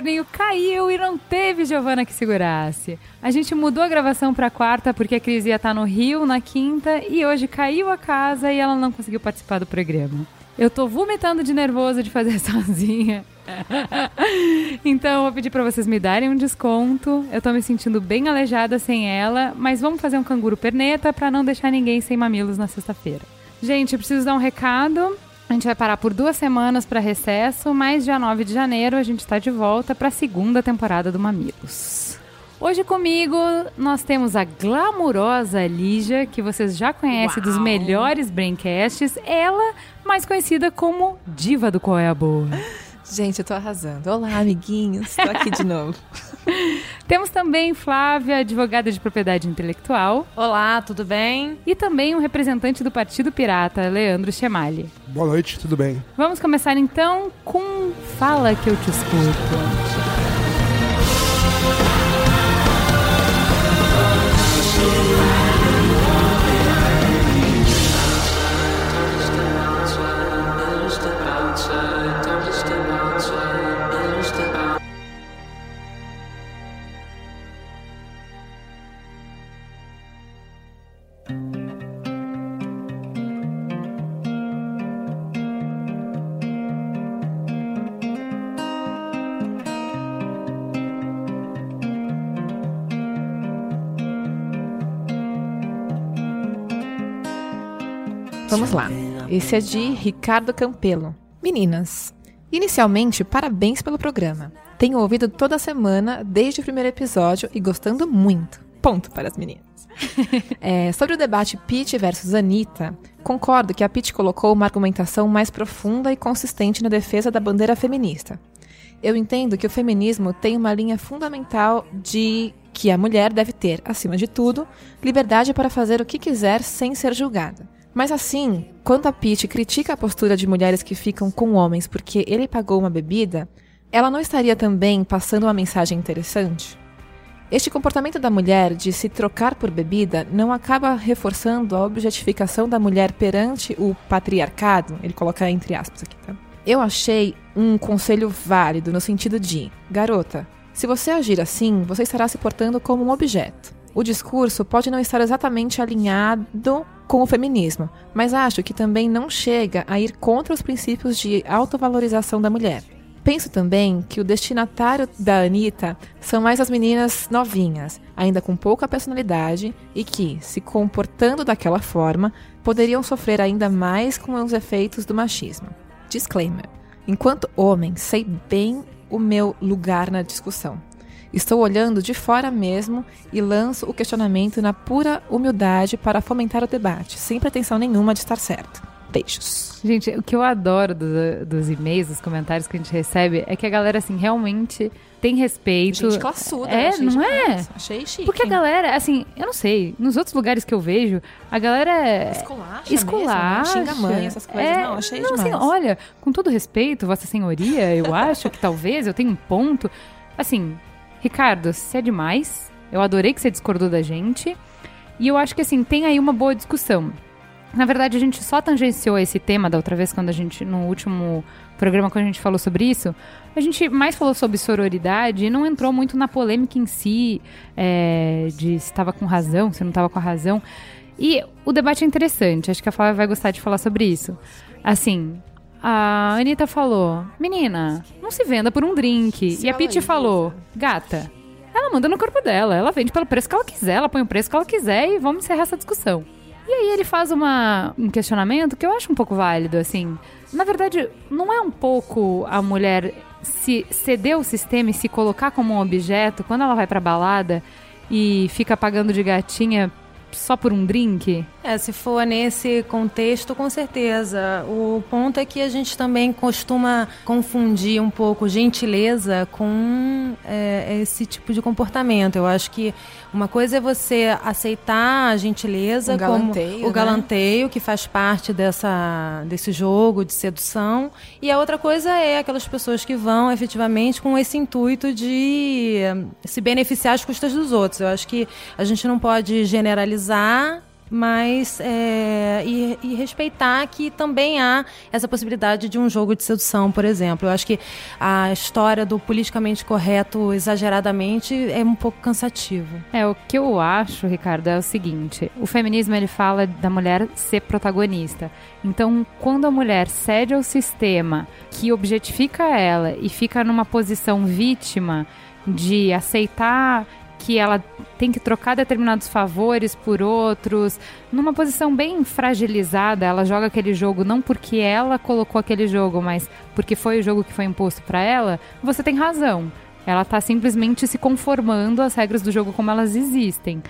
forninho caiu e não teve Giovana que segurasse. A gente mudou a gravação para quarta porque a Cris ia estar tá no Rio na quinta e hoje caiu a casa e ela não conseguiu participar do programa. Eu tô vomitando de nervoso de fazer sozinha. então, eu vou pedir para vocês me darem um desconto. Eu tô me sentindo bem aleijada sem ela, mas vamos fazer um canguru perneta para não deixar ninguém sem mamilos na sexta-feira. Gente, preciso dar um recado. A gente vai parar por duas semanas para recesso, mas dia 9 de janeiro a gente está de volta para a segunda temporada do Mamilos. Hoje comigo nós temos a glamurosa Lígia, que vocês já conhecem Uau. dos melhores braincasts, ela mais conhecida como Diva do Qual é a Boa. Gente, eu tô arrasando. Olá, amiguinhos. Tô aqui de novo. Temos também Flávia, advogada de propriedade intelectual. Olá, tudo bem? E também um representante do Partido Pirata, Leandro Chemali. Boa noite, tudo bem? Vamos começar então com Fala que eu te escuto. Vamos Esse é de Ricardo Campelo. Meninas, inicialmente, parabéns pelo programa. Tenho ouvido toda semana desde o primeiro episódio e gostando muito. Ponto para as meninas. é, sobre o debate Pete versus Anitta, concordo que a Pete colocou uma argumentação mais profunda e consistente na defesa da bandeira feminista. Eu entendo que o feminismo tem uma linha fundamental de que a mulher deve ter, acima de tudo, liberdade para fazer o que quiser sem ser julgada. Mas assim, quando a Pete critica a postura de mulheres que ficam com homens porque ele pagou uma bebida, ela não estaria também passando uma mensagem interessante? Este comportamento da mulher de se trocar por bebida não acaba reforçando a objetificação da mulher perante o patriarcado? Ele coloca entre aspas aqui, tá? Eu achei um conselho válido no sentido de: garota, se você agir assim, você estará se portando como um objeto. O discurso pode não estar exatamente alinhado com o feminismo, mas acho que também não chega a ir contra os princípios de autovalorização da mulher. Penso também que o destinatário da Anitta são mais as meninas novinhas, ainda com pouca personalidade e que, se comportando daquela forma, poderiam sofrer ainda mais com os efeitos do machismo. Disclaimer: enquanto homem, sei bem o meu lugar na discussão. Estou olhando de fora mesmo e lanço o questionamento na pura humildade para fomentar o debate, sem pretensão nenhuma de estar certo. Beijos. Gente, o que eu adoro do, dos e-mails, dos comentários que a gente recebe é que a galera, assim, realmente tem respeito. Gente classuda. É, não é? Achei chique. Porque a galera, assim, eu não sei, nos outros lugares que eu vejo, a galera é... Esculacha Esculacha. Mesmo, né? Xinga mãe, essas coisas. É, não, achei não, demais. Assim, olha, com todo respeito, vossa senhoria, eu acho que talvez eu tenha um ponto. Assim, Ricardo, você é demais. Eu adorei que você discordou da gente. E eu acho que, assim, tem aí uma boa discussão. Na verdade, a gente só tangenciou esse tema da outra vez, quando a gente, no último programa, quando a gente falou sobre isso. A gente mais falou sobre sororidade e não entrou muito na polêmica em si, é, de se estava com razão, se não estava com a razão. E o debate é interessante, acho que a Flávia vai gostar de falar sobre isso. Assim, a Anitta falou: Menina, não se venda por um drink. Se e a Pete falou: Gata, ela manda no corpo dela, ela vende pelo preço que ela quiser, ela põe o preço que ela quiser e vamos encerrar essa discussão. E aí ele faz uma, um questionamento que eu acho um pouco válido, assim. Na verdade, não é um pouco a mulher se ceder ao sistema e se colocar como um objeto quando ela vai pra balada e fica pagando de gatinha só por um drink? É, se for nesse contexto, com certeza. O ponto é que a gente também costuma confundir um pouco gentileza com é, esse tipo de comportamento. Eu acho que uma coisa é você aceitar a gentileza um como o né? galanteio, que faz parte dessa, desse jogo de sedução, e a outra coisa é aquelas pessoas que vão efetivamente com esse intuito de se beneficiar às custas dos outros. Eu acho que a gente não pode generalizar mas é, e, e, respeitar que também há essa possibilidade de um jogo de sedução, por exemplo. Eu acho que a história do politicamente correto exageradamente é um pouco cansativo. É, o que eu acho, Ricardo, é o seguinte: o feminismo ele fala da mulher ser protagonista. Então, quando a mulher cede ao sistema que objetifica ela e fica numa posição vítima de aceitar que ela tem que trocar determinados favores por outros, numa posição bem fragilizada, ela joga aquele jogo não porque ela colocou aquele jogo, mas porque foi o jogo que foi imposto para ela, você tem razão. Ela tá simplesmente se conformando às regras do jogo como elas existem.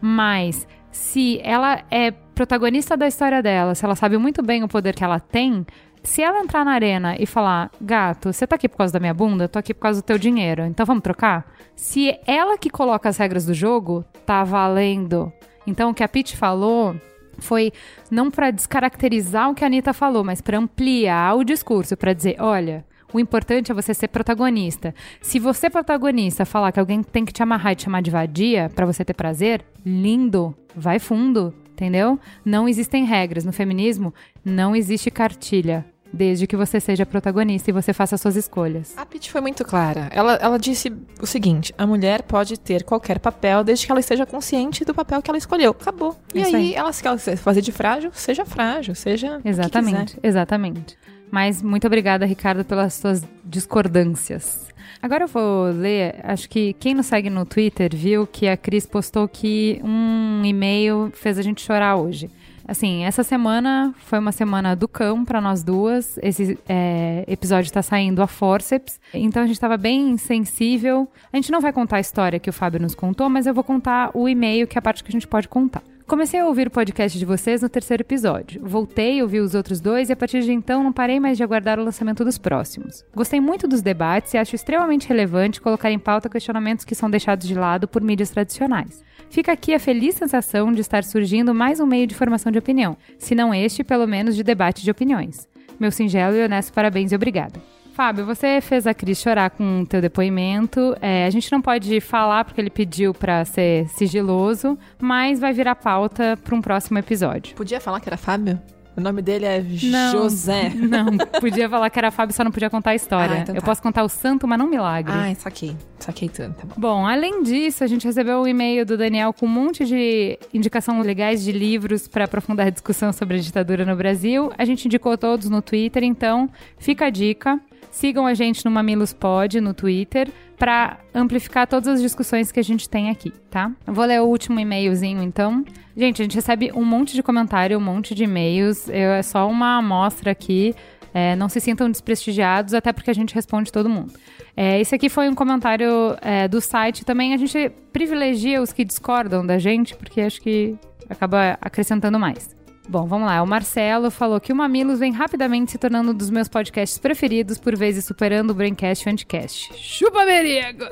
Mas se ela é protagonista da história dela, se ela sabe muito bem o poder que ela tem, se ela entrar na arena e falar, gato, você tá aqui por causa da minha bunda, tô aqui por causa do teu dinheiro, então vamos trocar? Se ela que coloca as regras do jogo, tá valendo. Então o que a Pete falou foi não para descaracterizar o que a Anitta falou, mas para ampliar o discurso, para dizer, olha, o importante é você ser protagonista. Se você, protagonista, falar que alguém tem que te amarrar e te chamar de vadia para você ter prazer, lindo, vai fundo, entendeu? Não existem regras. No feminismo, não existe cartilha. Desde que você seja protagonista e você faça suas escolhas. A Pitt foi muito clara. Ela, ela disse o seguinte: a mulher pode ter qualquer papel desde que ela esteja consciente do papel que ela escolheu. Acabou. E aí, aí, ela, se ela fazer de frágil, seja frágil, seja. Exatamente, exatamente. Mas muito obrigada, Ricardo, pelas suas discordâncias. Agora eu vou ler, acho que quem nos segue no Twitter viu que a Cris postou que um e-mail fez a gente chorar hoje. Assim, essa semana foi uma semana do cão para nós duas. Esse é, episódio está saindo a forceps, então a gente estava bem sensível. A gente não vai contar a história que o Fábio nos contou, mas eu vou contar o e-mail, que é a parte que a gente pode contar. Comecei a ouvir o podcast de vocês no terceiro episódio. Voltei, ouvi os outros dois e a partir de então não parei mais de aguardar o lançamento dos próximos. Gostei muito dos debates e acho extremamente relevante colocar em pauta questionamentos que são deixados de lado por mídias tradicionais. Fica aqui a feliz sensação de estar surgindo mais um meio de formação de opinião, se não este, pelo menos de debate de opiniões. Meu singelo e honesto parabéns e obrigada. Fábio, você fez a Cris chorar com o teu depoimento. É, a gente não pode falar porque ele pediu para ser sigiloso, mas vai virar pauta para um próximo episódio. Podia falar que era Fábio? O nome dele é não, José. Não, podia falar que era Fábio, só não podia contar a história. Ah, então tá. Eu posso contar o santo, mas não milagre. Ah, saquei. Saquei tudo, tá bom. Bom, além disso, a gente recebeu um e-mail do Daniel com um monte de indicações legais de livros para aprofundar a discussão sobre a ditadura no Brasil. A gente indicou todos no Twitter, então fica a dica. Sigam a gente no Mamilos Pod no Twitter para amplificar todas as discussões que a gente tem aqui, tá? Eu vou ler o último e-mailzinho então. Gente, a gente recebe um monte de comentário, um monte de e-mails. É só uma amostra aqui. É, não se sintam desprestigiados, até porque a gente responde todo mundo. É, esse aqui foi um comentário é, do site. Também a gente privilegia os que discordam da gente, porque acho que acaba acrescentando mais. Bom, vamos lá. O Marcelo falou que o Mamilos vem rapidamente se tornando um dos meus podcasts preferidos, por vezes superando o Braincast e o Anticast. Chupa, Merigo!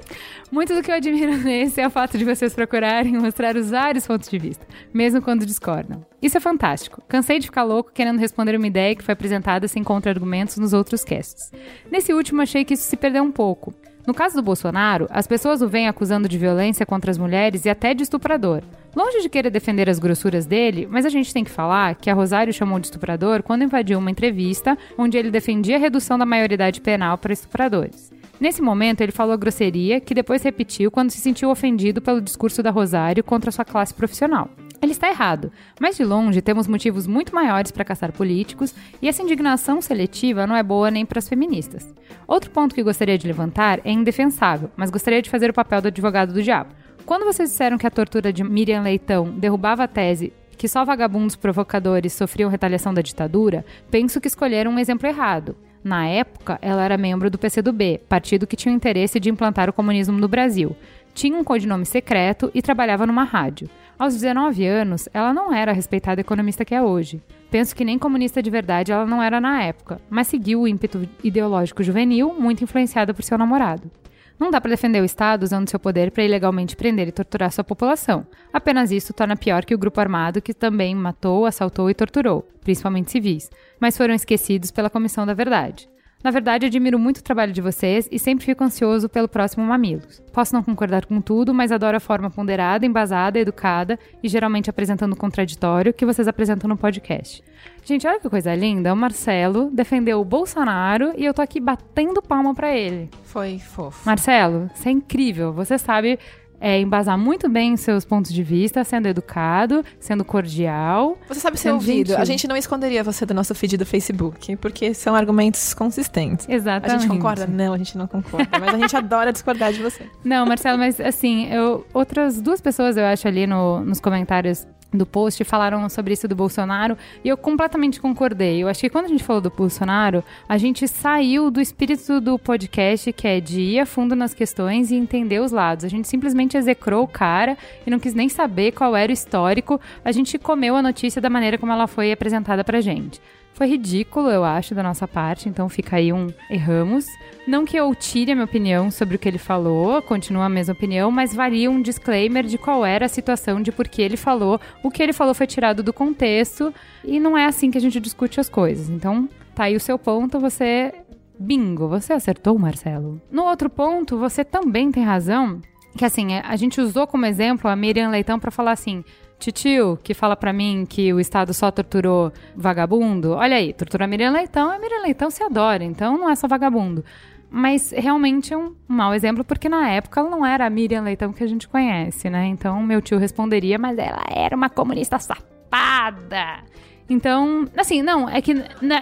Muito do que eu admiro nesse é o fato de vocês procurarem mostrar os vários pontos de vista, mesmo quando discordam. Isso é fantástico. Cansei de ficar louco querendo responder uma ideia que foi apresentada sem contra-argumentos nos outros casts. Nesse último, achei que isso se perdeu um pouco. No caso do Bolsonaro, as pessoas o vêm acusando de violência contra as mulheres e até de estuprador. Longe de querer defender as grossuras dele, mas a gente tem que falar que a Rosário chamou de estuprador quando invadiu uma entrevista onde ele defendia a redução da maioridade penal para estupradores. Nesse momento, ele falou grosseria que depois repetiu quando se sentiu ofendido pelo discurso da Rosário contra sua classe profissional. Ele está errado, mas de longe temos motivos muito maiores para caçar políticos e essa indignação seletiva não é boa nem para as feministas. Outro ponto que gostaria de levantar é indefensável, mas gostaria de fazer o papel do advogado do diabo. Quando vocês disseram que a tortura de Miriam Leitão derrubava a tese que só vagabundos provocadores sofriam retaliação da ditadura, penso que escolheram um exemplo errado. Na época, ela era membro do PCdoB, partido que tinha o interesse de implantar o comunismo no Brasil. Tinha um codinome secreto e trabalhava numa rádio. Aos 19 anos, ela não era a respeitada economista que é hoje. Penso que nem comunista de verdade ela não era na época, mas seguiu o ímpeto ideológico juvenil, muito influenciada por seu namorado. Não dá para defender o Estado usando seu poder para ilegalmente prender e torturar sua população. Apenas isso torna pior que o grupo armado que também matou, assaltou e torturou, principalmente civis, mas foram esquecidos pela Comissão da Verdade. Na verdade, admiro muito o trabalho de vocês e sempre fico ansioso pelo próximo Mamilos. Posso não concordar com tudo, mas adoro a forma ponderada, embasada, educada e geralmente apresentando o contraditório que vocês apresentam no podcast. Gente, olha que coisa linda. O Marcelo defendeu o Bolsonaro e eu tô aqui batendo palma pra ele. Foi fofo. Marcelo, você é incrível. Você sabe é, embasar muito bem seus pontos de vista, sendo educado, sendo cordial. Você sabe ser sendo ouvido. gentil. A gente não esconderia você do nosso feed do Facebook, porque são argumentos consistentes. Exatamente. A gente concorda? Não, a gente não concorda. Mas a gente adora discordar de você. Não, Marcelo, mas assim, eu, outras duas pessoas, eu acho, ali no- nos comentários do post falaram sobre isso do Bolsonaro e eu completamente concordei. Eu acho que quando a gente falou do Bolsonaro, a gente saiu do espírito do podcast, que é de ir a fundo nas questões e entender os lados. A gente simplesmente execrou o cara e não quis nem saber qual era o histórico. A gente comeu a notícia da maneira como ela foi apresentada pra gente. Foi ridículo, eu acho, da nossa parte, então fica aí um erramos. Não que eu tire a minha opinião sobre o que ele falou, continua a mesma opinião, mas valia um disclaimer de qual era a situação, de por que ele falou. O que ele falou foi tirado do contexto e não é assim que a gente discute as coisas. Então, tá aí o seu ponto, você. Bingo, você acertou, Marcelo. No outro ponto, você também tem razão. Que assim, a gente usou como exemplo a Miriam Leitão pra falar assim: Titio, que fala pra mim que o Estado só torturou vagabundo, olha aí, tortura a Miriam Leitão, a Miriam Leitão se adora, então não é só vagabundo. Mas realmente é um mau exemplo, porque na época ela não era a Miriam Leitão que a gente conhece, né? Então meu tio responderia, mas ela era uma comunista safada. Então, assim, não, é que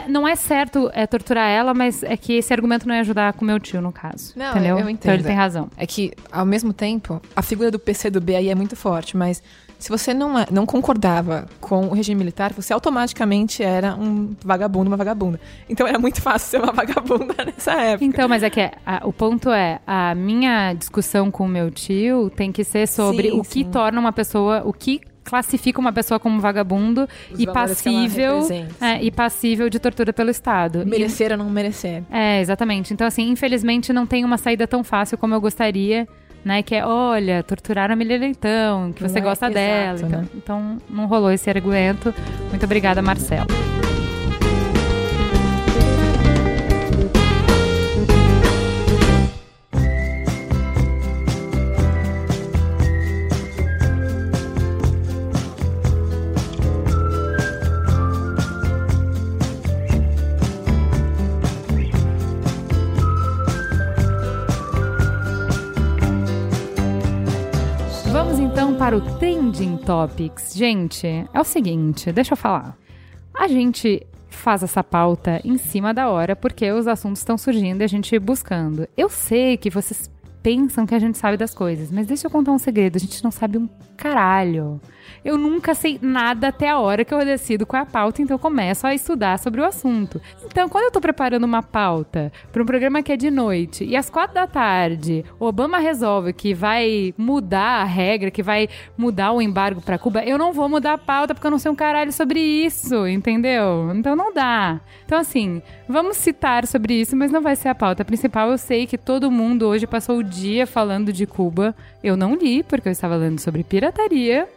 não é certo é, torturar ela, mas é que esse argumento não ia ajudar com meu tio, no caso. Não, entendeu? eu Então ele entendo. tem razão. É que, ao mesmo tempo, a figura do PC do B aí é muito forte, mas se você não, não concordava com o regime militar, você automaticamente era um vagabundo, uma vagabunda. Então era muito fácil ser uma vagabunda nessa época. Então, mas é que é, a- o ponto é, a minha discussão com o meu tio tem que ser sobre Sim, o que sim. torna uma pessoa, o que classifica uma pessoa como vagabundo Os e passível é, e passível de tortura pelo Estado. E- Merecer ou não merecer. é, exatamente. Então, assim, infelizmente não tem uma saída tão fácil como eu gostaria, né? Que é, olha, torturar a Miriam Leitão, que você Não é gosta exato, dela. Então, né? então, não rolou esse argumento. Muito obrigada, Marcelo. Para o Trending Topics. Gente, é o seguinte, deixa eu falar. A gente faz essa pauta em cima da hora porque os assuntos estão surgindo e a gente buscando. Eu sei que vocês pensam que a gente sabe das coisas, mas deixa eu contar um segredo, a gente não sabe um caralho. Eu nunca sei nada até a hora que eu decido qual é a pauta, então eu começo a estudar sobre o assunto. Então, quando eu tô preparando uma pauta para um programa que é de noite e às quatro da tarde, Obama resolve que vai mudar a regra, que vai mudar o embargo para Cuba, eu não vou mudar a pauta porque eu não sei um caralho sobre isso, entendeu? Então não dá. Então, assim, vamos citar sobre isso, mas não vai ser a pauta principal. Eu sei que todo mundo hoje passou o dia falando de Cuba. Eu não li, porque eu estava lendo sobre pirataria.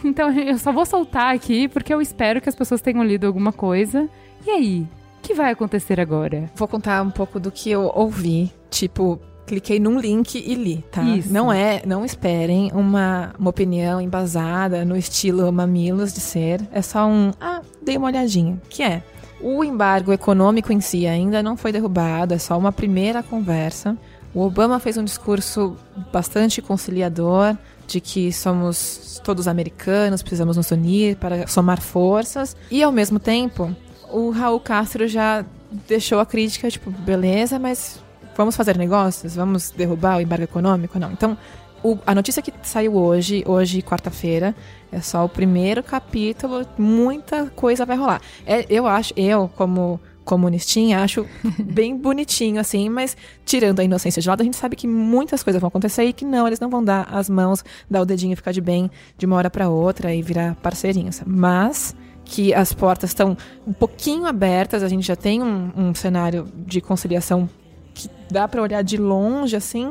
Então eu só vou soltar aqui porque eu espero que as pessoas tenham lido alguma coisa. E aí? O que vai acontecer agora? Vou contar um pouco do que eu ouvi. Tipo, cliquei num link e li, tá? Isso. Não é, não esperem uma, uma opinião embasada no estilo mamilos de ser. É só um, ah, dei uma olhadinha. Que é, o embargo econômico em si ainda não foi derrubado, é só uma primeira conversa. O Obama fez um discurso bastante conciliador de que somos todos americanos, precisamos nos unir para somar forças. E ao mesmo tempo, o Raul Castro já deixou a crítica, tipo, beleza, mas vamos fazer negócios? Vamos derrubar o embargo econômico? Não. Então, o- a notícia que saiu hoje, hoje, quarta-feira, é só o primeiro capítulo, muita coisa vai rolar. É, eu acho, eu, como comunistinha, acho bem bonitinho, assim, mas tirando a inocência de lado, a gente sabe que muitas coisas vão acontecer e que não, eles não vão dar as mãos, dar o dedinho e ficar de bem de uma hora para outra e virar parceirinhos. Mas que as portas estão um pouquinho abertas, a gente já tem um, um cenário de conciliação que dá para olhar de longe, assim,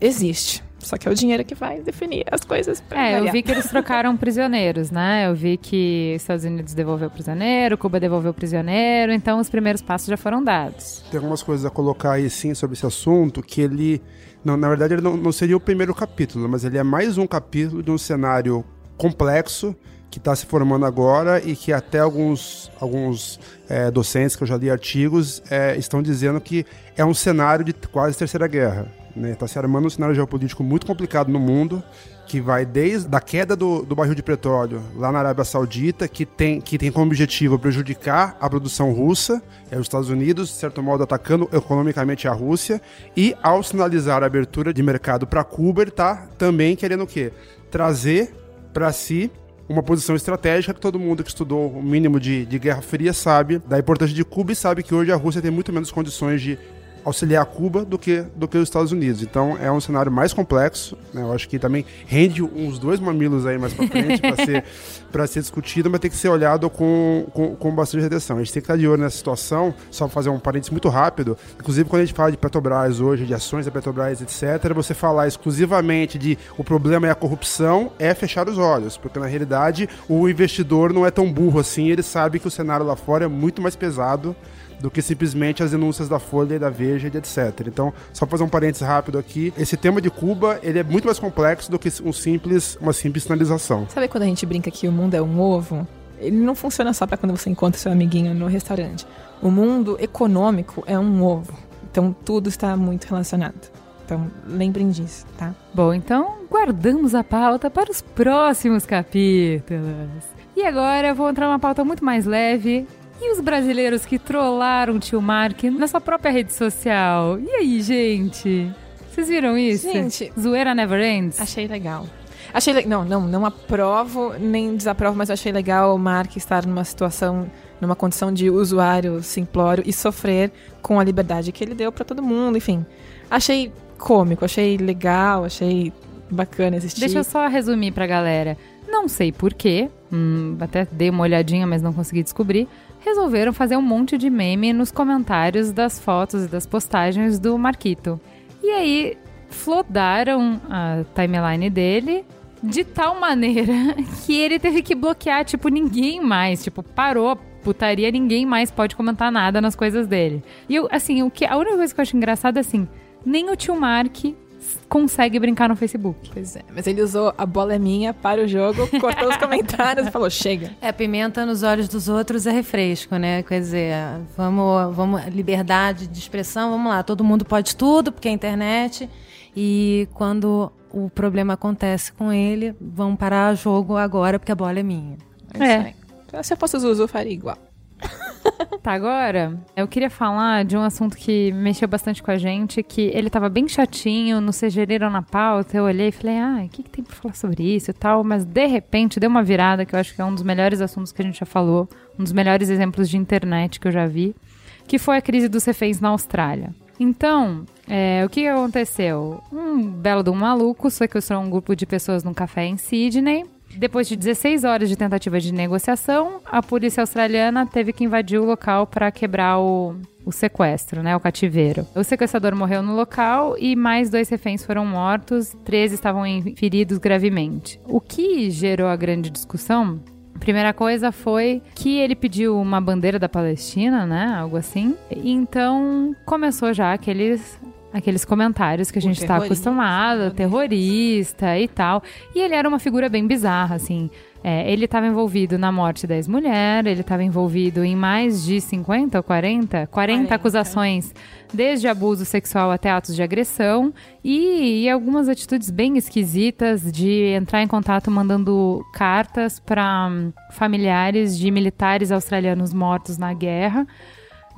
existe. Só que é o dinheiro que vai definir as coisas. Pra É, eu variar. vi que eles trocaram prisioneiros, né? Eu vi que Estados Unidos devolveu o prisioneiro, Cuba devolveu o prisioneiro, então os primeiros passos já foram dados. Tem algumas coisas a colocar aí sim sobre esse assunto, que ele. Não, na verdade, ele não, não seria o primeiro capítulo, mas ele é mais um capítulo de um cenário complexo que está se formando agora e que até alguns, alguns é, docentes que eu já li artigos é, estão dizendo que é um cenário de quase terceira guerra. Está se armando um cenário geopolítico muito complicado no mundo, que vai desde a queda do, do barril de petróleo lá na Arábia Saudita, que tem, que tem como objetivo prejudicar a produção russa, é os Estados Unidos, de certo modo, atacando economicamente a Rússia, e ao sinalizar a abertura de mercado para Cuba, ele está também querendo o quê? Trazer para si uma posição estratégica que todo mundo que estudou o mínimo de, de Guerra Fria sabe da importância de Cuba e sabe que hoje a Rússia tem muito menos condições de auxiliar Cuba do que, do que os Estados Unidos. Então é um cenário mais complexo. Né? Eu acho que também rende uns dois mamilos aí mais pra frente para ser, pra ser discutido, mas tem que ser olhado com, com, com bastante atenção. A gente tem que estar de olho nessa situação, só pra fazer um parênteses muito rápido. Inclusive, quando a gente fala de Petrobras hoje, de ações da Petrobras, etc., você falar exclusivamente de o problema é a corrupção é fechar os olhos, porque na realidade o investidor não é tão burro assim, ele sabe que o cenário lá fora é muito mais pesado do que simplesmente as denúncias da Folha e da Veja e etc. Então, só fazer um parênteses rápido aqui, esse tema de Cuba, ele é muito mais complexo do que um simples, uma simples sinalização. Sabe quando a gente brinca que o mundo é um ovo? Ele não funciona só para quando você encontra seu amiguinho no restaurante. O mundo econômico é um ovo. Então tudo está muito relacionado. Então lembrem disso, tá? Bom, então guardamos a pauta para os próximos capítulos. E agora eu vou entrar numa pauta muito mais leve. E os brasileiros que trollaram o tio Mark na sua própria rede social? E aí, gente? Vocês viram isso? Gente, Zoeira never ends? Achei legal. Achei le... não, não, não aprovo nem desaprovo, mas achei legal o Mark estar numa situação, numa condição de usuário simplório e sofrer com a liberdade que ele deu pra todo mundo, enfim. Achei cômico, achei legal, achei bacana existir. Deixa eu só resumir pra galera. Não sei porquê, hum, até dei uma olhadinha, mas não consegui descobrir. Resolveram fazer um monte de meme nos comentários das fotos e das postagens do Marquito. E aí, flodaram a timeline dele de tal maneira que ele teve que bloquear, tipo, ninguém mais. Tipo, parou a putaria, ninguém mais pode comentar nada nas coisas dele. E eu, assim, o que, a única coisa que eu acho engraçada é assim, nem o tio Mark consegue brincar no Facebook. Pois é, mas ele usou a bola é minha para o jogo, cortou os comentários e falou: chega. É, pimenta nos olhos dos outros é refresco, né? Quer dizer, vamos, vamos, liberdade de expressão, vamos lá, todo mundo pode tudo, porque é internet. E quando o problema acontece com ele, vamos parar o jogo agora, porque a bola é minha. É. isso aí. Então, Se eu fosse o Zuzu, eu faria igual. Tá, agora eu queria falar de um assunto que mexeu bastante com a gente, que ele tava bem chatinho, não sugeriram na pauta, eu olhei e falei, ah, o que, que tem pra falar sobre isso e tal, mas de repente deu uma virada, que eu acho que é um dos melhores assuntos que a gente já falou, um dos melhores exemplos de internet que eu já vi, que foi a crise dos reféns na Austrália. Então, é, o que aconteceu? Um belo de um maluco sequestrou um grupo de pessoas num café em Sydney. Depois de 16 horas de tentativa de negociação, a polícia australiana teve que invadir o local para quebrar o, o sequestro, né, o cativeiro. O sequestrador morreu no local e mais dois reféns foram mortos, três estavam feridos gravemente. O que gerou a grande discussão a primeira coisa foi que ele pediu uma bandeira da Palestina, né? Algo assim. Então começou já aqueles. Aqueles comentários que a gente está acostumado, né? terrorista e tal. E ele era uma figura bem bizarra, assim. É, ele estava envolvido na morte da ex-mulher, ele estava envolvido em mais de 50 ou 40? 40, 40. acusações, desde abuso sexual até atos de agressão e, e algumas atitudes bem esquisitas de entrar em contato mandando cartas para familiares de militares australianos mortos na guerra.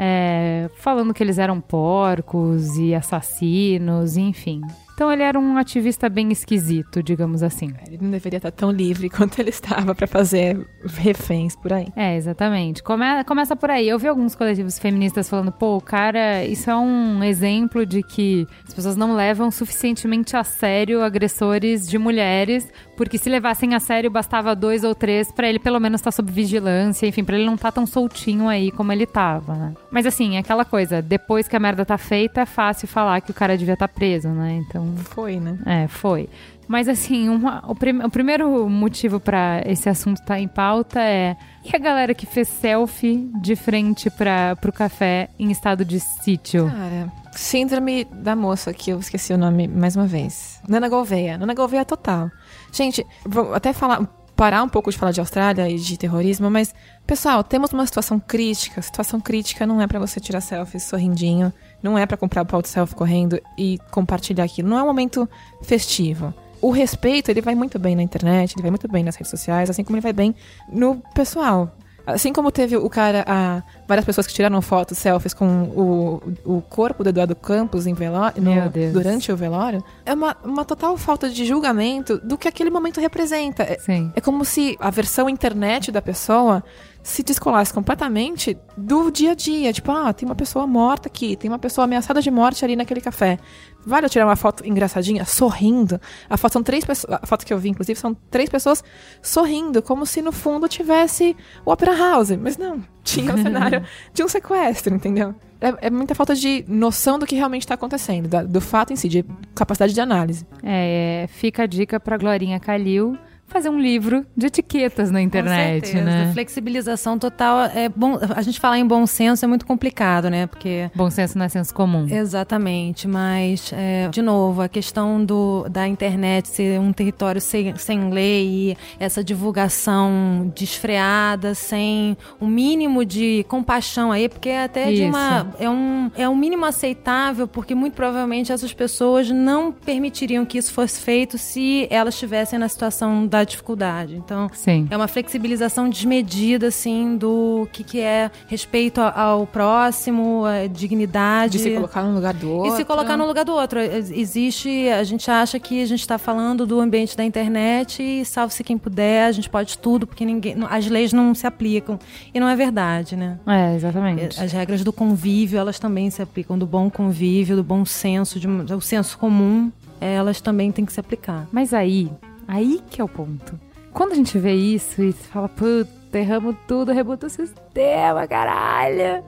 É, falando que eles eram porcos e assassinos, enfim. Então ele era um ativista bem esquisito, digamos assim. Ele não deveria estar tão livre quanto ele estava para fazer reféns por aí. É, exatamente. Come- começa por aí. Eu vi alguns coletivos feministas falando, pô, cara, isso é um exemplo de que as pessoas não levam suficientemente a sério agressores de mulheres, porque se levassem a sério bastava dois ou três pra ele pelo menos estar sob vigilância, enfim, pra ele não estar tão soltinho aí como ele tava, né? Mas assim, é aquela coisa, depois que a merda tá feita, é fácil falar que o cara devia estar preso, né? Então, Então. Foi, né? É, foi. Mas assim, uma, o, prim, o, primeiro motivo para esse assunto estar tá em pauta é e a galera que fez selfie de frente para pro café em estado de sítio? Cara, síndrome da moça que eu esqueci o nome mais uma vez. Nana Gouveia. Nana Gouveia total. Gente, vou até falar parar um pouco de falar de Austrália e de terrorismo, mas pessoal, temos uma situação crítica. Situação crítica não é para você tirar selfie sorrindinho, não é para comprar o pau de selfie correndo e compartilhar aquilo. Não é um momento festivo o respeito, ele vai muito bem na internet, ele vai muito bem nas redes sociais, assim como ele vai bem no pessoal. Assim como teve o cara, a, várias pessoas que tiraram fotos, selfies com o, o corpo do Eduardo Campos em velório, no, durante o velório, é uma, uma total falta de julgamento do que aquele momento representa. É, é como se a versão internet da pessoa se descolasse completamente do dia a dia. Tipo, ah, tem uma pessoa morta aqui, tem uma pessoa ameaçada de morte ali naquele café. Vale eu tirar uma foto engraçadinha, sorrindo. A foto são três pessoas. A foto que eu vi, inclusive, são três pessoas sorrindo, como se no fundo tivesse o Opera House. Mas não, tinha o um cenário de um sequestro, entendeu? É, é, muita falta de noção do que realmente está acontecendo, da, do fato em si, de capacidade de análise. É, fica a dica para Glorinha Calil fazer um livro de etiquetas na internet, né? Flexibilização total é bom. A gente falar em bom senso é muito complicado, né? Porque bom senso não é senso comum. Exatamente, mas é, de novo a questão do da internet ser um território sem, sem lei, essa divulgação desfreada, sem o um mínimo de compaixão aí, porque é até Isso. de uma é um é um mínimo aceitável, porque muito provavelmente essas pessoas não permitiriam que isso fosse feito se elas estivessem na situação da da dificuldade. Então, Sim. é uma flexibilização desmedida, assim, do que, que é respeito ao próximo, a dignidade. De se colocar no lugar do outro. E se colocar no lugar do outro. Existe, a gente acha que a gente está falando do ambiente da internet e salve-se quem puder, a gente pode tudo, porque ninguém, as leis não se aplicam. E não é verdade, né? É, exatamente. As regras do convívio, elas também se aplicam, do bom convívio, do bom senso, de, do senso comum elas também têm que se aplicar. Mas aí, Aí que é o ponto. Quando a gente vê isso e fala, puta, erramos tudo, rebuta o sistema, caralho.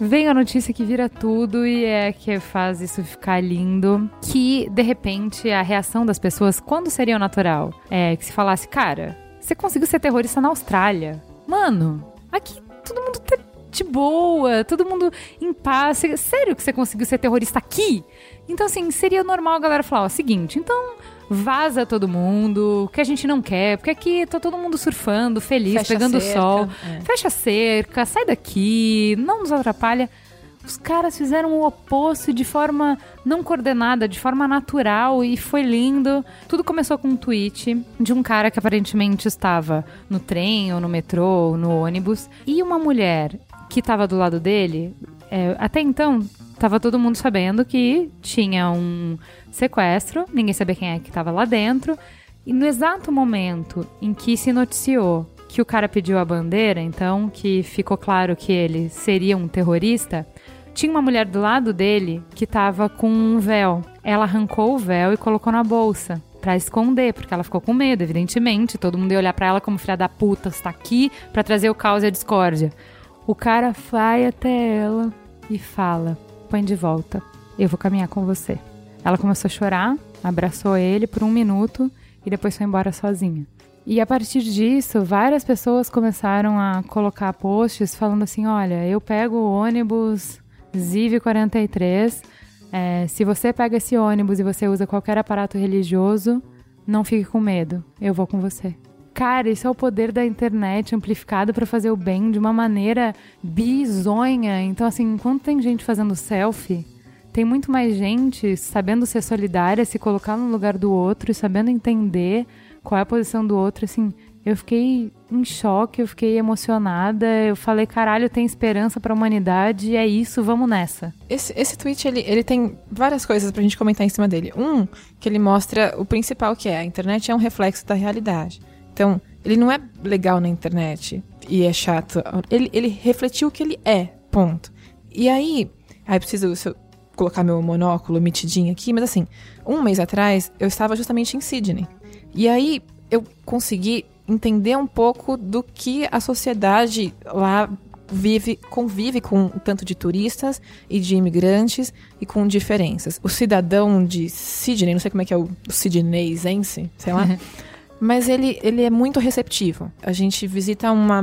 Vem a notícia que vira tudo e é que faz isso ficar lindo. Que, de repente, a reação das pessoas, quando seria o natural? É que se falasse, cara, você conseguiu ser terrorista na Austrália. Mano, aqui todo mundo tá de boa, todo mundo em paz. Sério que você conseguiu ser terrorista aqui? Então, assim, seria normal a galera falar, ó, seguinte, então vaza todo mundo, que a gente não quer, porque aqui tá todo mundo surfando, feliz, Fecha pegando sol. É. Fecha a cerca, sai daqui, não nos atrapalha. Os caras fizeram o oposto de forma não coordenada, de forma natural e foi lindo. Tudo começou com um tweet de um cara que aparentemente estava no trem ou no metrô ou no ônibus e uma mulher que estava do lado dele. É, até então, tava todo mundo sabendo que tinha um sequestro, ninguém sabia quem é que estava lá dentro. E no exato momento em que se noticiou que o cara pediu a bandeira, então que ficou claro que ele seria um terrorista, tinha uma mulher do lado dele que estava com um véu. Ela arrancou o véu e colocou na bolsa para esconder, porque ela ficou com medo, evidentemente. Todo mundo ia olhar para ela como filha da puta, está aqui para trazer o caos e a discórdia. O cara vai até ela e fala: põe de volta. Eu vou caminhar com você. Ela começou a chorar, abraçou ele por um minuto e depois foi embora sozinha. E a partir disso, várias pessoas começaram a colocar posts falando assim: olha, eu pego o ônibus Ziv 43. É, se você pega esse ônibus e você usa qualquer aparato religioso, não fique com medo, eu vou com você. Cara, isso é o poder da internet amplificado para fazer o bem de uma maneira bizonha. Então, assim, enquanto tem gente fazendo selfie, tem muito mais gente sabendo ser solidária, se colocar no lugar do outro e sabendo entender qual é a posição do outro. Assim, eu fiquei em choque, eu fiquei emocionada. Eu falei, caralho, tem esperança para a humanidade, é isso, vamos nessa. Esse, esse tweet, ele, ele tem várias coisas pra gente comentar em cima dele. Um, que ele mostra o principal que é, a internet é um reflexo da realidade. Então, ele não é legal na internet e é chato. Ele, ele refletiu o que ele é, ponto. E aí, aí preciso colocar meu monóculo mitidinho aqui, mas assim, um mês atrás eu estava justamente em Sydney. E aí eu consegui entender um pouco do que a sociedade lá vive, convive com tanto de turistas e de imigrantes e com diferenças. O cidadão de Sydney, não sei como é que é o, o sidneysense, sei lá, mas ele, ele é muito receptivo. A gente visita uma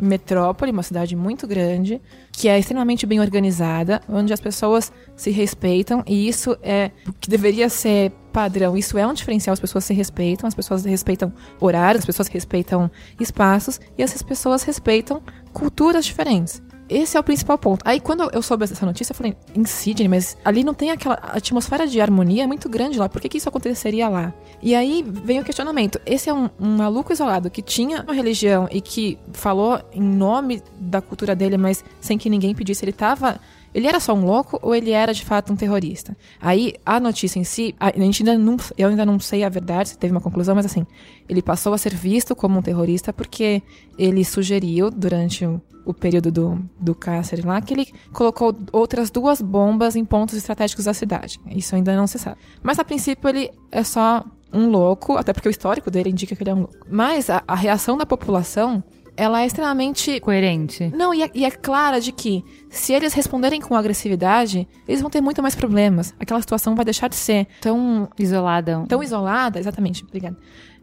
metrópole, uma cidade muito grande, que é extremamente bem organizada, onde as pessoas se respeitam, e isso é o que deveria ser padrão. Isso é um diferencial, as pessoas se respeitam, as pessoas respeitam horários, as pessoas respeitam espaços, e essas pessoas respeitam culturas diferentes. Esse é o principal ponto. Aí, quando eu soube essa notícia, eu falei, em Sydney, mas ali não tem aquela atmosfera de harmonia muito grande lá. Por que, que isso aconteceria lá? E aí vem o questionamento. Esse é um, um maluco isolado que tinha uma religião e que falou em nome da cultura dele, mas sem que ninguém pedisse. Ele tava ele era só um louco ou ele era de fato um terrorista? Aí a notícia em si, a gente ainda não, eu ainda não sei a verdade, se teve uma conclusão, mas assim, ele passou a ser visto como um terrorista porque ele sugeriu durante o, o período do, do cárcere lá que ele colocou outras duas bombas em pontos estratégicos da cidade. Isso ainda não se sabe. Mas a princípio ele é só um louco, até porque o histórico dele indica que ele é um louco. Mas a, a reação da população ela é extremamente coerente. Não, e é, e é, clara de que se eles responderem com agressividade, eles vão ter muito mais problemas. Aquela situação vai deixar de ser tão isolada. Tão isolada, exatamente, obrigada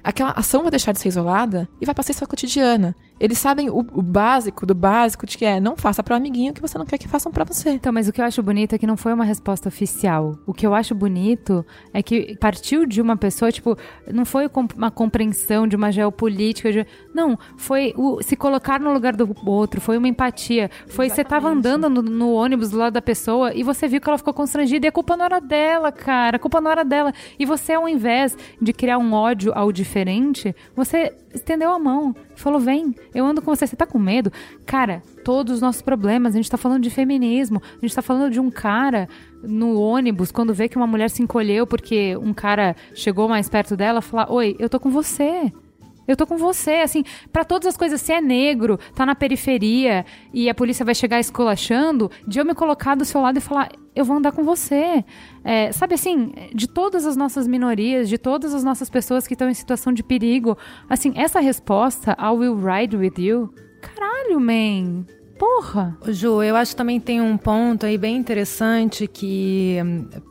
aquela ação vai deixar de ser isolada e vai passar a ser cotidiana. Eles sabem o, o, básico do básico de que é não faça para o amiguinho que você não quer que façam para você. Então, mas o que eu acho bonito é que não foi uma resposta oficial. O que eu acho bonito é que partiu de uma pessoa, tipo, não foi uma compreensão de uma geopolítica, de... não, foi o, se colocar no lugar do outro, foi uma empatia. Foi Exatamente. você tava andando no, no, ônibus do lado da pessoa e você viu que ela ficou constrangida e a culpa não era dela, cara, a culpa não era dela. E você ao invés de criar um ódio ao diferente diferente, você estendeu a mão, falou: vem, eu ando com você, você tá com medo? Cara, todos os nossos problemas, a gente tá falando de feminismo, a gente tá falando de um cara no ônibus, quando vê que uma mulher se encolheu porque um cara chegou mais perto dela, falar: oi, eu tô com você. Eu tô com você, assim, para todas as coisas, se é negro, tá na periferia e a polícia vai chegar esculachando, de eu me colocar do seu lado e falar, eu vou andar com você. É, sabe assim, de todas as nossas minorias, de todas as nossas pessoas que estão em situação de perigo, assim, essa resposta, I will ride with you, caralho, man. Porra! Ju, eu acho que também tem um ponto aí bem interessante que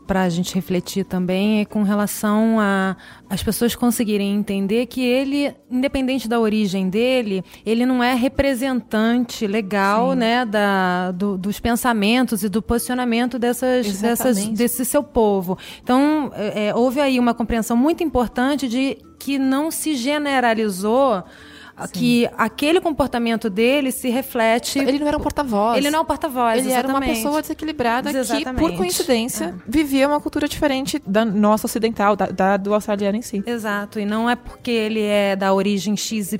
para a gente refletir também é com relação a as pessoas conseguirem entender que ele, independente da origem dele, ele não é representante legal, Sim. né, da, do, dos pensamentos e do posicionamento dessas, dessas, desse seu povo. Então, é, é, houve aí uma compreensão muito importante de que não se generalizou que aquele comportamento dele se reflete. Ele não era um porta-voz. Ele não é um porta-voz. Ele exatamente. era uma pessoa desequilibrada exatamente. que, por coincidência, é. vivia uma cultura diferente da nossa ocidental, da, da, do australiano em si. Exato. E não é porque ele é da origem XYZ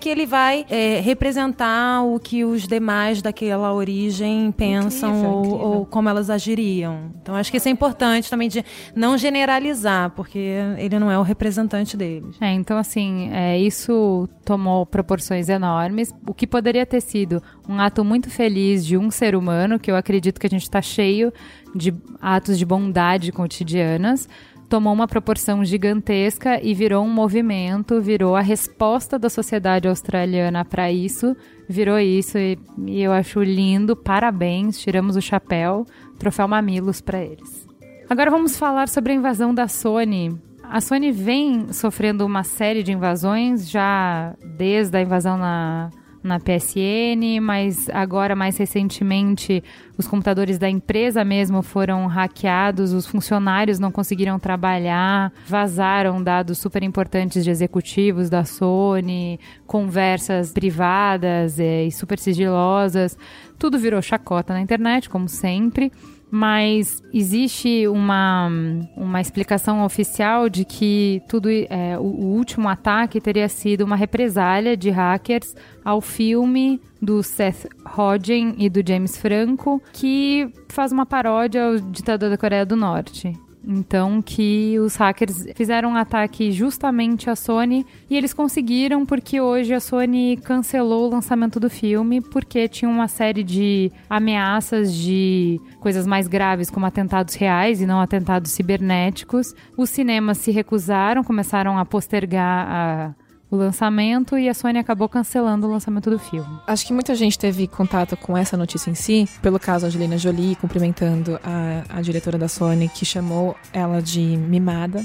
que ele vai é, representar o que os demais daquela origem pensam incrível, ou, incrível. ou como elas agiriam. Então acho que isso é importante também de não generalizar, porque ele não é o representante deles. É, então assim, é, isso toma tomou proporções enormes, o que poderia ter sido um ato muito feliz de um ser humano, que eu acredito que a gente está cheio de atos de bondade cotidianas, tomou uma proporção gigantesca e virou um movimento, virou a resposta da sociedade australiana para isso, virou isso e, e, eu acho lindo, parabéns, tiramos o chapéu, troféu Mamilos para eles. Agora vamos falar sobre a invasão da Sony a Sony vem sofrendo uma série de invasões já desde a invasão na, na PSN, mas agora mais recentemente os computadores da empresa mesmo foram hackeados, os funcionários não conseguiram trabalhar, vazaram dados super importantes de executivos da Sony, conversas privadas eh, e super sigilosas. Tudo virou chacota na internet, como sempre mas existe uma, uma explicação oficial de que tudo é, o, o, último ataque teria sido uma represália de hackers ao filme do Seth Rogen e do James Franco, que faz uma paródia ao ditador da Coreia do Norte. Então, que os hackers fizeram um ataque justamente à Sony e eles conseguiram porque hoje a Sony cancelou o lançamento do filme porque tinha uma série de ameaças de coisas mais graves como atentados reais e não atentados cibernéticos. Os cinemas se recusaram, começaram a postergar a o lançamento e a Sony acabou cancelando o lançamento do filme. Acho que muita gente teve contato com essa notícia em si, pelo caso Angelina Jolie cumprimentando a, a diretora da Sony, que chamou ela de mimada.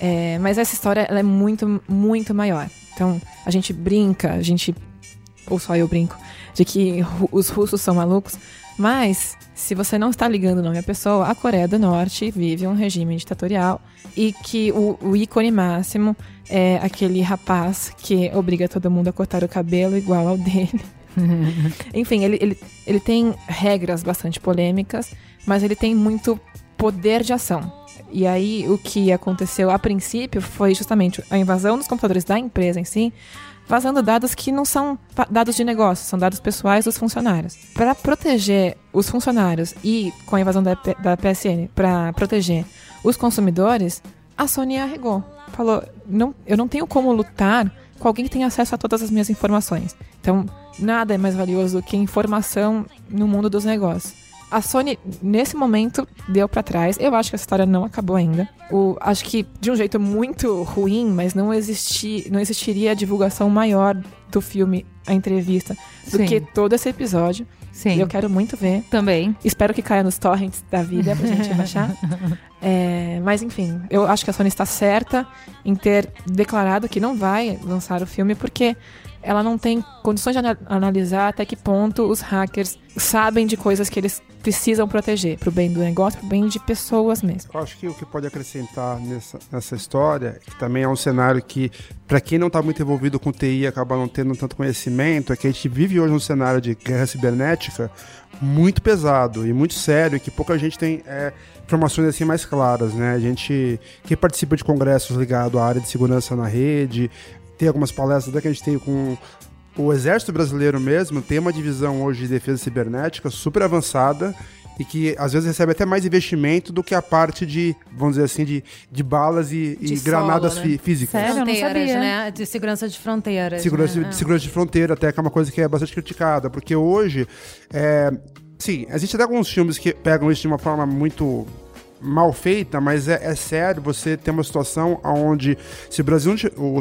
É, mas essa história é muito, muito maior. Então, a gente brinca, a gente. Ou só eu brinco, de que os russos são malucos. Mas, se você não está ligando o nome à pessoa, a Coreia do Norte vive um regime ditatorial e que o, o ícone máximo é aquele rapaz que obriga todo mundo a cortar o cabelo igual ao dele. Enfim, ele, ele, ele tem regras bastante polêmicas, mas ele tem muito poder de ação. E aí, o que aconteceu a princípio foi justamente a invasão dos computadores da empresa em si, vazando dados que não são dados de negócio, são dados pessoais dos funcionários. Para proteger os funcionários e com a invasão da, da PSN, para proteger os consumidores, a Sony arregou. Falou: não, eu não tenho como lutar com alguém que tem acesso a todas as minhas informações. Então, nada é mais valioso do que informação no mundo dos negócios. A Sony, nesse momento, deu para trás. Eu acho que essa história não acabou ainda. O, acho que de um jeito muito ruim, mas não, existi, não existiria a divulgação maior do filme, a entrevista, do Sim. que todo esse episódio. Sim. Eu quero muito ver. Também. Espero que caia nos torrents da vida pra gente baixar. É, mas enfim, eu acho que a Sony está certa em ter declarado que não vai lançar o filme porque ela não tem condições de analisar até que ponto os hackers sabem de coisas que eles precisam proteger, pro bem do negócio, pro bem de pessoas mesmo. Eu acho que o que pode acrescentar nessa, nessa história, que também é um cenário que, para quem não está muito envolvido com TI, acaba não tendo tanto conhecimento, é que a gente vive hoje um cenário de guerra cibernética muito pesado e muito sério, que pouca gente tem é, informações assim mais claras, né? A gente que participa de congressos ligados à área de segurança na rede, tem algumas palestras que a gente tem com o Exército Brasileiro mesmo, tem uma divisão hoje de defesa cibernética super avançada e que às vezes recebe até mais investimento do que a parte de, vamos dizer assim, de, de balas e, de e solo, granadas né? físicas. Sério? Fronteiras, né? De segurança de fronteiras. Segurança, né? de, segurança de fronteira, até que é uma coisa que é bastante criticada, porque hoje, é, sim, existe até alguns filmes que pegam isso de uma forma muito mal feita, mas é, é, sério você ter uma situação onde se o Brasil,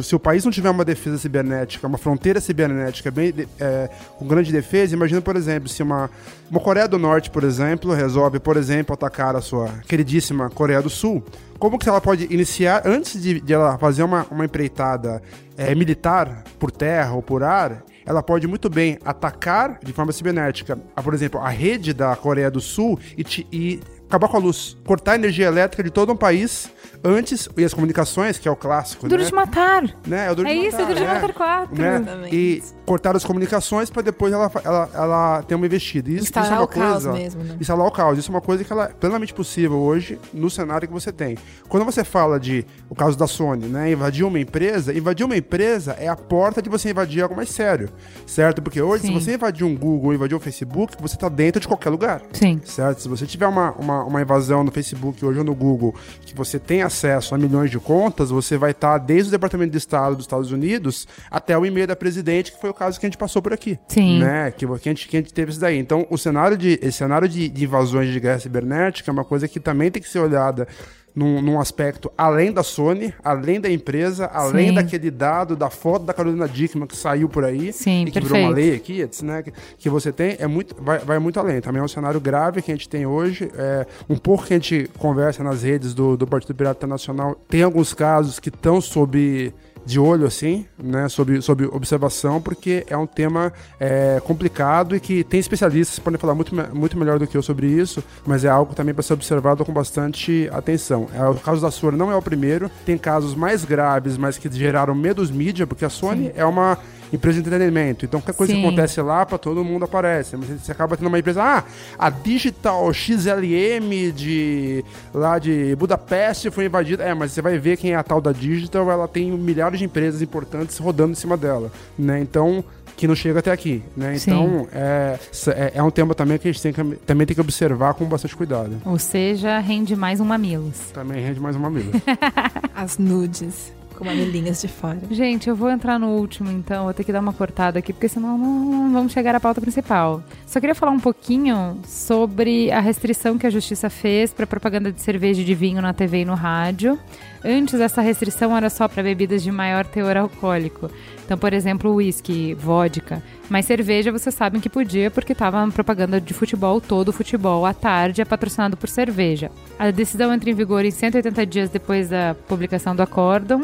se o país não tiver uma defesa cibernética, uma fronteira cibernética bem é, com grande defesa, imagina, por exemplo, se uma, uma Coreia do Norte, por exemplo, resolve, por exemplo, atacar a sua queridíssima Coreia do Sul, como que ela pode iniciar, antes de, de ela fazer uma, uma empreitada é, militar por terra ou por ar, ela pode muito bem atacar de forma cibernética, por exemplo, a rede da Coreia do Sul e, te, e acabar com a luz, cortar a energia elétrica de todo um país antes, e as comunicações, que é o clássico, Duro né? de matar. Né? É, o duro é de isso, matar, é Duro de né? Matar 4. Né? E cortar as comunicações para depois ela, ela, ela ter uma investida. Isso, instalar isso é uma o coisa, caos mesmo, né? Instalar o caos. Isso é uma coisa que ela é plenamente possível hoje no cenário que você tem. Quando você fala de o caso da Sony, né? Invadir uma empresa, invadir uma empresa é a porta de você invadir algo mais sério, certo? Porque hoje, Sim. se você invadir um Google ou invadir um Facebook, você está dentro de qualquer lugar. Sim. Certo? Se você tiver uma, uma, uma invasão no Facebook hoje ou no Google, que você tem acesso a milhões de contas, você vai estar desde o Departamento de Estado dos Estados Unidos até o e-mail da presidente, que foi o caso que a gente passou por aqui. Sim. Né? Que, que, a, gente, que a gente teve isso daí. Então, o cenário de, esse cenário de, de invasões de guerra cibernética é uma coisa que também tem que ser olhada num, num, aspecto além da Sony, além da empresa, além Sim. daquele dado da foto da Carolina Dickman que saiu por aí Sim, e que perfeito. virou uma lei aqui, né, que, que, você tem, é muito, vai, vai, muito além. Também é um cenário grave que a gente tem hoje. É, um pouco que a gente conversa nas redes do, do Partido Pirata Internacional, tem alguns casos que estão sob de olho, assim, né, sobre, sobre observação, porque é um tema é, complicado e que tem especialistas que podem falar muito, muito melhor do que eu sobre isso, mas é algo também para ser observado com bastante atenção. É, o caso da Sony não é o primeiro, tem casos mais graves, mas que geraram medos mídia, porque a Sony Sim. é uma empresa de entretenimento. Então, qualquer coisa Sim. que acontece lá, para todo mundo aparece. Mas você acaba tendo uma empresa, ah, a Digital XLM de lá de Budapeste foi invadida. É, mas você vai ver quem é a tal da Digital, ela tem milhares de empresas importantes rodando em cima dela, né? Então, que não chega até aqui, né? Então, é, é, é, um tema também que a gente tem que, também tem que observar com bastante cuidado. Ou seja, rende mais um mamilos. Também rende mais um mamilos. As nudes. Com mamilinhas de fora. Gente, eu vou entrar no último então, vou ter que dar uma cortada aqui, porque senão não, vamos chegar à pauta principal. Só queria falar um pouquinho sobre a restrição que a justiça fez para propaganda de cerveja e de vinho na TV e no rádio. Antes, essa restrição era só para bebidas de maior teor alcoólico. Então, por exemplo, uísque, vodka. Mas cerveja, vocês sabem que podia porque estava propaganda de futebol, todo o futebol à tarde é patrocinado por cerveja. A decisão entra em vigor em 180 dias depois da publicação do acórdão.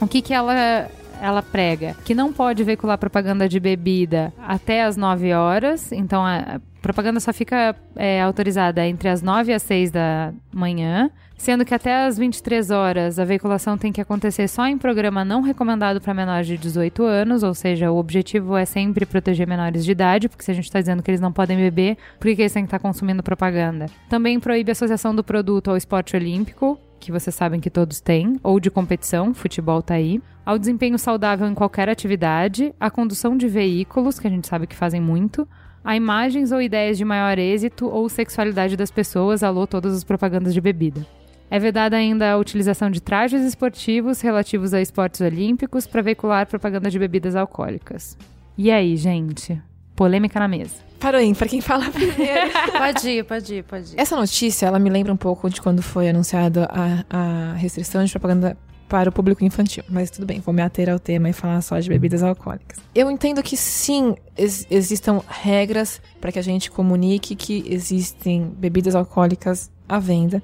O que, que ela ela prega que não pode veicular propaganda de bebida até as 9 horas, então a propaganda só fica é, autorizada entre as 9 e as 6 da manhã, sendo que até as 23 horas a veiculação tem que acontecer só em programa não recomendado para menores de 18 anos, ou seja, o objetivo é sempre proteger menores de idade, porque se a gente está dizendo que eles não podem beber, por que eles têm que estar tá consumindo propaganda? Também proíbe a associação do produto ao esporte olímpico, que vocês sabem que todos têm, ou de competição, futebol tá aí, ao desempenho saudável em qualquer atividade, a condução de veículos, que a gente sabe que fazem muito, a imagens ou ideias de maior êxito ou sexualidade das pessoas, alô todas as propagandas de bebida. É vedada ainda a utilização de trajes esportivos relativos a esportes olímpicos para veicular propaganda de bebidas alcoólicas. E aí, gente? Polêmica na mesa. Para o para quem fala primeiro. pode ir, pode ir, pode ir. Essa notícia, ela me lembra um pouco de quando foi anunciada a, a restrição de propaganda para o público infantil. Mas tudo bem, vou me ater ao tema e falar só de bebidas alcoólicas. Eu entendo que sim, ex existam regras para que a gente comunique que existem bebidas alcoólicas à venda.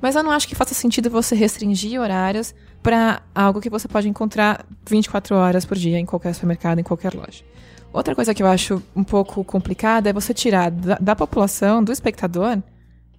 Mas eu não acho que faça sentido você restringir horários para algo que você pode encontrar 24 horas por dia em qualquer supermercado, em qualquer loja. Outra coisa que eu acho um pouco complicada é você tirar da, da população, do espectador,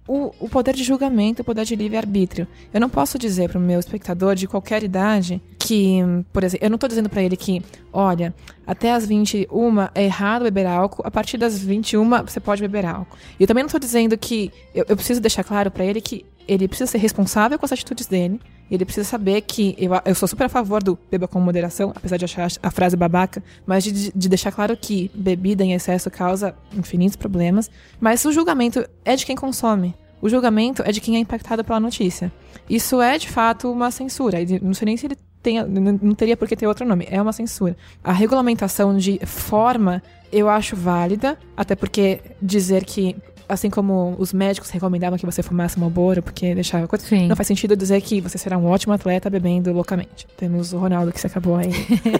o, o, poder de julgamento, o poder de livre-arbítrio. Eu não posso dizer para o meu espectador de qualquer idade que, por exemplo, eu não estou dizendo para ele que, olha, até as 21 é errado beber álcool, a partir das 21 você pode beber álcool. E eu também não estou dizendo que, eu, eu preciso deixar claro para ele que ele precisa ser responsável com as atitudes dele, ele precisa saber que eu, eu sou super a favor do beba com moderação, apesar de achar a frase babaca, mas de, de deixar claro que bebida em excesso causa infinitos problemas. Mas o julgamento é de quem consome. O julgamento é de quem é impactado pela notícia. Isso é, de fato, uma censura. Não sei nem se ele tem, não teria por que ter outro nome. É uma censura. A regulamentação de forma eu acho válida, até porque dizer que assim como os médicos recomendavam que você fumasse Marlboro porque deixava coisa, Sim. não faz sentido dizer que você será um ótimo atleta bebendo loucamente. Temos o Ronaldo que se acabou aí.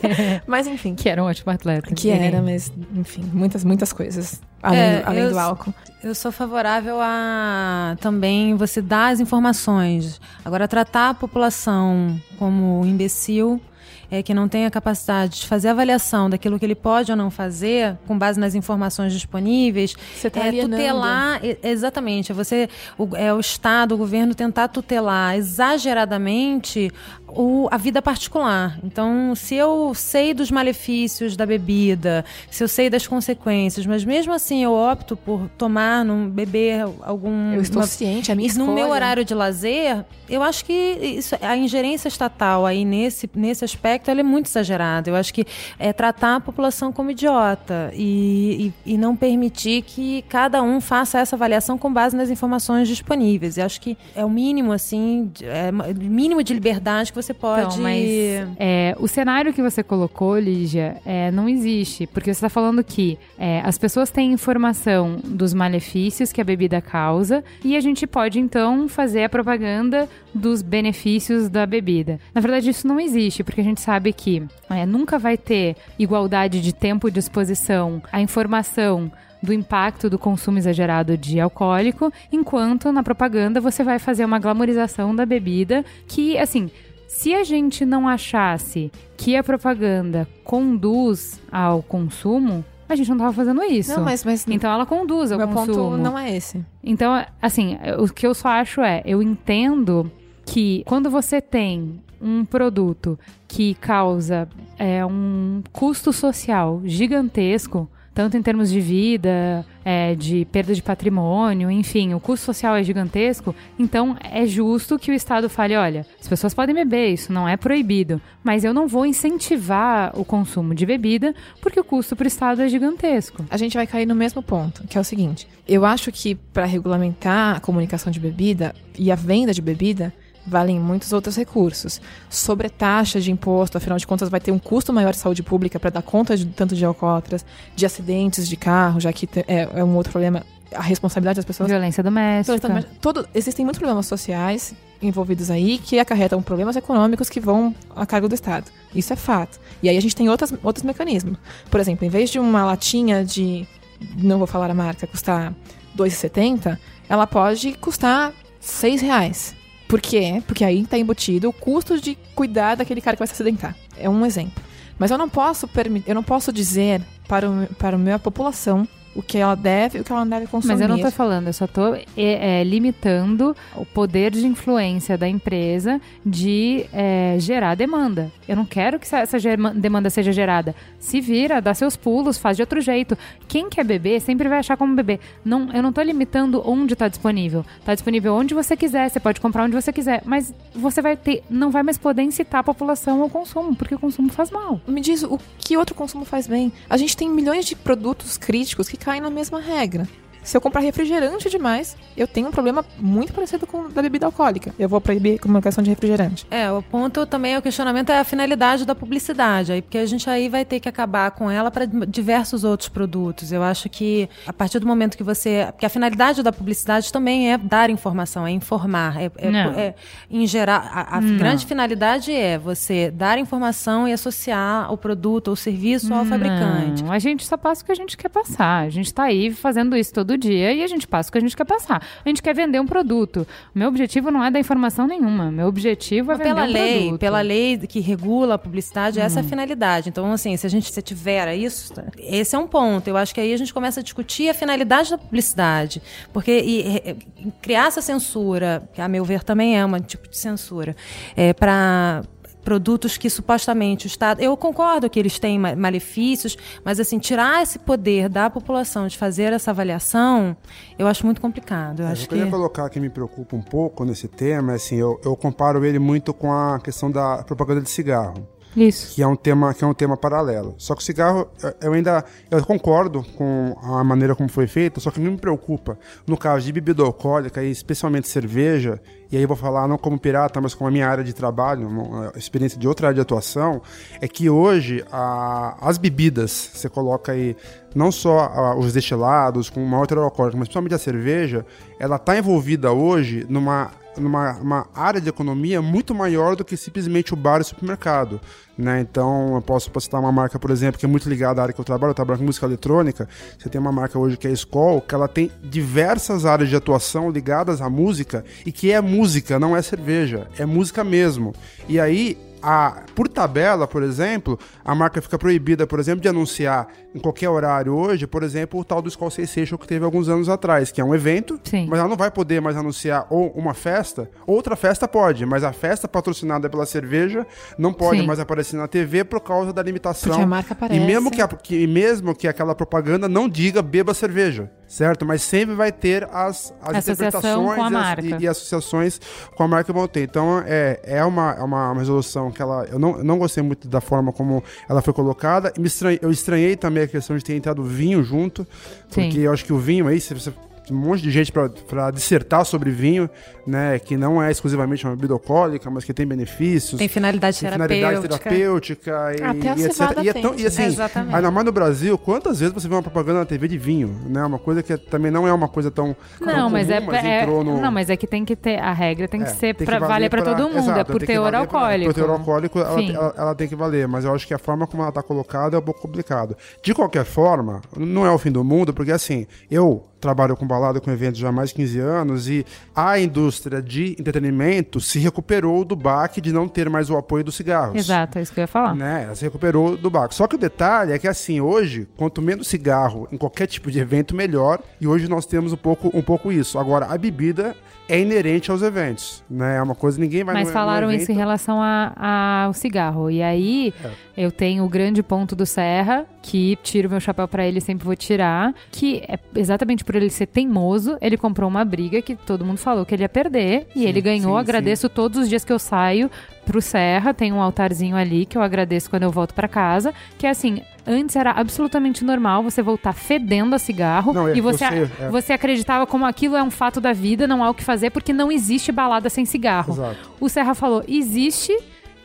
mas enfim. Que era um ótimo atleta. Que era, mas enfim, muitas, muitas coisas. Além, é, além eu, do álcool. Eu sou favorável a também você dar as informações. Agora, tratar a população como imbecil é, que não tem a capacidade de fazer avaliação daquilo que ele pode ou não fazer, com base nas informações disponíveis, você tá é tutelar, exatamente, é você, o, é o Estado, o governo tentar tutelar exageradamente o, a vida particular. Então, se eu sei dos malefícios da bebida, se eu sei das consequências, mas mesmo assim eu opto por tomar, não beber algum. Eu estou uma, ciente, a minha escolha. No meu horário de lazer, eu acho que isso, a ingerência estatal aí nesse, nesse aspecto é muito exagerada. Eu acho que é tratar a população como idiota e, e, e não permitir que cada um faça essa avaliação com base nas informações disponíveis. Eu acho que é o mínimo, assim, é mínimo de liberdade que você você pode. Então, mas é, o cenário que você colocou, Lígia, é, não existe. Porque você está falando que é, as pessoas têm informação dos malefícios que a bebida causa e a gente pode então fazer a propaganda dos benefícios da bebida. Na verdade, isso não existe, porque a gente sabe que é, nunca vai ter igualdade de tempo de exposição à informação do impacto do consumo exagerado de alcoólico, enquanto na propaganda você vai fazer uma glamorização da bebida que, assim, se a gente não achasse que a propaganda conduz ao consumo, a gente não estava fazendo isso. Não, mas, mas então ela conduz ao meu consumo. Meu ponto não é esse. Então, assim, o que eu só acho é, eu entendo que quando você tem um produto que causa é, um custo social gigantesco, tanto em termos de vida, é, de perda de patrimônio, enfim, o custo social é gigantesco, então é justo que o Estado fale: olha, as pessoas podem beber, isso não é proibido, mas eu não vou incentivar o consumo de bebida porque o custo para o Estado é gigantesco. A gente vai cair no mesmo ponto, que é o seguinte: eu acho que para regulamentar a comunicação de bebida e a venda de bebida, valem muitos outros recursos. Sobre taxa de imposto, afinal de contas, vai ter um custo maior de saúde pública para dar conta de tanto de alcoólatras, de acidentes de carro, já que é, é um outro problema a responsabilidade das pessoas. Violência doméstica. Violência doméstica. Todo, existem muitos problemas sociais envolvidos aí que acarretam problemas econômicos que vão a cargo do Estado. Isso é fato. E aí a gente tem outras, outros mecanismos. Por exemplo, em vez de uma latinha de, não vou falar a marca, custar R$ 2,70, ela pode custar 6 reais. Por quê? Porque aí está embutido o custo de cuidar daquele cara que vai se acidentar. É um exemplo. Mas eu não posso, eu não posso dizer para, o, para a minha população o que ela deve e o que ela não deve consumir. Mas eu não estou falando, eu só estou é, é, limitando o poder de influência da empresa de é, gerar demanda. Eu não quero que essa demanda seja gerada. Se vira, dá seus pulos, faz de outro jeito. Quem quer beber sempre vai achar como beber. Não, eu não estou limitando onde está disponível. Está disponível onde você quiser, você pode comprar onde você quiser, mas você vai ter, não vai mais poder incitar a população ao consumo, porque o consumo faz mal. Me diz o que outro consumo faz bem. A gente tem milhões de produtos críticos que caem na mesma regra. Se eu comprar refrigerante demais, eu tenho um problema muito parecido com o da bebida alcoólica. Eu vou proibir a comunicação de refrigerante. É, o ponto também, o questionamento é a finalidade da publicidade, aí, porque a gente aí vai ter que acabar com ela para diversos outros produtos. Eu acho que a partir do momento que você. Porque a finalidade da publicidade também é dar informação, é informar. É, é, é em geral, a, a grande finalidade é você dar informação e associar o produto ou serviço ao Não. fabricante. A gente só passa o que a gente quer passar. A gente está aí fazendo isso todo dia e a gente passa o que a gente quer passar. A gente quer vender um produto. O meu objetivo não é dar informação nenhuma. Meu objetivo é vender pela um lei, produto. Pela lei que regula a publicidade, essa é a finalidade. Então, assim, se a gente se tiver isso, esse é um ponto. Eu acho que aí a gente começa a discutir a finalidade da publicidade. Porque e, e, criar essa censura, que a meu ver também é um tipo de censura, é, para produtos que supostamente o Estado. Eu concordo que eles têm malefícios, mas assim, tirar esse poder da população de fazer essa avaliação, eu acho muito complicado. Eu, eu acho queria que... colocar que me preocupa um pouco nesse tema, assim, eu, eu comparo ele muito com a questão da propaganda de cigarro. Isso. Que é um tema, que é um tema paralelo. Só que o cigarro, eu ainda eu concordo com a maneira como foi feito, só que me preocupa. No caso de bebida alcoólica, e especialmente cerveja, e aí eu vou falar não como pirata, mas como a minha área de trabalho, uma experiência de outra área de atuação, é que hoje a, as bebidas, você coloca aí não só a, os destilados com uma outra alcoólica, mas principalmente a cerveja, ela está envolvida hoje numa numa área de economia muito maior do que simplesmente o bar e o supermercado. Né? Então, eu posso, posso citar uma marca, por exemplo, que é muito ligada à área que eu trabalho, eu trabalho com música eletrônica. Você tem uma marca hoje que é a Skoll, que ela tem diversas áreas de atuação ligadas à música e que é música, não é cerveja, é música mesmo. E aí, a, por tabela, por exemplo, a marca fica proibida, por exemplo, de anunciar em qualquer horário hoje, por exemplo, o tal do Skull Sensation que teve alguns anos atrás, que é um evento, Sim. mas ela não vai poder mais anunciar ou uma festa, outra festa pode, mas a festa patrocinada pela cerveja não pode Sim. mais aparecer na TV por causa da limitação. Porque a marca aparece. E mesmo que, a, que, mesmo que aquela propaganda não diga beba cerveja, certo? Mas sempre vai ter as, as Associação interpretações com a e, as, marca. e, e associações com a marca ter. Então, é, é uma, é uma resolução que ela. Eu não, eu não gostei muito da forma como ela foi colocada. E me estranhei, eu estranhei também a questão de ter entrado vinho junto. Sim. Porque eu acho que o vinho aí, se você um monte de gente para dissertar sobre vinho, né, que não é exclusivamente uma bebida alcoólica, mas que tem benefícios. Tem finalidade tem terapêutica. finalidade terapêutica e, Até a e etc. E, é tão, e assim, É, exatamente. ainda mais no Brasil, quantas vezes você vê uma propaganda na TV de vinho, né? Uma coisa que também não é uma coisa tão, tão Não, mas é, comum, é- entrou no... não, mas é que tem que ter a regra tem que É, ser tem para valer valer para pra- todo mundo, exato, é por teor pra- alcoólico. Por teor alcoólico, ela, ela- ela tem que valer, mas eu acho que a forma como ela está colocada é um pouco complicado. De qualquer forma, não é o fim do mundo, porque assim, eu trabalho com balada, com eventos já há mais de 15 anos e a indústria de entretenimento se recuperou do baque de não ter mais o apoio dos cigarros. Exato, é isso que eu ia falar. Né? Ela se recuperou do baque. Só que o detalhe é que assim, hoje, quanto menos cigarro em qualquer tipo de evento, melhor. E hoje nós temos um pouco, um pouco isso. Agora, a bebida é inerente aos eventos, né? É uma coisa ninguém vai Mas no- falaram no isso em relação ao cigarro. E aí, É. eu tenho o grande ponto do Serra, que tiro meu chapéu pra ele, sempre vou tirar, que é exatamente por ele ser teimoso, ele comprou uma briga que todo mundo falou que ele ia perder, e ele ganhou. sim, agradeço todos os dias que eu saio pro Serra, tem um altarzinho ali que eu agradeço quando eu volto pra casa, que é assim, Antes era absolutamente normal você voltar fedendo a cigarro Não, é, e você, você- é. você acreditava como aquilo é um fato da vida, não há o que fazer, porque não existe balada sem cigarro. Exato. O Serra falou, existe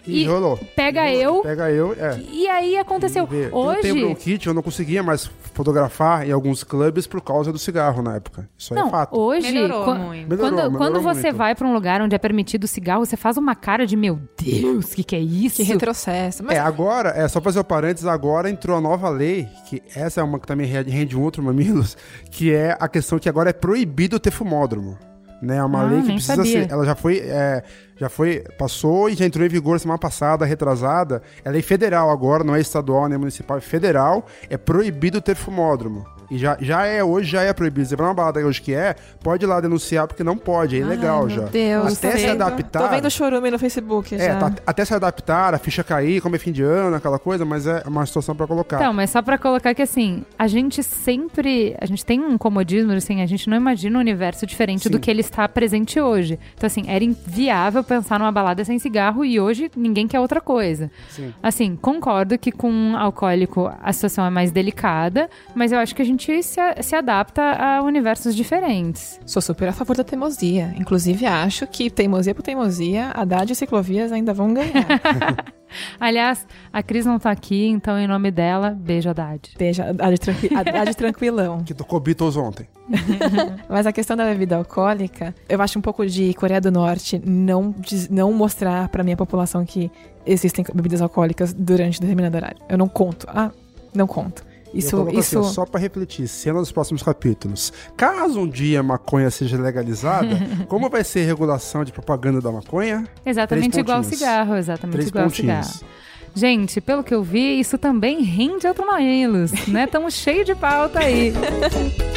E, e rolou. pega eu. Pega eu, é. E aí aconteceu. Vê, Eu tenho Hoje. bronquite, eu não conseguia mais fotografar em alguns clubes por causa do cigarro na época. Isso aí Não, é fato. hoje. Melhorou quan- muito. Melhorou, quando, quando melhorou você muito. vai pra um lugar onde é permitido cigarro, você faz uma cara de meu Deus, o que, que é isso? Que retrocesso. Mas É, agora, é só fazer o parênteses, agora entrou a nova lei, que essa é uma que também rende rende um outro mamilos, que é a questão que agora é proibido ter fumódromo. Né, é uma Ah, lei que precisa sabia. ser. Ela já foi. é, já foi. Passou e já entrou em vigor semana passada, retrasada. É lei federal agora, não é estadual nem municipal, é federal. É proibido ter fumódromo. E já, já é, hoje já é proibido. Você vai numa balada hoje que é, pode ir lá denunciar, porque não pode, é ilegal Ai, já. Meu Deus, Até tô se vendo- adaptar. Tô vendo o chorume no Facebook É, tá- até se adaptar, a ficha cair, como é fim de ano, aquela coisa, mas é uma situação pra colocar. Então, mas só pra colocar que assim, a gente sempre. A gente tem um comodismo, assim, a gente não imagina um universo diferente Sim. do que ele está presente hoje. Então, assim, era inviável pensar numa balada sem cigarro e hoje ninguém quer outra coisa. Sim. Assim, concordo que com um alcoólico a situação é mais delicada, mas eu acho que a gente se, a- se adapta a universos diferentes. Sou super a favor da teimosia. Inclusive, acho que teimosia por teimosia, Haddad e ciclovias ainda vão ganhar. Aliás, a Cris não tá aqui, então em nome dela, beijo, Haddad. Deixa, Haddad, tranqui Haddad tranquilão. Que tocou Beatles ontem. Mas a questão da bebida alcoólica, eu acho um pouco de Coreia do Norte não, não mostrar pra minha população que existem bebidas alcoólicas durante determinado horário. Eu não conto. Ah, não conto. Isso, assim, isso. ó, só pra refletir, cena dos próximos capítulos. Caso um dia a maconha seja legalizada, como vai ser a regulação de propaganda da maconha? Exatamente igual ao cigarro, exatamente Três igual ao pontinhos. cigarro. Gente, pelo que eu vi, isso também rende outro mamilos, né? Estamos cheio de pauta aí.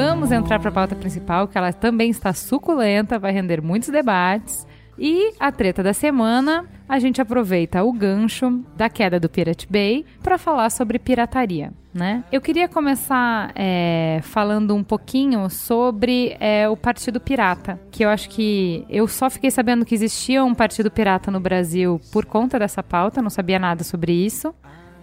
vamos entrar para a pauta principal, que ela também está suculenta, vai render muitos debates. E a treta da semana, a gente aproveita o gancho da queda do Pirate Bay para falar sobre pirataria, né? Eu queria começar é, falando um pouquinho sobre é, o Partido Pirata, que eu acho que eu só fiquei sabendo que existia um Partido Pirata no Brasil por conta dessa pauta, não sabia nada sobre isso.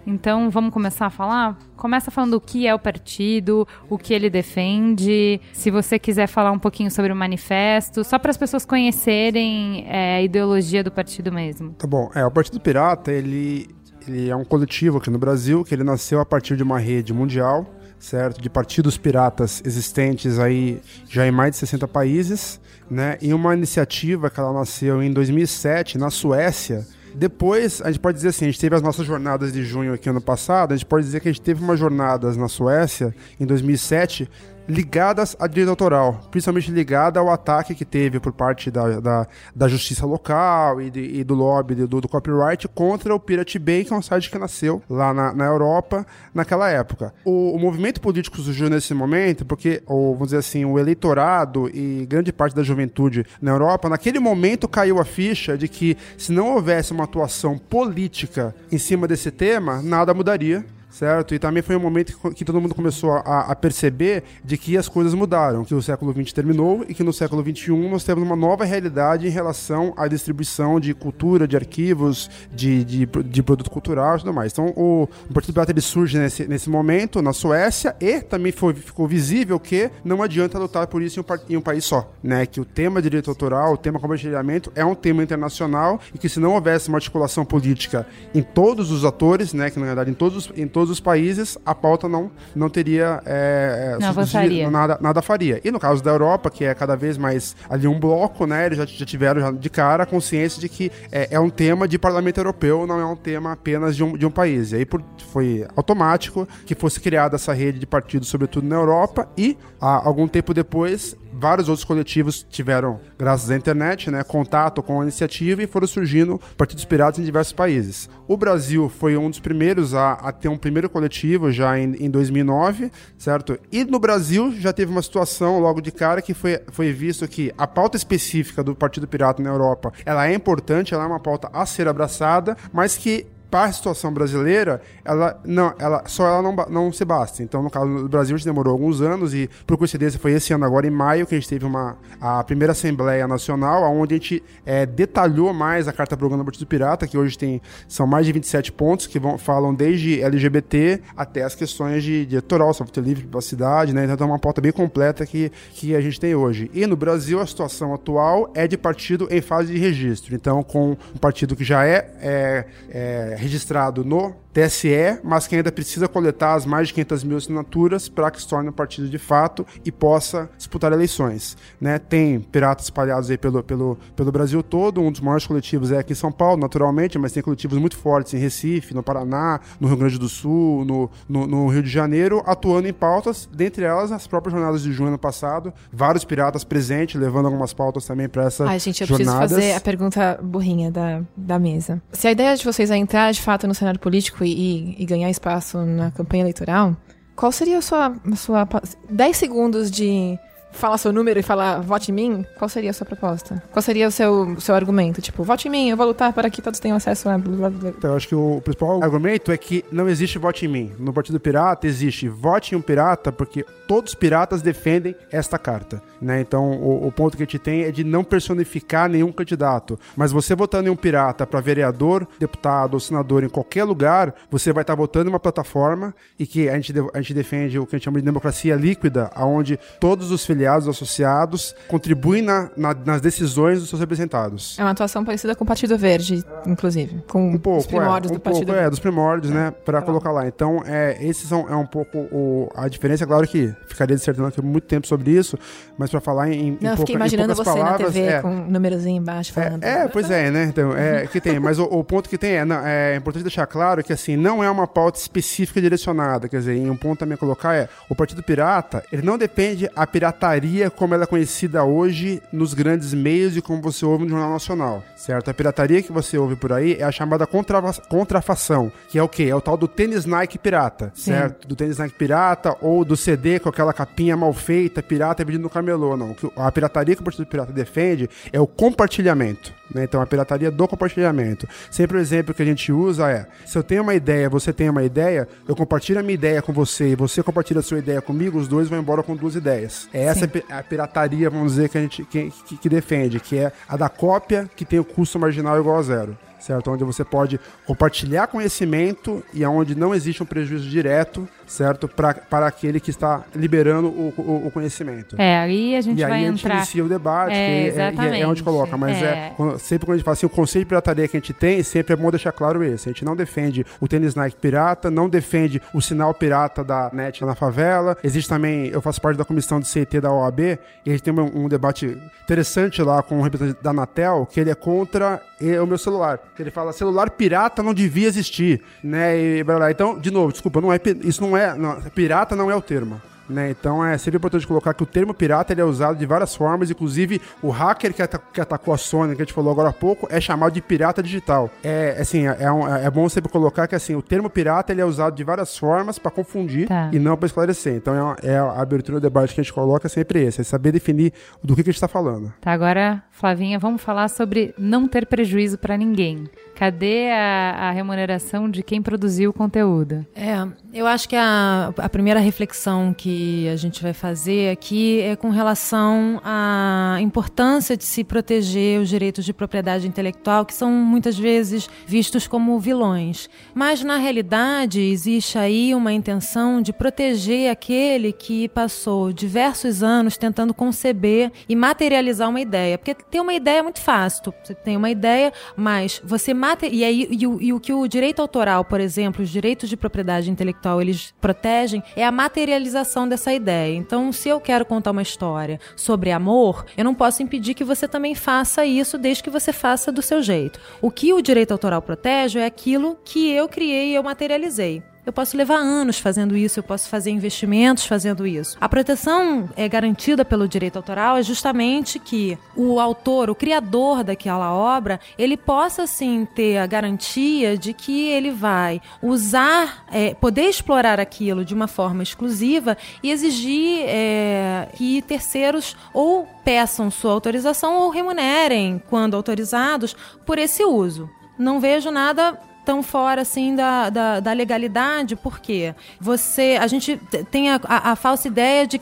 Então vamos começar a falar? Começa falando o que é o partido, o que ele defende. Se você quiser falar um pouquinho sobre o manifesto, só para as pessoas conhecerem é, a ideologia do partido mesmo. Tá bom. É, o Partido Pirata, ele, ele é um coletivo aqui no Brasil, que ele nasceu a partir de uma rede mundial, certo? De partidos piratas existentes aí já em mais de 60 países, né? E uma iniciativa que ela nasceu em 2007 na Suécia. Depois, a gente pode dizer assim, a gente teve as nossas jornadas de junho aqui ano passado, a gente pode dizer que a gente teve umas jornadas na Suécia em 2007 ligadas à direito autoral, principalmente ligada ao ataque que teve por parte da, da, da justiça local e, de- e do lobby do, do copyright contra o Pirate Bay, que é um site que nasceu lá na, na Europa naquela época. O, o movimento político surgiu nesse momento porque, ou, vamos dizer assim, o eleitorado e grande parte da juventude na Europa, naquele momento caiu a ficha de que se não houvesse uma atuação política em cima desse tema, nada mudaria certo? E também foi um momento que, que todo mundo começou a, a perceber de que as coisas mudaram, que o século XX terminou e que no século XXI nós temos uma nova realidade em relação à distribuição de cultura, de arquivos, de, de, de produto cultural e tudo mais. Então o, Partido Pirata ele surge nesse, nesse momento na Suécia e também foi, ficou visível que não adianta lutar por isso em um, em um país só, né? Que o tema de direito autoral, o tema compartilhamento é um tema internacional e que se não houvesse uma articulação política em todos os atores, né? Que na verdade em todos, os- em todos os países, a pauta não, não teria é, é, Não avançaria. nada, nada faria. E no caso da Europa, que é cada vez mais ali um bloco, né? Eles já, já tiveram já de cara a consciência de que é, é um tema de parlamento europeu, não é um tema apenas de um, de um país. E aí por, foi automático que fosse criada essa rede de partidos, sobretudo na Europa, e ah, algum tempo depois vários outros coletivos tiveram, graças à internet, né, contato com a iniciativa e foram surgindo partidos piratas em diversos países. O Brasil foi um dos primeiros a, a ter um primeiro coletivo já em, em 2009, certo? E no Brasil já teve uma situação logo de cara que foi, foi visto que a pauta específica do Partido Pirata na Europa, ela é importante, ela é uma pauta a ser abraçada, mas que para a situação brasileira, ela não, ela só ela não, não se basta. Então, no caso do Brasil, a gente demorou alguns anos e, por coincidência, foi esse ano agora, em maio, que a gente teve uma, a primeira Assembleia Nacional, onde a gente é, detalhou mais a Carta Programa do Partido Pirata, que hoje tem, são mais de 27 pontos, que vão, falam desde LGBT até as questões de, de eleitoral, software livre, privacidade, né? Então, é uma pauta bem completa que, que a gente tem hoje. E no Brasil, a situação atual é de partido em fase de registro. Então, com um partido que já é, é, é registrado no TSE, mas que ainda precisa coletar as mais de 500 mil assinaturas para que se torne um partido de fato e possa disputar eleições. Né? Tem piratas espalhados aí pelo, pelo, pelo Brasil todo, um dos maiores coletivos é aqui em São Paulo, naturalmente, mas tem coletivos muito fortes em Recife, no Paraná, no Rio Grande do Sul, no, no, no Rio de Janeiro, atuando em pautas, dentre elas as próprias jornadas de junho ano passado, vários piratas presentes, levando algumas pautas também para essa Ai, gente, eu jornadas. preciso fazer a pergunta burrinha da, da mesa. Se a ideia de vocês é entrar de fato no cenário político e, e ganhar espaço na campanha eleitoral, qual seria a sua, a sua 10 segundos de falar seu número e falar vote em mim, qual seria a sua proposta? Qual seria o seu, seu argumento? Tipo, vote em mim, eu vou lutar para que todos tenham acesso a. Então, eu acho que o principal argumento é que não existe vote em mim. No Partido Pirata existe vote em um pirata, porque todos os piratas defendem esta carta. Né? Então, o, o, ponto que a gente tem é de não personificar nenhum candidato. Mas você votando em um pirata para vereador, deputado ou senador em qualquer lugar, você vai estar tá votando em uma plataforma e que a gente, a gente defende o que a gente chama de democracia líquida, onde todos os filiados, associados, contribuem na, na, nas decisões dos seus representados. É uma atuação parecida com o Partido Verde, inclusive. Com um pouco, os primórdios é, um do Partido pouco, Verde. É, dos primórdios, né? Para tá colocar lá. Então, é, esses são é um pouco o, a diferença. Claro que ficaria dissertando aqui muito tempo sobre isso, mas para falar em, Não, em, eu fiquei imaginando você palavras, na TV é, com um númerozinho embaixo é, falando. É, é, pois é, né? Então, é que tem. Mas o, o, ponto que tem é, não, é importante deixar claro que assim, não é uma pauta específica direcionada. Quer dizer, em um ponto também a colocar é, o Partido Pirata, ele não depende a pirataria como ela é conhecida hoje nos grandes meios e como você ouve no Jornal Nacional, certo? A pirataria que você ouve por aí é a chamada contra, contrafação, que é o quê? É o tal do tênis Nike pirata, Sim. certo? Do tênis Nike pirata ou do CD com aquela capinha mal feita, pirata pedindo no camelô, não. A pirataria que o Partido Pirata defende é o compartilhamento. Né? Então, a pirataria do compartilhamento. Sempre o exemplo que a gente usa é: se eu tenho uma ideia, você tem uma ideia, eu compartilho a minha ideia com você e você compartilha a sua ideia comigo, os dois vão embora com duas ideias. É essa Sim. a pirataria, vamos dizer, que a gente que, que, que defende, que é a da cópia que tem o custo marginal igual a zero certo? Onde você pode compartilhar conhecimento e onde não existe um prejuízo direto, certo? Pra, para aquele que está liberando o, o, o conhecimento. É, aí a gente e vai aí entrar... a gente inicia o debate, é, exatamente. É, é, onde coloca, mas é, é sempre quando a gente fala assim, o conceito de pirataria que a gente tem, sempre é bom deixar claro esse. A gente não defende o tênis Nike pirata, não defende o sinal pirata da NET na favela. Existe também, eu faço parte da comissão de CT da OAB, e a gente tem um, um debate interessante lá com o representante da Anatel, que ele é contra o meu celular. Ele fala, celular pirata não devia existir, né? E, então, de novo, desculpa, não é, isso não é, não, pirata não é o termo. Né? Então é sempre importante colocar que o termo pirata ele é usado de várias formas, inclusive o hacker que, que atacou a Sony, que a gente falou agora há pouco, é chamado de pirata digital. É assim, é, é um, é bom sempre colocar que assim, o termo pirata ele é usado de várias formas para confundir tá. e não para esclarecer. Então é, é, a abertura do debate que a gente coloca sempre esse, é saber definir do que, que a gente está falando. Tá, agora, Flavinha, vamos falar sobre não ter prejuízo para ninguém. Cadê a, a, remuneração de quem produziu o conteúdo? É, eu acho que a, a primeira reflexão que a gente vai fazer aqui é com relação à importância de se proteger os direitos de propriedade intelectual, que são muitas vezes vistos como vilões. Mas, na realidade, existe aí uma intenção de proteger aquele que passou diversos anos tentando conceber e materializar uma ideia. Porque ter uma ideia muito fácil. Você tem uma ideia, mas você e, aí, e, e o que o direito autoral, por exemplo, os direitos de propriedade intelectual, eles protegem é a materialização dessa ideia. Então, se eu quero contar uma história sobre amor, eu não posso impedir que você também faça isso, desde que você faça do seu jeito. O que o direito autoral protege é aquilo que eu criei e eu materializei. Eu posso levar anos fazendo isso, eu posso fazer investimentos fazendo isso. A proteção é garantida pelo direito autoral é justamente que o autor, o criador daquela obra, ele possa sim ter a garantia de que ele vai usar, é, poder explorar aquilo de uma forma exclusiva e exigir é, que terceiros ou peçam sua autorização ou remunerem, quando autorizados, por esse uso. Não vejo nada tão fora assim da, da, da, legalidade, porque você. A gente tem a, a, a falsa ideia de.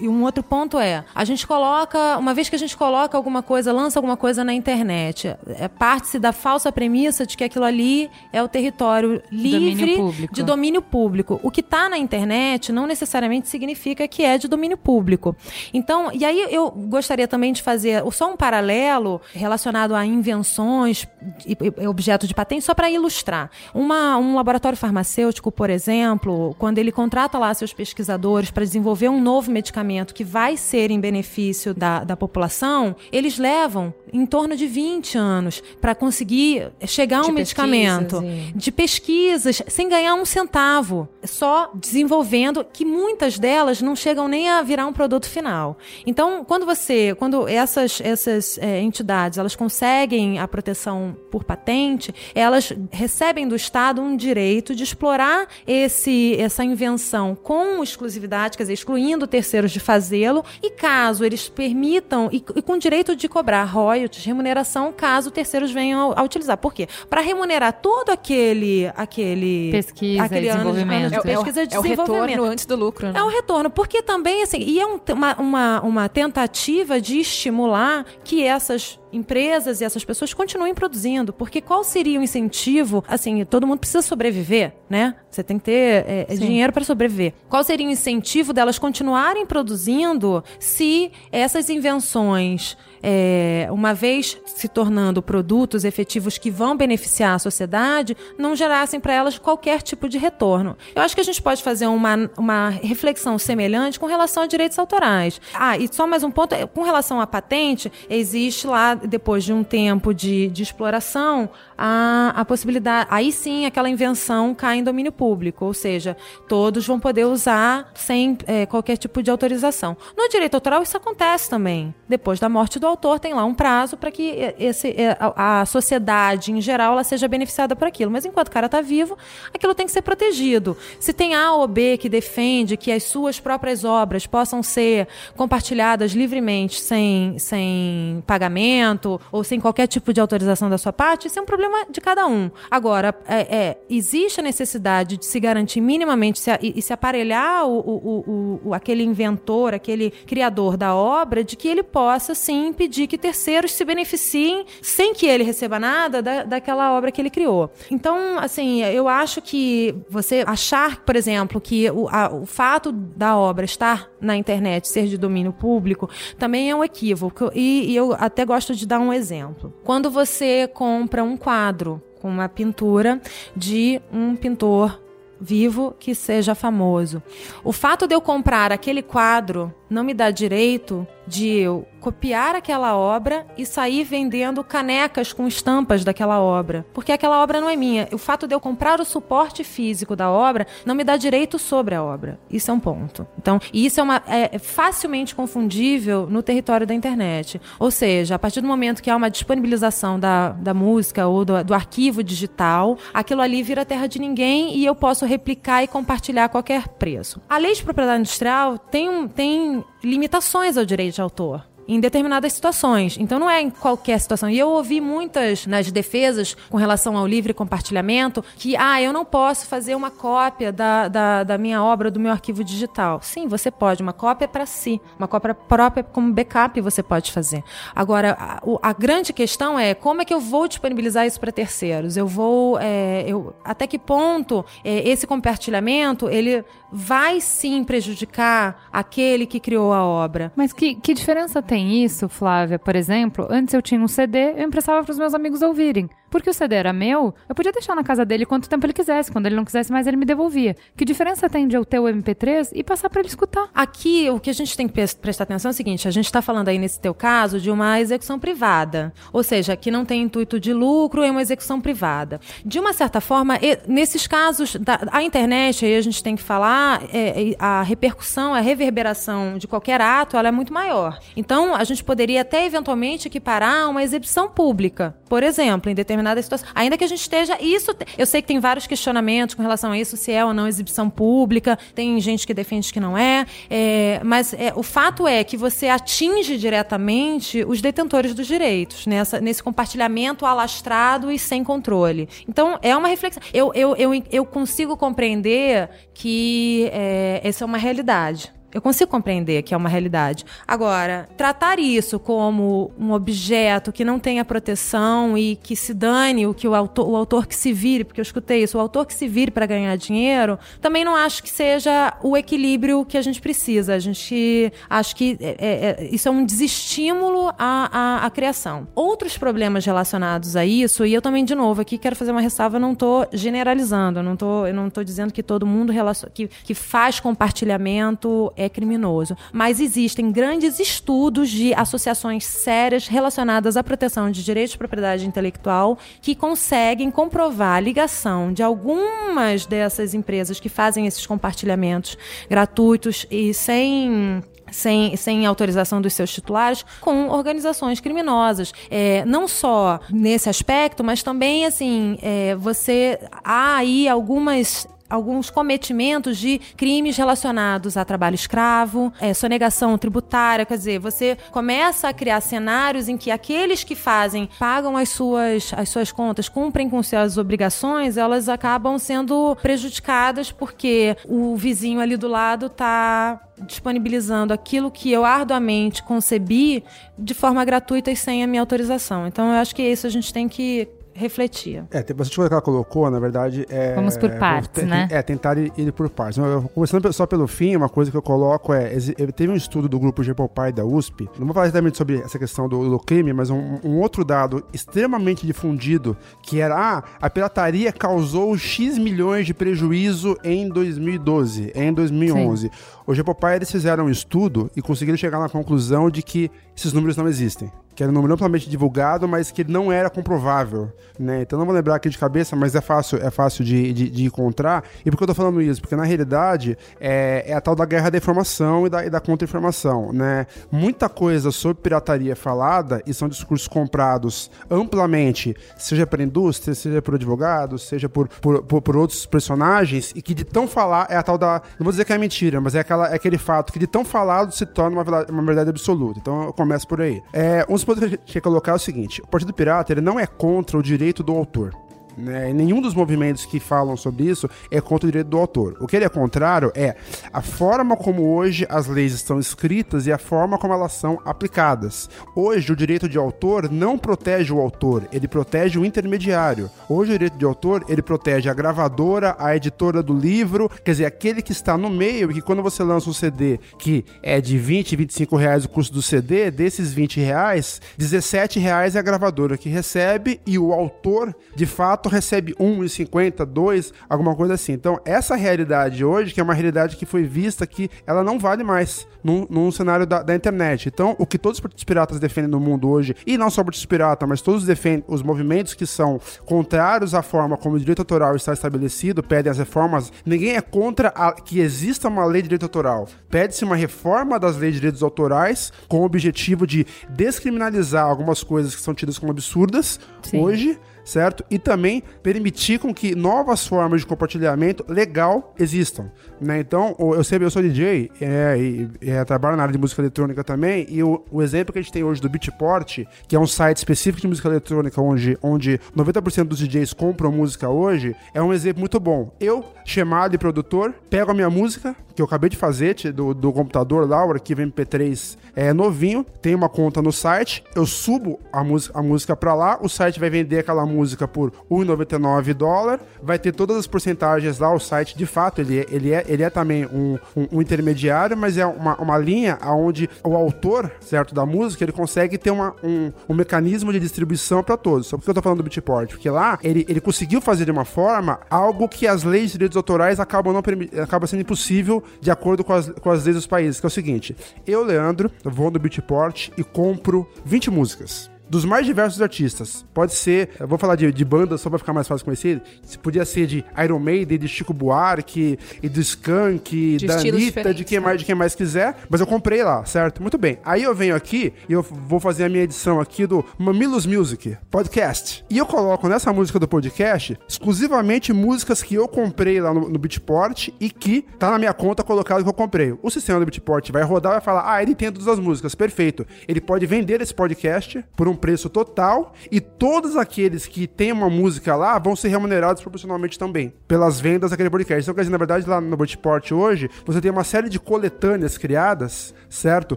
E um outro ponto é, a gente coloca. Uma vez que a gente coloca alguma coisa, lança alguma coisa na internet, é, parte-se da falsa premissa de que aquilo ali é o território livre domínio de domínio público. O que está na internet não necessariamente significa que é de domínio público. Então, e aí eu gostaria também de fazer só um paralelo relacionado a invenções e, e objetos de patente, só para ilustrar mostrar. Uma, um laboratório farmacêutico, por exemplo, quando ele contrata lá seus pesquisadores para desenvolver um novo medicamento que vai ser em benefício da, da população, eles levam em torno de 20 anos para conseguir chegar a um medicamento. E... De pesquisas, sem ganhar um centavo. Só desenvolvendo, que muitas delas não chegam nem a virar um produto final. Então, quando você, quando essas, essas é, entidades, elas conseguem a proteção por patente, elas recebem recebem do Estado um direito de explorar esse, essa invenção com exclusividade, quer dizer, excluindo terceiros de fazê-lo, e caso eles permitam, e, e, com direito de cobrar royalties, remuneração, caso terceiros venham a, a utilizar. Por quê? Para remunerar todo aquele. aquele pesquisa aquele e desenvolvimento. Ano de pesquisa é, de desenvolvimento. É o retorno antes do lucro. Né? É o retorno, porque também, assim, e é um, uma, uma, uma tentativa de estimular que essas empresas e essas pessoas continuem produzindo, porque qual seria o incentivo? Assim, todo mundo precisa sobreviver, né? Você tem que ter é, é dinheiro para sobreviver. Qual seria o incentivo delas continuarem produzindo se essas invenções é, uma vez se tornando produtos efetivos que vão beneficiar a sociedade, não gerassem para elas qualquer tipo de retorno. Eu acho que a gente pode fazer uma, uma reflexão semelhante com relação a direitos autorais. Ah, e só mais um ponto, com relação à patente, existe lá, depois de um tempo de, de exploração, a, a possibilidade, aí sim aquela invenção cai em domínio público, ou seja, todos vão poder usar sem é, qualquer tipo de autorização. No direito autoral isso acontece também. Depois da morte do autor tem lá um prazo para que esse, a, a, sociedade em geral ela seja beneficiada por aquilo. Mas enquanto o cara está vivo, aquilo tem que ser protegido. Se tem A ou B que defende que as suas próprias obras possam ser compartilhadas livremente sem, sem pagamento ou sem qualquer tipo de autorização da sua parte, isso é um problema de cada um. Agora, é, é existe a necessidade de se garantir minimamente se, e, e, se aparelhar o, o, o, aquele inventor, aquele criador da obra, de que ele possa sim impedir que terceiros se beneficiem sem que ele receba nada da, daquela obra que ele criou. Então, assim, eu acho que você achar, por exemplo, que o, a, o fato da obra estar na internet ser de domínio público também é um equívoco. E, e eu até gosto de dar um exemplo. Quando você compra um quadro com uma pintura de um pintor vivo que seja famoso. O fato de eu comprar aquele quadro não me dá direito de eu copiar aquela obra e sair vendendo canecas com estampas daquela obra. Porque aquela obra não é minha. O fato de eu comprar o suporte físico da obra não me dá direito sobre a obra. Isso é um ponto. Então, isso é, uma, é facilmente confundível no território da internet. Ou seja, a partir do momento que há uma disponibilização da, da música ou do, do arquivo digital, aquilo ali vira terra de ninguém e eu posso replicar e compartilhar a qualquer preço. A lei de propriedade industrial tem, um, tem limitações ao direito de autor em determinadas situações. Então não é em qualquer situação. E eu ouvi muitas nas defesas com relação ao livre compartilhamento que, ah, eu não posso fazer uma cópia da, da, da minha obra, do meu arquivo digital. Sim, você pode. Uma cópia para si. Uma cópia própria como backup você pode fazer. Agora, a, a grande questão é como é que eu vou disponibilizar isso para terceiros? Eu vou. É, eu, até que ponto é, esse compartilhamento ele vai sim prejudicar aquele que criou a obra? Mas que, que diferença tem? Tem isso, Flávia, por exemplo, antes eu tinha um CD, eu emprestava para os meus amigos ouvirem. Porque o CD era meu, eu podia deixar na casa dele quanto tempo ele quisesse. Quando ele não quisesse mais, ele me devolvia. Que diferença tem de eu ter o MP3 e passar para ele escutar? Aqui, o que a gente tem que prestar atenção é o seguinte: a gente está falando aí nesse teu caso de uma execução privada. Ou seja, que não tem intuito de lucro, é uma execução privada. De uma certa forma, nesses casos, da, a internet, aí a gente tem que falar, é, a repercussão, a reverberação de qualquer ato, ela é muito maior. Então, a gente poderia até eventualmente equiparar uma exibição pública, por exemplo, em determinada situação. Ainda que a gente esteja. Isso, eu sei que tem vários questionamentos com relação a isso, se é ou não exibição pública, tem gente que defende que não é, é mas é, o fato é que você atinge diretamente os detentores dos direitos, nessa, nesse compartilhamento alastrado e sem controle. Então, é uma reflexão. Eu, eu, eu, eu consigo compreender que é, essa é uma realidade. Eu consigo compreender que é uma realidade. Agora, tratar isso como um objeto que não tenha proteção e que se dane o que o autor, o autor que se vire, porque eu escutei isso, o autor que se vire para ganhar dinheiro, também não acho que seja o equilíbrio que a gente precisa. A gente acho que é, é, é isso é um desestímulo à, à, à, criação. Outros problemas relacionados a isso, e eu também, de novo, aqui quero fazer uma ressalva, eu não estou generalizando, eu não estou dizendo que todo mundo que, que faz compartilhamento é criminoso. Mas existem grandes estudos de associações sérias relacionadas à proteção de direitos de propriedade intelectual que conseguem comprovar a ligação de algumas dessas empresas que fazem esses compartilhamentos gratuitos e sem sem, sem autorização dos seus titulares, com organizações criminosas. É, não só nesse aspecto, mas também, assim, é, você há aí algumas alguns cometimentos de crimes relacionados a trabalho escravo, é, sonegação tributária, quer dizer, você começa a criar cenários em que aqueles que fazem, pagam as suas, as suas contas, cumprem com suas obrigações, elas acabam sendo prejudicadas porque o vizinho ali do lado está disponibilizando aquilo que eu arduamente concebi de forma gratuita e sem a minha autorização. Então, eu acho que isso a gente tem que refletia. É, tem bastante coisa que ela colocou, na verdade. É, Vamos por partes, é, né? É, tentar ir, ir por partes. Começando só pelo fim, uma coisa que eu coloco é. Teve um estudo do grupo Gepopai da USP, não vou falar exatamente sobre essa questão do, do crime, mas um, um, outro dado extremamente difundido, que era: ah, a pirataria causou X milhões de prejuízo em 2012, em 2011. Sim. O Gepopai eles fizeram um estudo e conseguiram chegar na conclusão de que esses números não existem que era um número amplamente divulgado, mas que não era comprovável, né? Então não vou lembrar aqui de cabeça, mas é fácil, é fácil de, de, de encontrar. E por que eu tô falando isso? Porque na realidade é, é a tal da guerra da informação e da, da contra-informação, né? Muita coisa sobre pirataria é falada e são discursos comprados amplamente, seja pela indústria, seja por advogados, seja por, por, por, por, outros personagens, e que de tão falar é a tal da. Não vou dizer que é mentira, mas é, aquela, é aquele fato que de tão falado se torna uma uma verdade absoluta. Então eu começo por aí. É, uns ponto que a gente quer colocar é o seguinte: o Partido Pirata ele não é contra o direito do autor. Né? Nenhum dos movimentos que falam sobre isso é contra o direito do autor. O que ele é contrário é a forma como hoje as leis estão escritas e a forma como elas são aplicadas. Hoje, o direito de autor não protege o autor, ele protege o intermediário. Hoje, o direito de autor ele protege a gravadora, a editora do livro, quer dizer, aquele que está no meio e que quando você lança um CD que é de 20, 25 reais o custo do CD, desses 20 reais, 17 reais é a gravadora que recebe e o autor, de fato, fato recebe 1,50, 2, alguma coisa assim. Então, essa realidade hoje, que é uma realidade que foi vista que ela não vale mais num, num cenário da, da, internet. Então, o que todos os piratas defendem no mundo hoje, e não só os piratas, mas todos defendem os movimentos que são contrários à forma como o direito autoral está estabelecido, pedem as reformas. Ninguém é contra a, que exista uma lei de direito autoral. Pede-se uma reforma das leis de direitos autorais com o objetivo de descriminalizar algumas coisas que são tidas como absurdas Sim. hoje certo? E também permitir com que novas formas de compartilhamento legal existam, né? Então, eu sei, eu sou DJ, é, e, é, trabalho na área de música eletrônica também, e o, o, exemplo que a gente tem hoje do Beatport, que é um site específico de música eletrônica, onde, onde 90% dos DJs compram música hoje, é um exemplo muito bom. Eu, chamado de produtor, pego a minha música, que eu acabei de fazer do, do computador lá, o arquivo MP3 é novinho, tem uma conta no site, eu subo a música, a música pra lá, o site vai vender aquela música por 1,99 dólar, vai ter todas as porcentagens lá, o site de fato, ele é, ele é, ele é também um, um, um intermediário, mas é uma, uma linha onde o autor, certo, da música, ele consegue ter uma, um, um mecanismo de distribuição para todos. Só porque eu tô falando do Beatport? Porque lá ele, ele conseguiu fazer de uma forma algo que as leis de direitos autorais acabam, não, acaba sendo impossível de acordo com as, com as leis dos países, que é o seguinte: eu, Leandro, vou no Beatport e compro 20 músicas dos mais diversos artistas. Pode ser, eu vou falar de, de banda só pra ficar mais fácil conhecido. Podia ser de Iron Maiden, de Chico Buarque, e do Skunk, de da Anitta, de quem, né? mais, de quem mais quiser. Mas eu comprei lá, certo? Muito bem. Aí eu venho aqui e eu vou fazer a minha edição aqui do Mamilos Music Podcast. E eu coloco nessa música do podcast exclusivamente músicas que eu comprei lá no, no Beatport e que tá na minha conta colocado que eu comprei. O sistema do Beatport vai rodar e vai falar: ah, ele tem todas as músicas, perfeito. Ele pode vender esse podcast por um um preço total e todos aqueles que têm uma música lá vão ser remunerados proporcionalmente também pelas vendas daquele podcast. Então, quer dizer, na verdade, lá no Beatport hoje, você tem uma série de coletâneas criadas, certo?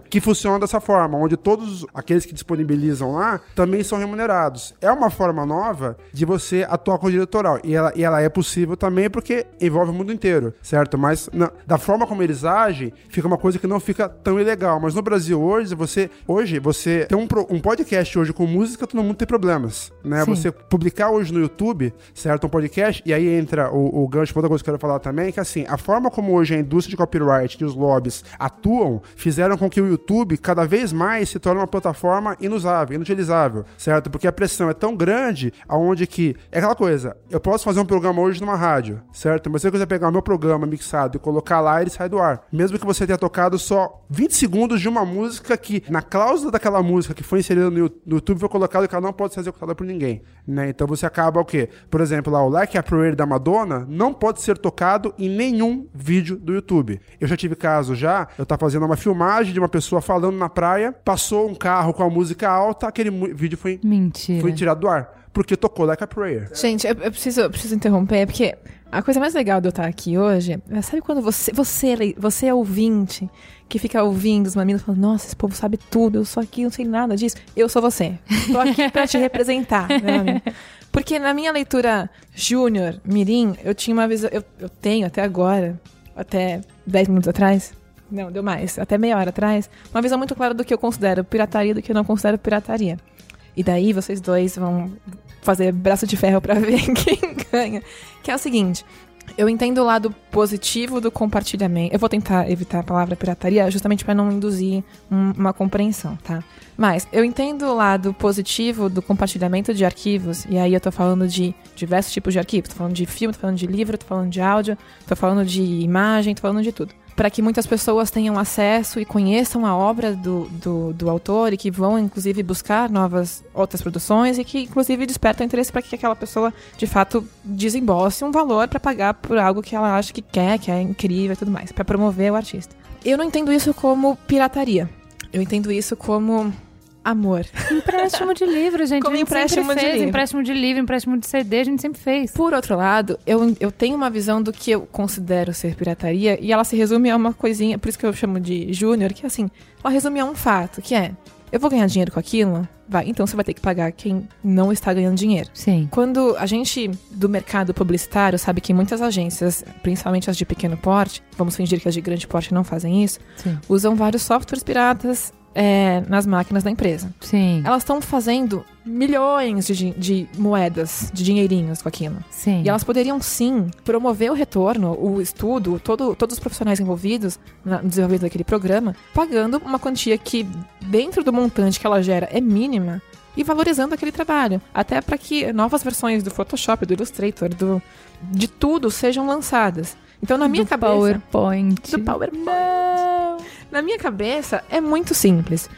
Que funcionam dessa forma, onde todos aqueles que disponibilizam lá também são remunerados. É uma forma nova de você atuar com o diretoral. E ela, e ela é possível também porque envolve o mundo inteiro, certo? Mas na, da forma como eles agem, fica uma coisa que não fica tão ilegal. Mas no Brasil hoje, você hoje você tem um, um podcast hoje hoje com música, todo mundo tem problemas, né? Sim. Você publicar hoje no YouTube, certo, um podcast, e aí entra o, o gancho outra coisa que eu quero falar também, que assim, a forma como hoje a indústria de copyright e os lobbies atuam, fizeram com que o YouTube cada vez mais se torne uma plataforma inusável, inutilizável, certo? Porque a pressão é tão grande, aonde que, é aquela coisa, eu posso fazer um programa hoje numa rádio, certo? Mas se eu quiser pegar o meu programa mixado e colocar lá, ele sai do ar. Mesmo que você tenha tocado só 20 segundos de uma música que, na cláusula daquela música que foi inserida no, no YouTube foi colocado que ela não pode ser executada por ninguém, né? Então você acaba o quê? Por exemplo, lá o Like a Prayer da Madonna não pode ser tocado em nenhum vídeo do YouTube. Eu já tive caso já, eu tava fazendo uma filmagem de uma pessoa falando na praia, passou um carro com a música alta, aquele vídeo foi Mentira. foi tirado do ar porque tocou Like a Prayer. Gente, eu, eu, preciso, eu preciso interromper, porque a coisa mais legal de eu estar aqui hoje é, sabe quando você, você, você é ouvinte, que fica ouvindo os mamilos falando, nossa, esse povo sabe tudo, eu sou aqui, não sei nada disso. Eu sou você. Tô aqui pra te representar, né, Porque na minha leitura júnior, mirim, eu tinha uma visão, eu, eu tenho até agora, até 10 minutos atrás, não, deu mais, até meia hora atrás, uma visão muito clara do que eu considero pirataria e do que eu não considero pirataria. E daí vocês dois vão fazer braço de ferro para ver quem ganha. Que é o seguinte, eu entendo o lado positivo do compartilhamento. Eu vou tentar evitar a palavra pirataria justamente para não induzir um, uma compreensão, tá? Mas eu entendo o lado positivo do compartilhamento de arquivos, e aí eu tô falando de diversos tipos de arquivos. Tô falando de filme, tô falando de livro, tô falando de áudio, tô falando de imagem, tô falando de tudo para que muitas pessoas tenham acesso e conheçam a obra do, do, do, autor e que vão, inclusive, buscar novas outras produções e que, inclusive, despertam interesse para que aquela pessoa, de fato, desembolse um valor para pagar por algo que ela acha que quer, que é incrível e tudo mais, para promover o artista. Eu não entendo isso como pirataria. Eu entendo isso como amor. Empréstimo de livro, gente. Como a gente empréstimo de fez. livro. Empréstimo de livro, empréstimo de CD, a gente sempre fez. Por outro lado, eu, eu tenho uma visão do que eu considero ser pirataria e ela se resume a uma coisinha, por isso que eu chamo de júnior, que é assim, ela resume a um fato, que é, eu vou ganhar dinheiro com aquilo? Vai, então você vai ter que pagar quem não está ganhando dinheiro. Sim. Quando a gente do mercado publicitário sabe que muitas agências, principalmente as de pequeno porte, vamos fingir que as de grande porte não fazem isso, Sim. usam vários softwares piratas é, nas máquinas da empresa. Sim. Elas estão fazendo milhões de, de, moedas, de dinheirinhos com aquilo. Sim. E elas poderiam sim promover o retorno, o estudo, todo, todos os profissionais envolvidos no desenvolvimento daquele programa, pagando uma quantia que, dentro do montante que ela gera, é mínima. E valorizando aquele trabalho. Até para que novas versões do Photoshop, do Illustrator, do, de tudo sejam lançadas. Então, na minha do cabeça. PowerPoint. Do PowerPoint. Na minha cabeça, é muito simples.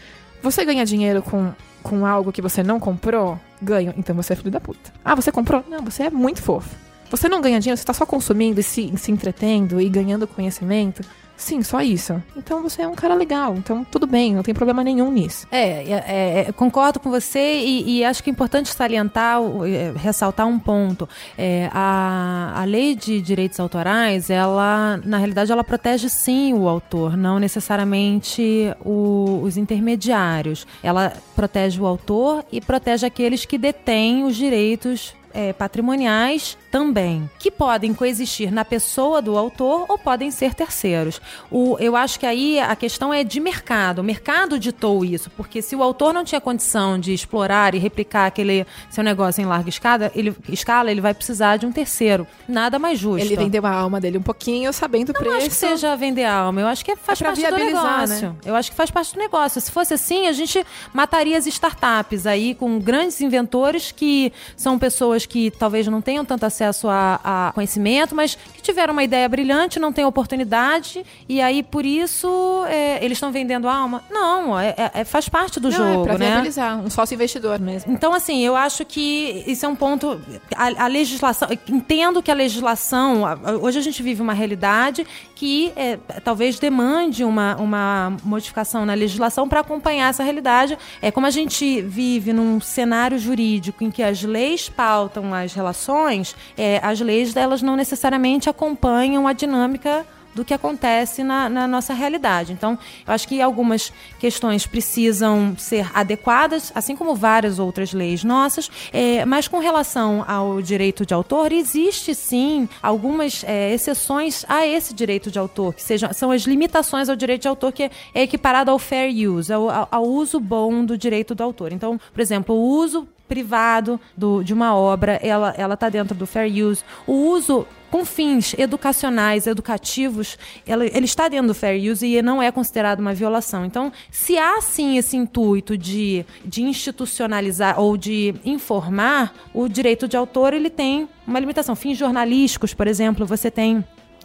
Você ganha dinheiro com, com algo que você não comprou? Ganho. Então você é filho da puta. Ah, você comprou? Não, você é muito fofo. Você não ganha dinheiro, você tá só consumindo e se, se entretendo e ganhando conhecimento? Sim, só isso. Então você é um cara legal. Então tudo bem, não tem problema nenhum nisso. É, é, é concordo com você e, e, acho que é importante salientar, é, ressaltar um ponto. É, a, a lei de direitos autorais, ela, na realidade, ela protege sim o autor, não necessariamente o, os intermediários. Ela protege o autor e protege aqueles que detêm os direitos é, patrimoniais também, que podem coexistir na pessoa do autor ou podem ser terceiros. O, eu acho que aí a questão é de mercado. O mercado ditou isso, porque se o autor não tinha condição de explorar e replicar aquele seu negócio em larga escala, ele, escala, ele vai precisar de um terceiro. Nada mais justo. Ele vendeu a alma dele um pouquinho, sabendo o preço. Não acho que seja vender a alma. Eu acho que faz é parte do negócio. Né? Eu acho que faz parte do negócio. Se fosse assim, a gente mataria as startups aí com grandes inventores que são pessoas que talvez não tenham tanto acesso acesso a, a conhecimento, mas que tiveram uma ideia brilhante, não têm oportunidade, e aí por isso é, eles estão vendendo alma. Não, é, é, é, faz parte do não, jogo, é pra né? viabilizar, um sócio investidor mesmo. Então, assim, eu acho que isso é um ponto. A, a legislação. Entendo que a legislação. Hoje a gente vive uma realidade que é, talvez demande uma, uma modificação na legislação para acompanhar essa realidade. É como a gente vive num cenário jurídico em que as leis pautam as relações, é, as leis delas não necessariamente acompanham a dinâmica do que acontece na, na, nossa realidade. Então, eu acho que algumas questões precisam ser adequadas, assim como várias outras leis nossas, é, mas com relação ao direito de autor, existe sim algumas é, exceções a esse direito de autor, que sejam, são as limitações ao direito de autor, que é equiparado ao fair use, ao, ao uso bom do direito do autor. Então, por exemplo, o uso privado do, de uma obra, ela ela está dentro do fair use. O uso com fins educacionais, educativos, ela, ele está dentro do fair use e não é considerado uma violação. Então, se há sim esse intuito de, de institucionalizar ou de informar, o direito de autor ele tem uma limitação. Fins jornalísticos, por exemplo, você tem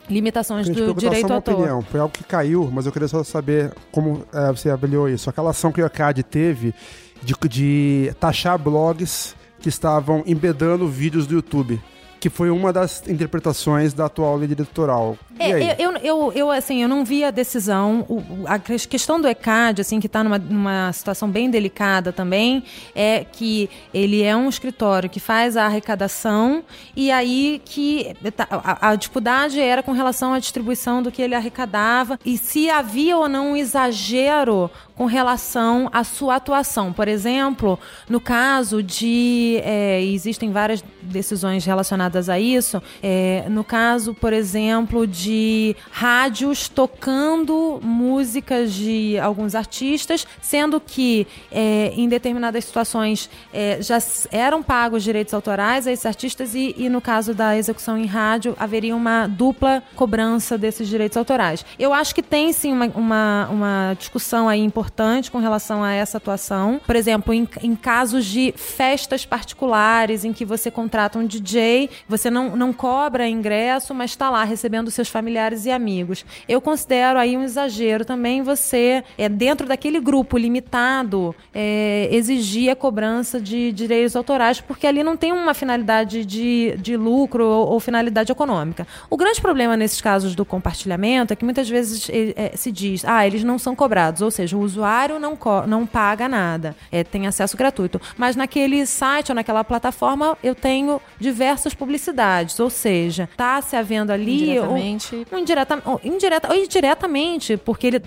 limitações do direito autor. Opinião. Foi algo que caiu, mas eu queria só saber como é, você avaliou isso. Aquela ação que o IACAD teve de, de taxar blogs que estavam embedando vídeos do YouTube que foi uma das interpretações da atual lei eleitoral. É, eu, eu, eu, assim, eu não vi a decisão. O, a questão do ECAD, assim, que está numa, numa situação bem delicada também, é que ele é um escritório que faz a arrecadação e aí que tá, a, a dificuldade era com relação à distribuição do que ele arrecadava e se havia ou não um exagero com relação à sua atuação. Por exemplo, no caso de. É, existem várias decisões relacionadas a isso. É, no caso, por exemplo, de rádios tocando músicas de alguns artistas, sendo que é, em determinadas situações é, já eram pagos direitos autorais a esses artistas e, e, no caso da execução em rádio, haveria uma dupla cobrança desses direitos autorais. Eu acho que tem sim uma, uma, uma discussão aí importante importante com relação a essa atuação. Por exemplo, em, em casos de festas particulares em que você contrata um DJ, você não, não cobra ingresso, mas está lá recebendo seus familiares e amigos. Eu considero aí um exagero também você, é, dentro daquele grupo limitado, é, exigir a cobrança de direitos autorais, porque ali não tem uma finalidade de, de lucro ou, ou finalidade econômica. O grande problema nesses casos do compartilhamento é que muitas vezes é, se diz, ah, eles não são cobrados, ou seja, o usuário não, não paga nada, é, tem acesso gratuito. Mas naquele site ou naquela plataforma eu tenho diversas publicidades, ou seja, está se havendo ali. Indiretamente. Ou, indireta, ou, indireta, ou indiretamente, porque ele,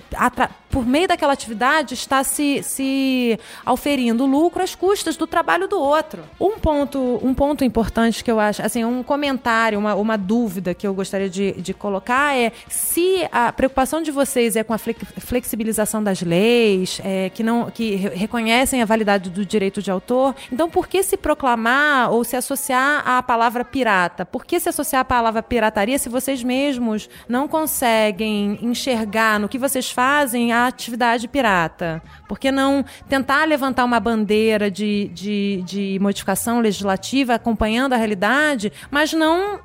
por meio daquela atividade, está se, se auferindo lucro às custas do trabalho do outro. Um ponto, um ponto importante que eu acho, assim, um comentário, uma, uma dúvida que eu gostaria de, de colocar é se a preocupação de vocês é com a flexibilização das leis leis é, que não que reconhecem a validade do direito de autor. Então, por que se proclamar ou se associar à palavra pirata? Por que se associar à palavra pirataria se vocês mesmos não conseguem enxergar no que vocês fazem a atividade pirata? Por que não tentar levantar uma bandeira de, de, de modificação legislativa acompanhando a realidade, mas não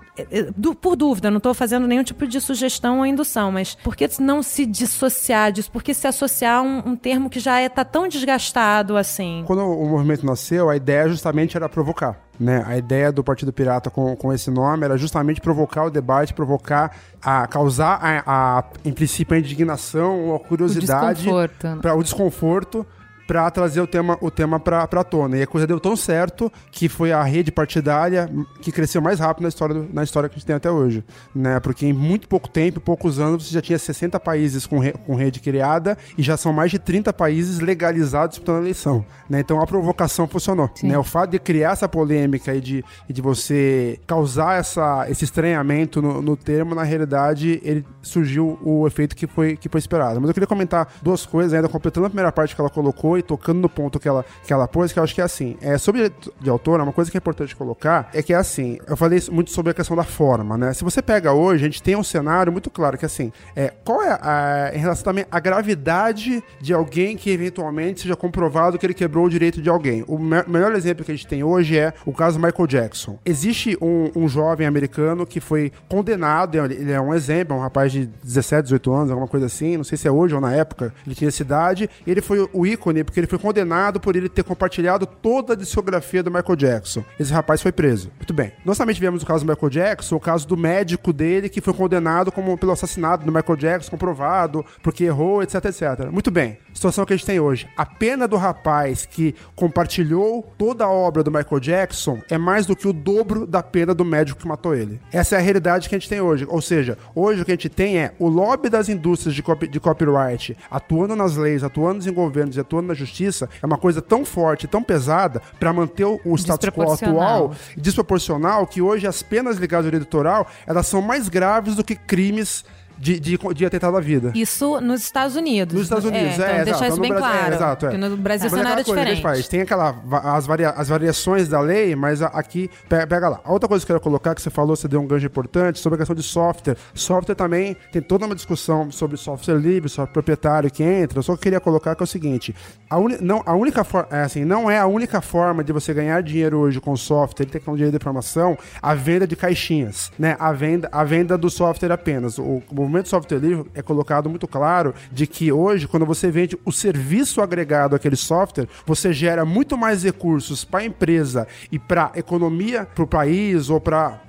por dúvida, não estou fazendo nenhum tipo de sugestão ou indução, mas por que não se dissociar disso? Por que se associar a um, um termo que já está é, tão desgastado assim? Quando o movimento nasceu, a ideia justamente era provocar. Né? A ideia do Partido Pirata com, com esse nome era justamente provocar o debate, provocar, a, causar, a, a em princípio, a indignação ou a curiosidade. O desconforto. Pra, o desconforto para trazer o tema, o tema para pra tona. E a coisa deu tão certo que foi a rede partidária que cresceu mais rápido na história, do, na história que a gente tem até hoje. Né? Porque em muito pouco tempo, poucos anos, você já tinha 60 países com, re, com rede criada e já são mais de 30 países legalizados disputando a eleição. Né? Então a provocação funcionou. Né? O fato de criar essa polêmica e de, e de você causar essa, esse estranhamento no, no termo, na realidade, ele surgiu o efeito que foi, que foi esperado. Mas eu queria comentar duas coisas, ainda completando a primeira parte que ela colocou e tocando no ponto que ela, que ela pôs, que eu acho que é assim. É, sobre de autor, uma coisa que é importante colocar é que é assim. Eu falei muito sobre a questão da forma, né? Se você pega hoje, a gente tem um cenário muito claro que assim, é, qual é a, em relação também à gravidade de alguém que eventualmente seja comprovado que ele quebrou o direito de alguém. O me melhor exemplo que a gente tem hoje é o caso Michael Jackson. Existe um, um jovem americano que foi condenado, ele é um exemplo, é um rapaz de 17, 18 anos, alguma coisa assim, não sei se é hoje ou na época, ele tinha essa idade, e ele foi o ícone porque ele foi condenado por ele ter compartilhado toda a discografia do Michael Jackson. Esse rapaz foi preso. Muito bem. Nós também tivemos o caso do Michael Jackson, o caso do médico dele que foi condenado como pelo assassinato do Michael Jackson, comprovado, porque errou, etc, etc. Muito bem. Situação que a gente tem hoje. A pena do rapaz que compartilhou toda a obra do Michael Jackson é mais do que o dobro da pena do médico que matou ele. Essa é a realidade que a gente tem hoje. Ou seja, hoje o que a gente tem é o lobby das indústrias de, copy, de copyright atuando nas leis, atuando em governos e atuando na justiça é uma coisa tão forte, tão pesada, para manter o, o status quo atual, desproporcional, que hoje as penas ligadas ao direito eleitoral, elas são mais graves do que crimes de, de, de atentado à vida. Isso nos Estados Unidos. Nos Estados Unidos, é. então é deixar isso bem Brasil, claro. É, exato, é. Porque no Brasil é. o cenário é diferente. Faz, tem aquela, as, varia, as variações da lei, mas aqui, pega, lá. A outra coisa que eu quero colocar, que você falou, você deu um gancho importante, sobre a questão de software. Software também tem toda uma discussão sobre software livre, software proprietário que entra. Eu só queria colocar que é o seguinte, a, uni, não, a única forma, é assim, não é a única forma de você ganhar dinheiro hoje com software e tecnologia de informação, a venda de caixinhas, né? A venda, a venda do software apenas. O, o movimento software livre é colocado muito claro de que hoje, quando você vende o serviço agregado àquele software, você gera muito mais recursos para a empresa e para a economia, para o país ou para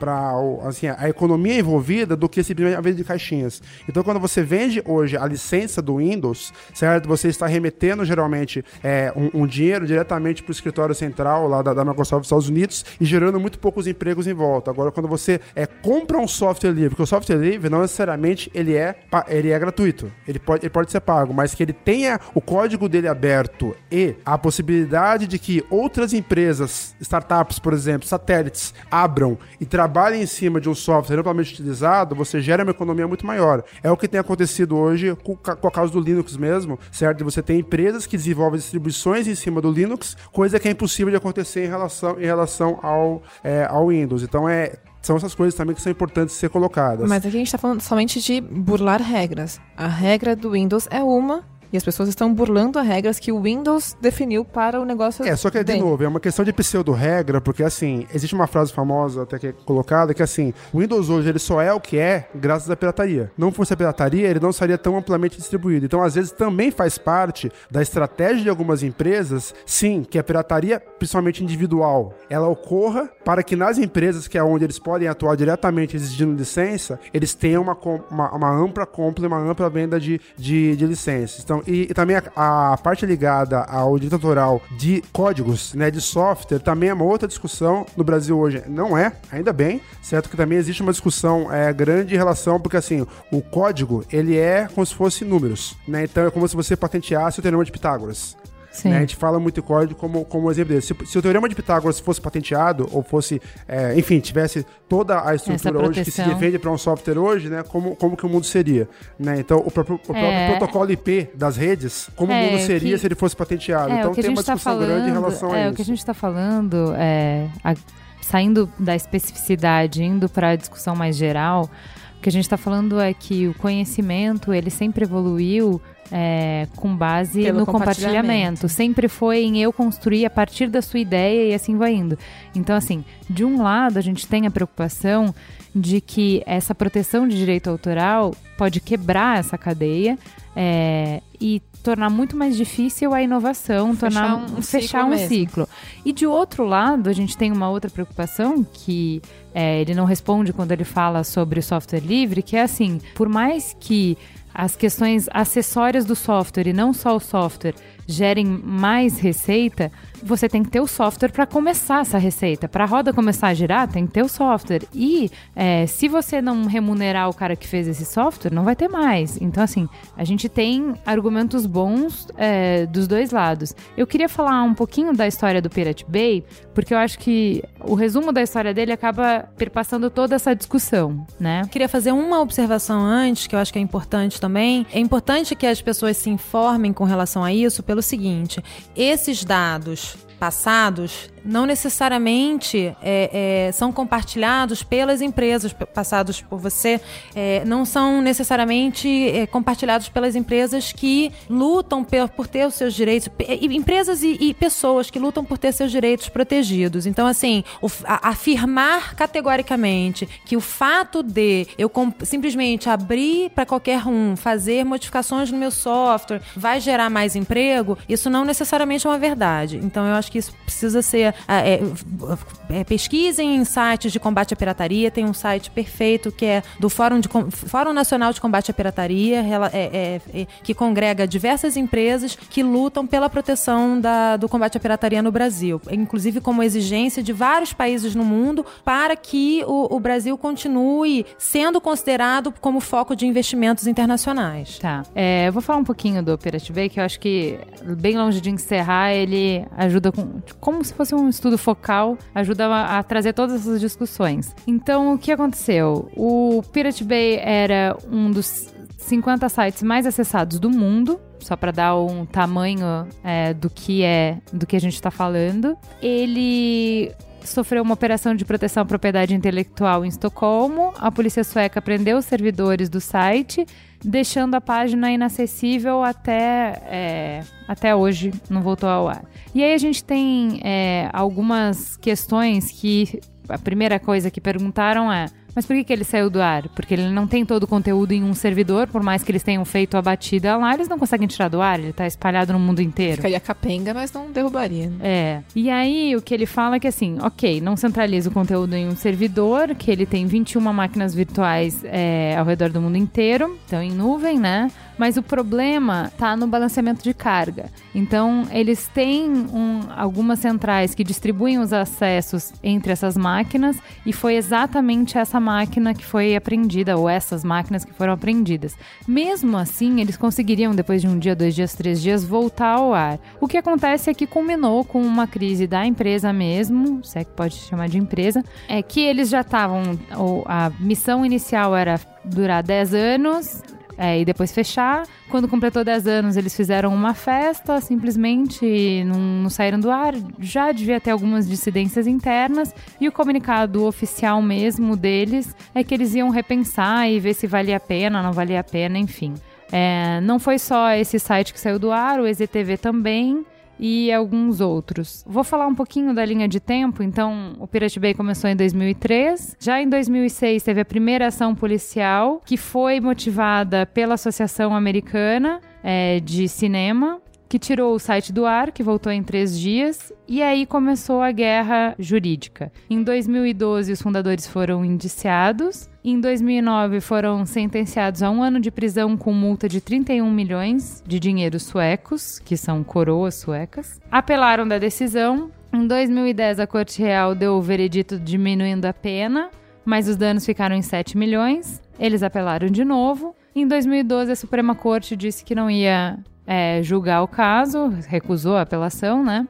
assim, a economia envolvida do que simplesmente a venda de caixinhas. Então, quando você vende hoje a licença do Windows, certo? Você está remetendo geralmente é, um, um, dinheiro diretamente para o escritório central lá da, da, Microsoft dos Estados Unidos e gerando muito poucos empregos em volta. Agora, quando você é, compra um software livre, porque o software livre não necessariamente ele é ele é gratuito. Ele pode, ele pode ser pago, mas que ele tenha o código dele aberto e a possibilidade de que outras empresas, startups, por exemplo, satélites, abram e trabalhem em cima de um software amplamente utilizado, você gera uma economia muito maior. É o que tem acontecido hoje com, com a causa do Linux mesmo, certo? Você tem empresas que desenvolvem distribuições em cima do Linux, coisa que é impossível de acontecer em relação, em relação ao, é, ao Windows. Então é são essas coisas também que são importantes ser colocadas. Mas aqui a gente está falando somente de burlar regras. A regra do Windows é uma, e as pessoas estão burlando as regras que o Windows definiu para o negócio. É, só que, de novo, é uma questão de pseudo-regra, porque assim, existe uma frase famosa até que é colocada que assim, o Windows hoje ele só é o que é graças à pirataria. Não fosse a pirataria, ele não seria tão amplamente distribuído. Então, às vezes, também faz parte da estratégia de algumas empresas, sim, que a pirataria, principalmente individual, ela ocorra para que nas empresas que é onde eles podem atuar diretamente exigindo licença, eles tenham uma, uma, uma ampla compra e uma ampla venda de, de, de licenças. Então, e, e também a, a, parte ligada ao direito autoral de códigos, né, de software, também é uma outra discussão no Brasil hoje. Não é, ainda bem, certo? Que também existe uma discussão é, grande em relação, porque assim, o código, ele é como se fosse números, né? Então é como se você patenteasse o teorema de Pitágoras. Né? A gente fala muito código como, como exemplo desse. Se, se, o teorema de Pitágoras fosse patenteado, ou fosse, é, enfim, tivesse toda a estrutura hoje que se defende para um software hoje, né? Como, como que o mundo seria? Né? Então, o próprio, o próprio é... protocolo IP das redes, como é, o mundo seria que... se ele fosse patenteado. É, então tem uma tá discussão falando, grande em relação a é, isso. O que a gente está falando é. A, saindo da especificidade, indo para a discussão mais geral, que a gente está falando é que o conhecimento ele sempre evoluiu é, com base Pelo no compartilhamento. compartilhamento. Sempre foi em eu construir a partir da sua ideia e assim vai indo. Então, assim, de um lado a gente tem a preocupação de que essa proteção de direito autoral pode quebrar essa cadeia é, e tornar muito mais difícil a inovação, Fechar tornar um- um fechar ciclo um mesmo. ciclo. E de outro lado, a gente tem uma outra preocupação que é, ele não responde quando ele fala sobre software livre, que é assim, por mais que as questões acessórias do software e não só o software gerem mais receita, você tem que ter o software para começar essa receita. Para a roda começar a girar, tem que ter o software. E é, se você não remunerar o cara que fez esse software, não vai ter mais. Então, assim, a gente tem argumentos bons é, dos dois lados. Eu queria falar um pouquinho da história do Pirate Bay, porque eu acho que o resumo da história dele acaba perpassando toda essa discussão, né? Queria fazer uma observação antes, que eu acho que é importante também. É importante que as pessoas se informem com relação a isso pelo seguinte: esses dados passados não necessariamente é, é, são compartilhados pelas empresas passados por você, é, não são necessariamente é, compartilhados pelas empresas que lutam pe- por ter os seus direitos, empresas e, e pessoas que lutam por ter seus direitos protegidos. Então, assim, o a- afirmar categoricamente que o fato de eu simplesmente abrir para qualquer um, fazer modificações no meu software, vai gerar mais emprego, isso não necessariamente é uma verdade. Então, eu acho que isso precisa ser. Ah, é, é, pesquisem em sites de combate à pirataria, tem um site perfeito que é do Fórum, de, Fórum Nacional de Combate à Pirataria, é- é- é- que congrega diversas empresas que lutam pela proteção da- do combate à pirataria no Brasil, inclusive como exigência de vários países no mundo para que o, o Brasil continue sendo considerado como foco de investimentos internacionais. Tá. É, eu vou falar um pouquinho do Pirate Bay, que eu acho que, bem longe de encerrar, ele ajuda com. Como se fosse um estudo focal, ajuda a, a trazer todas essas discussões. Então, o que aconteceu? O Pirate Bay era um dos 50 sites mais acessados do mundo. Só para dar um tamanho é, do que é, do que a gente está falando. Ele sofreu uma operação de proteção à propriedade intelectual em Estocolmo. A polícia sueca prendeu os servidores do site, deixando a página inacessível até, é, até hoje, não voltou ao ar. E aí a gente tem é, algumas questões que a primeira coisa que perguntaram é. Mas por que, que ele saiu do ar? Porque ele não tem todo o conteúdo em um servidor, por mais que eles tenham feito a batida lá, eles não conseguem tirar do ar, ele tá espalhado no mundo inteiro. Ficaria capenga, mas não derrubaria. né? É. E aí, o que ele fala é que assim, ok, não centraliza o conteúdo em um servidor, que ele tem 21 máquinas virtuais é, ao redor do mundo inteiro, então em nuvem, né? Mas o problema tá no balanceamento de carga. Então, eles têm um- algumas centrais que distribuem os acessos entre essas máquinas, e foi exatamente essa máquina que foi apreendida, ou essas máquinas que foram apreendidas. Mesmo assim, eles conseguiriam, depois de um dia, dois dias, três dias, voltar ao ar. O que acontece é que culminou com uma crise da empresa mesmo, se é que pode chamar de empresa, é que eles já estavam. A missão inicial era durar 10 anos, é, e depois fechar. Quando completou 10 anos, eles fizeram uma festa, simplesmente não, não saíram do ar. Já devia ter algumas dissidências internas. E o comunicado oficial mesmo deles é que eles iam repensar e ver se valia a pena, não valia a pena, enfim. É, não foi só esse site que saiu do ar, o EZTV também e alguns outros. Vou falar um pouquinho da linha de tempo. Então, o Pirate Bay começou em 2003. Já em 2006 teve a primeira ação policial, que foi motivada pela Associação Americana é, de Cinema. Que tirou o site do ar, que voltou em três dias, e aí começou a guerra jurídica. Em 2012, os fundadores foram indiciados. Em 2009, foram sentenciados a um ano de prisão com multa de 31 milhões de dinheiros suecos, que são coroas suecas. Apelaram da decisão. Em 2010, a Corte Real deu o veredito diminuindo a pena, mas os danos ficaram em 7 milhões. Eles apelaram de novo. Em 2012, a Suprema Corte disse que não ia é, julgar o caso, recusou a apelação, né?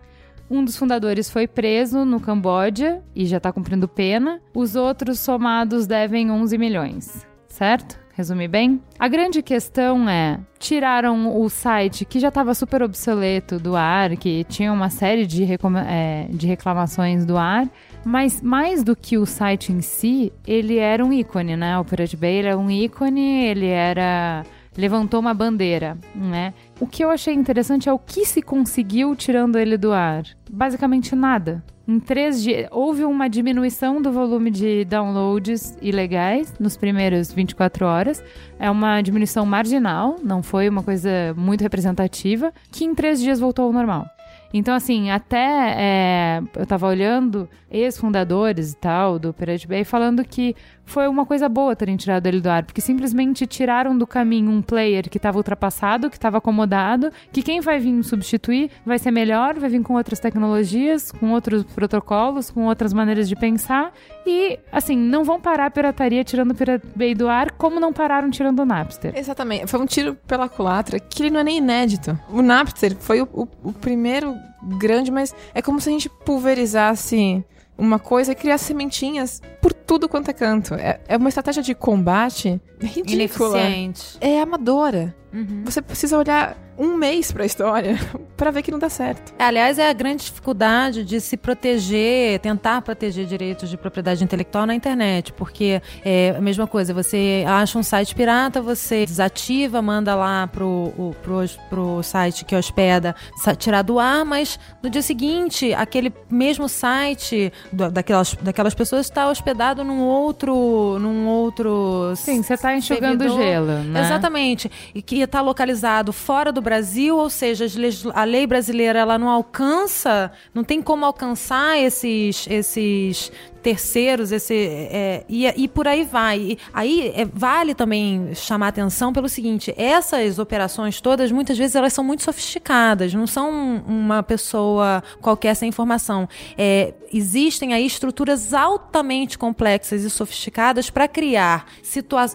Um dos fundadores foi preso no Camboja e já está cumprindo pena. Os outros somados devem 11 milhões, certo? resumir bem? A grande questão é: tiraram o site que já estava super obsoleto do ar, que tinha uma série de, é, de reclamações do ar. Mas mais do que o site em si, ele era um ícone, né? O Pirate Bay era um ícone, ele era levantou uma bandeira, né? O que eu achei interessante é o que se conseguiu tirando ele do ar. Basicamente nada. Em três dias, houve uma diminuição do volume de downloads ilegais nos primeiros 24 horas. É uma diminuição marginal, não foi uma coisa muito representativa, que em três dias voltou ao normal. Então, assim, até é, eu tava olhando ex-fundadores e tal do Pirate Bay falando que foi uma coisa boa terem tirado ele do ar, porque simplesmente tiraram do caminho um player que estava ultrapassado, que estava acomodado, que quem vai vir substituir vai ser melhor, vai vir com outras tecnologias, com outros protocolos, com outras maneiras de pensar. E, assim, não vão parar a pirataria tirando o Pirate do ar, como não pararam tirando o Napster. Exatamente. Foi um tiro pela culatra que ele não é nem inédito. O Napster foi o, o, o primeiro grande, mas é como se a gente pulverizasse uma coisa e criar sementinhas por tudo quanto é canto. É, é uma estratégia de combate ridícula. Ineficiente. É amadora. Uhum. Você precisa olhar um mês para a história para ver que não dá certo. Aliás, é a grande dificuldade de se proteger, tentar proteger direitos de propriedade intelectual na internet, porque é a mesma coisa, você acha um site pirata, você desativa, manda lá pro, o, pro, pro site que hospeda tirar do ar, mas no dia seguinte, aquele mesmo site daquelas, daquelas pessoas está hospedado num outro num outro Sim, você está enxugando servidor. gelo, né? Exatamente. E que está localizado fora do Brasil, ou seja, a lei brasileira ela não alcança, não tem como alcançar esses, esses terceiros, esse, é, e, e por aí vai. E aí é, vale também chamar atenção pelo seguinte: essas operações todas, muitas vezes, elas são muito sofisticadas, não são uma pessoa qualquer sem informação. É, existem aí estruturas altamente complexas e sofisticadas para criar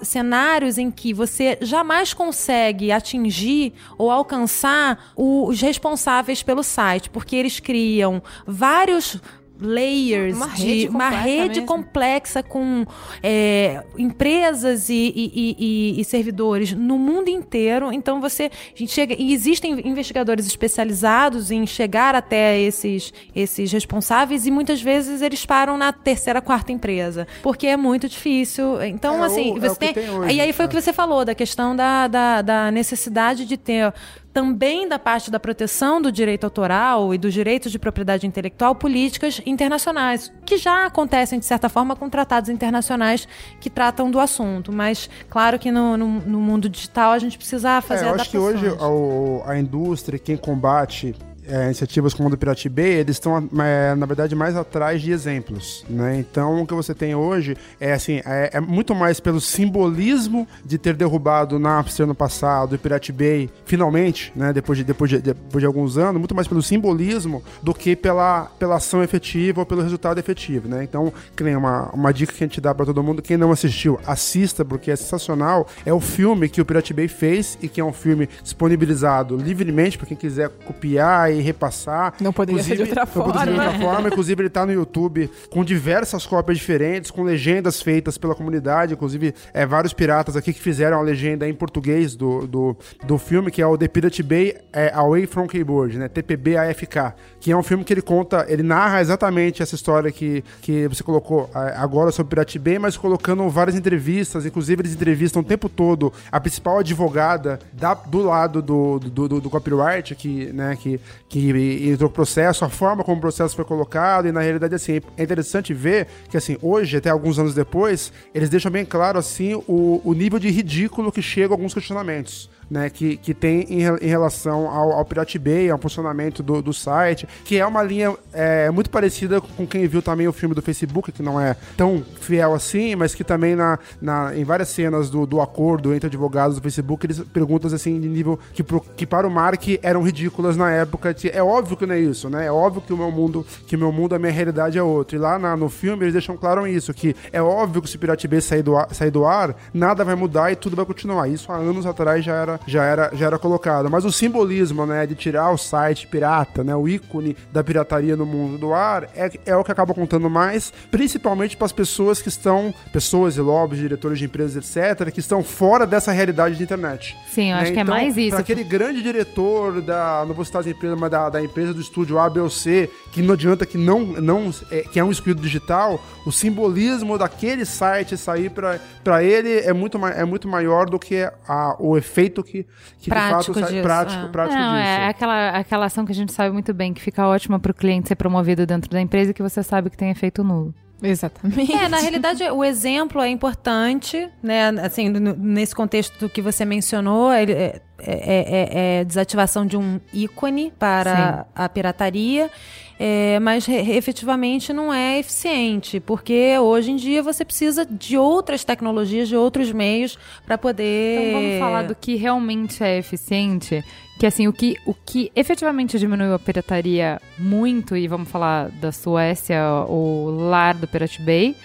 cenários em que você jamais consegue atingir ou alcançar os responsáveis pelo site, porque eles criam vários layers uma de rede uma rede complexa com é, empresas e, e, e, e, servidores no mundo inteiro. Então você a gente chega e existem investigadores especializados em chegar até esses esses responsáveis e muitas vezes eles param na terceira, quarta empresa porque é muito difícil. Então é assim o, você é tem, hoje, e aí foi o que você falou da questão da, da, da necessidade de ter também da parte da proteção do direito autoral e dos direitos de propriedade intelectual políticas internacionais, que já acontecem, de certa forma, com tratados internacionais que tratam do assunto. Mas, claro que no, no, no mundo digital a gente precisa fazer é, eu adaptações. acho que hoje a, a indústria, quem combate é, iniciativas como a do Pirate Bay, eles estão, é, na verdade, mais atrás de exemplos, né? Então, o que você tem hoje é, assim, é, é, muito mais pelo simbolismo de ter derrubado o Napster no passado e Pirate Bay, finalmente, né? Depois de, depois, de, depois de alguns anos, muito mais pelo simbolismo do que pela, pela ação efetiva ou pelo resultado efetivo, né? Então, nem uma, uma dica que a gente dá para todo mundo, quem não assistiu, assista, porque é sensacional. É o filme que o Pirate Bay fez e que é um filme disponibilizado livremente para quem quiser copiar e repassar. Não poderia ser de outra forma. de outra forma. Inclusive, ele tá no YouTube com diversas cópias diferentes, com legendas feitas pela comunidade. Inclusive, é, vários piratas aqui que fizeram a legenda em português do, do, do filme, que é o The Pirate Bay é, Away from Keyboard, né? TPB AFK. Que é um filme que ele conta, ele narra exatamente essa história que, que você colocou agora sobre Pirate Bay, mas colocando várias entrevistas. Inclusive, eles entrevistam o tempo todo a principal advogada da, do lado do, do, do, do copyright, que, né, que, que entrou o processo, a forma como o processo foi colocado, e na realidade, assim, é interessante ver que, assim, hoje, até alguns anos depois, eles deixam bem claro, assim, o, o nível de ridículo que chega a alguns questionamentos né, que, que tem em, em relação ao, ao Pirate Bay, ao funcionamento do, do site, que é uma linha é, muito parecida com quem viu também o filme do Facebook, que não é tão fiel assim, mas que também na, na, em várias cenas do, do acordo entre advogados do Facebook, eles perguntas assim de nível que, pro, que para o Mark eram ridículas na época. É óbvio que não é isso, né? É óbvio que o meu mundo, que meu mundo, a minha realidade é outro. E lá na, no filme eles deixam claro isso, que é óbvio que se o Pirate Bay sair do, ar, sair do ar, nada vai mudar e tudo vai continuar. Isso há anos atrás já era já era, já era colocado. Mas o simbolismo, né, de tirar o site pirata, né, o ícone da pirataria no mundo do ar, é, é o que acaba contando mais, principalmente para as pessoas que estão, pessoas e lobbies, diretores de empresas, etc., que estão fora dessa realidade de internet. Sim, eu né? acho que é Então, mais isso. Pra aquele grande diretor da, não vou citar as empresas, mas da, da empresa do estúdio A, B ou C, que não adianta que não, não é, que é um espírito digital, o simbolismo daquele site sair para ele é muito, é muito maior do que a, o efeito que, que Prático de fato disso, prático, é. prático Não, disso. é aquela, aquela ação que a gente sabe muito bem, que fica ótima pro cliente ser promovido dentro da empresa e que você sabe que tem efeito nulo. Exatamente. É, na realidade, o exemplo é importante, né? Assim, nesse contexto que você mencionou, ele é, é- é- é desativação de um ícone para a pirataria, é, mas efetivamente não é eficiente, porque hoje em dia você precisa de outras tecnologias, de outros meios para poder. Então vamos falar do que realmente é eficiente. Que assim, o que, o que efetivamente diminuiu a pirataria muito, e vamos falar da Suécia, o lar do Pirate Bay,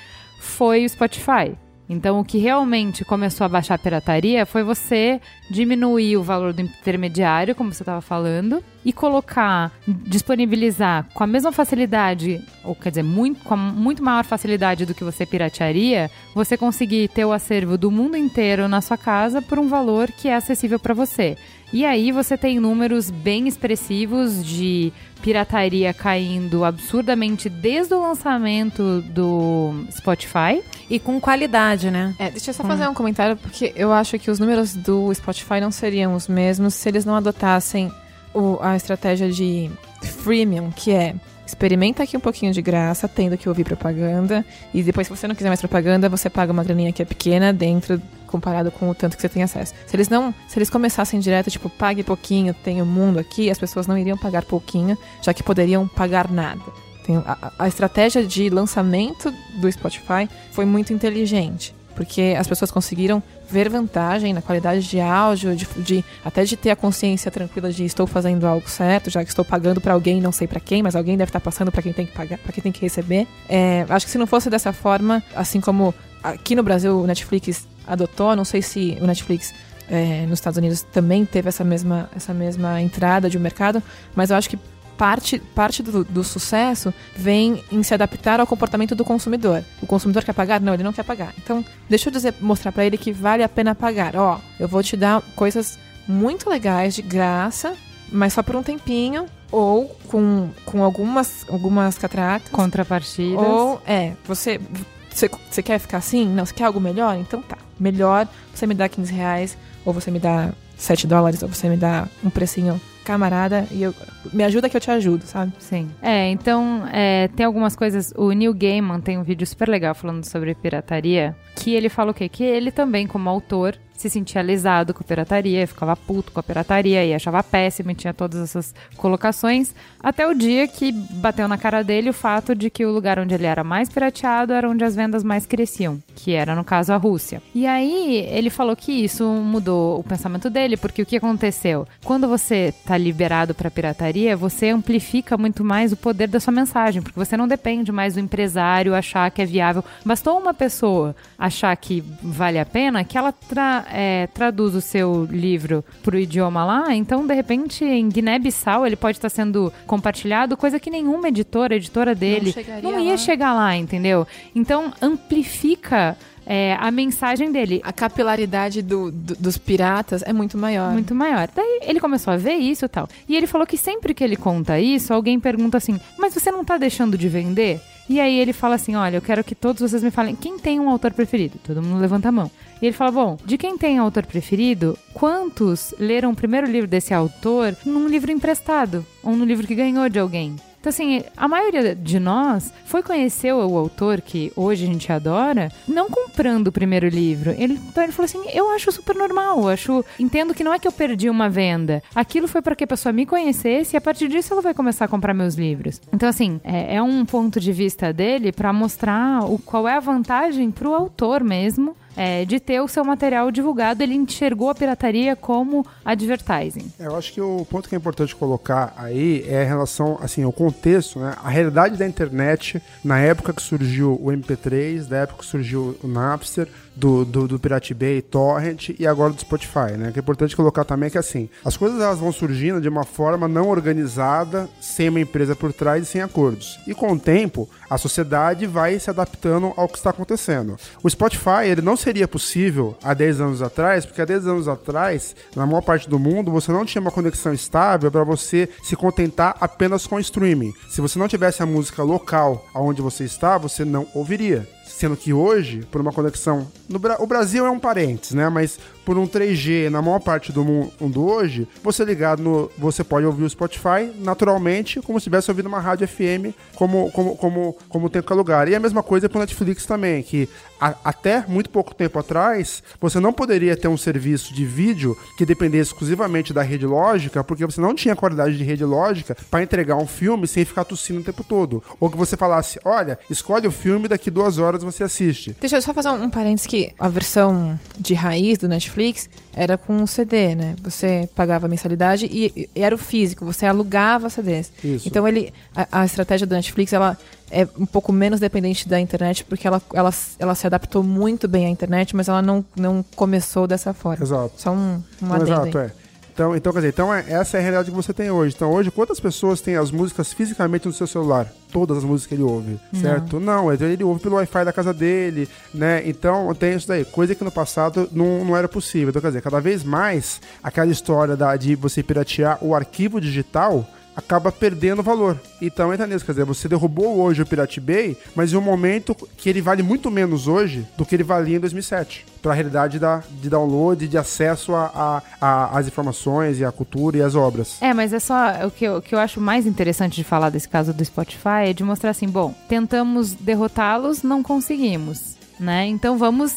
foi o Spotify. Então, o que realmente começou a baixar a pirataria foi você diminuir o valor do intermediário, como você estava falando, e colocar, disponibilizar com a mesma facilidade, ou quer dizer, muito, com muito maior facilidade do que você piratearia, você conseguir ter o acervo do mundo inteiro na sua casa por um valor que é acessível para você. E aí você tem números bem expressivos de pirataria caindo absurdamente desde o lançamento do Spotify. E com qualidade, né? É, deixa eu só fazer um comentário, porque eu acho que os números do Spotify não seriam os mesmos se eles não adotassem o- a estratégia de freemium, que é experimenta aqui um pouquinho de graça, tendo que ouvir propaganda, e depois, se você não quiser mais propaganda, você paga uma graninha que é pequena dentro, comparado com o tanto que você tem acesso. Se eles não, se eles começassem direto, tipo, pague pouquinho, tem o mundo aqui, as pessoas não iriam pagar pouquinho, já que poderiam pagar nada. Tem a, a- estratégia de lançamento do Spotify foi muito inteligente, porque as pessoas conseguiram ver vantagem na qualidade de áudio, de, de- até de ter a consciência tranquila de estou fazendo algo certo, já que estou pagando para alguém, não sei para quem, mas alguém deve estar passando para quem tem que pagar, para quem tem que receber. É, acho que se não fosse dessa forma, assim como aqui no Brasil o Netflix adotou, não sei se o Netflix é, nos Estados Unidos também teve essa mesma, essa mesma entrada de um mercado, mas eu acho que parte, parte do, do sucesso vem em se adaptar ao comportamento do consumidor. O consumidor quer pagar? Não, ele não quer pagar. Então, deixa eu dizer, mostrar pra ele que vale a pena pagar. Ó, eu vou te dar coisas muito legais de graça, mas só por um tempinho, ou com, com algumas, algumas catracas. Contrapartidas. Ou, é, você, você, você quer ficar assim? Não, você quer algo melhor? Então tá. Melhor você me dá 15 reais, ou você me dá 7 dólares, ou você me dá um precinho camarada, e eu, me ajuda que eu te ajudo, sabe? Sim. É, então, é, tem algumas coisas. O Neil Gaiman tem um vídeo super legal falando sobre pirataria. Que ele fala o quê? Que ele também, como autor, se sentia lesado com a pirataria, ficava puto com a pirataria e achava péssimo e tinha todas essas colocações. Até o dia que bateu na cara dele o fato de que o lugar onde ele era mais pirateado era onde as vendas mais cresciam, que era, no caso, a Rússia. E aí ele falou que isso mudou o pensamento dele, porque o que aconteceu? Quando você tá liberado para pirataria, você amplifica muito mais o poder da sua mensagem, porque você não depende mais do empresário achar que é viável. Bastou uma pessoa achar que vale a pena que ela é, traduz o seu livro pro idioma lá, então de repente em Guiné-Bissau ele pode estar sendo compartilhado, coisa que nenhuma editora, editora dele, chegaria não ia lá. chegar lá, entendeu? Então amplifica é, a mensagem dele. A capilaridade do- do- dos piratas é muito maior. Muito maior. Daí ele começou a ver isso e tal. E ele falou que sempre que ele conta isso, alguém pergunta assim: Mas você não tá deixando de vender? E aí ele fala assim: Olha, eu quero que todos vocês me falem quem tem um autor preferido. Todo mundo levanta a mão. E ele fala: Bom, de quem tem autor preferido, quantos leram o primeiro livro desse autor num livro emprestado? Ou num livro que ganhou de alguém? Então, assim, a maioria de nós foi conhecer o autor que hoje a gente adora, não comprando o primeiro livro. Ele, então ele falou assim: eu acho super normal, eu acho. Entendo que não é que eu perdi uma venda. Aquilo foi para que a pessoa me conhecesse e a partir disso ela vai começar a comprar meus livros. Então, assim, é, é um ponto de vista dele para mostrar o, qual é a vantagem pro autor mesmo é, de ter o seu material divulgado. Ele enxergou a pirataria como advertising. É, eu acho que o ponto que é importante colocar aí é em relação, assim, ao contexto, né? A realidade da internet na época que surgiu o MP3, da época que surgiu o Napster, do, do, do Pirate Bay, Torrent e agora do Spotify, né? Que é importante colocar também que assim, as coisas elas vão surgindo de uma forma não organizada, sem uma empresa por trás e sem acordos. E com o tempo, a sociedade vai se adaptando ao que está acontecendo. O Spotify, ele não seria possível há 10 anos atrás, porque há 10 anos atrás, na maior parte do mundo, você não tinha uma conexão estável para você se contentar apenas com streaming. Se você não tivesse a música local aonde você está, você não ouviria. Sendo que hoje, por uma conexão. No, o Brasil é um parênteses, né? Mas por um 3G na maior parte do mundo hoje, você ligado no. Você pode ouvir o Spotify naturalmente, como se estivesse ouvindo uma rádio FM, como, como, como, como tem que lugar. E a mesma coisa pro Netflix também, que a, até muito pouco tempo atrás, você não poderia ter um serviço de vídeo que dependesse exclusivamente da rede lógica, porque você não tinha qualidade de rede lógica para entregar um filme sem ficar tossindo o tempo todo. Ou que você falasse, olha, escolhe o filme, daqui duas horas você assiste. Deixa eu só fazer um parênteses que a versão de raiz do Netflix era com um CD, né? Você pagava a mensalidade e, e era o físico, você alugava CDs. Isso. Então ele, a, a, estratégia do Netflix, ela é um pouco menos dependente da internet, porque ela, ela, ela se adaptou muito bem à internet, mas ela não, não começou dessa forma. Exato. Só um, um Exato, é. Então, então, quer dizer, então é, essa é a realidade que você tem hoje. Então, hoje, quantas pessoas têm as músicas fisicamente no seu celular? Todas as músicas que ele ouve, certo? Não, não ele ouve pelo Wi-Fi da casa dele, né? Então, tem isso daí. Coisa que no passado não, não era possível. Então, quer dizer, cada vez mais, aquela história da, de você piratear o arquivo digital acaba perdendo valor. Então entra nisso, quer dizer, você derrubou hoje o Pirate Bay, mas em um momento que ele vale muito menos hoje do que ele valia em 2007. Para a realidade da, de download de acesso às informações e à cultura e às obras. É, mas é só o que, eu, o que eu acho mais interessante de falar desse caso do Spotify é de mostrar assim, bom, tentamos derrotá-los, não conseguimos. Né? Então vamos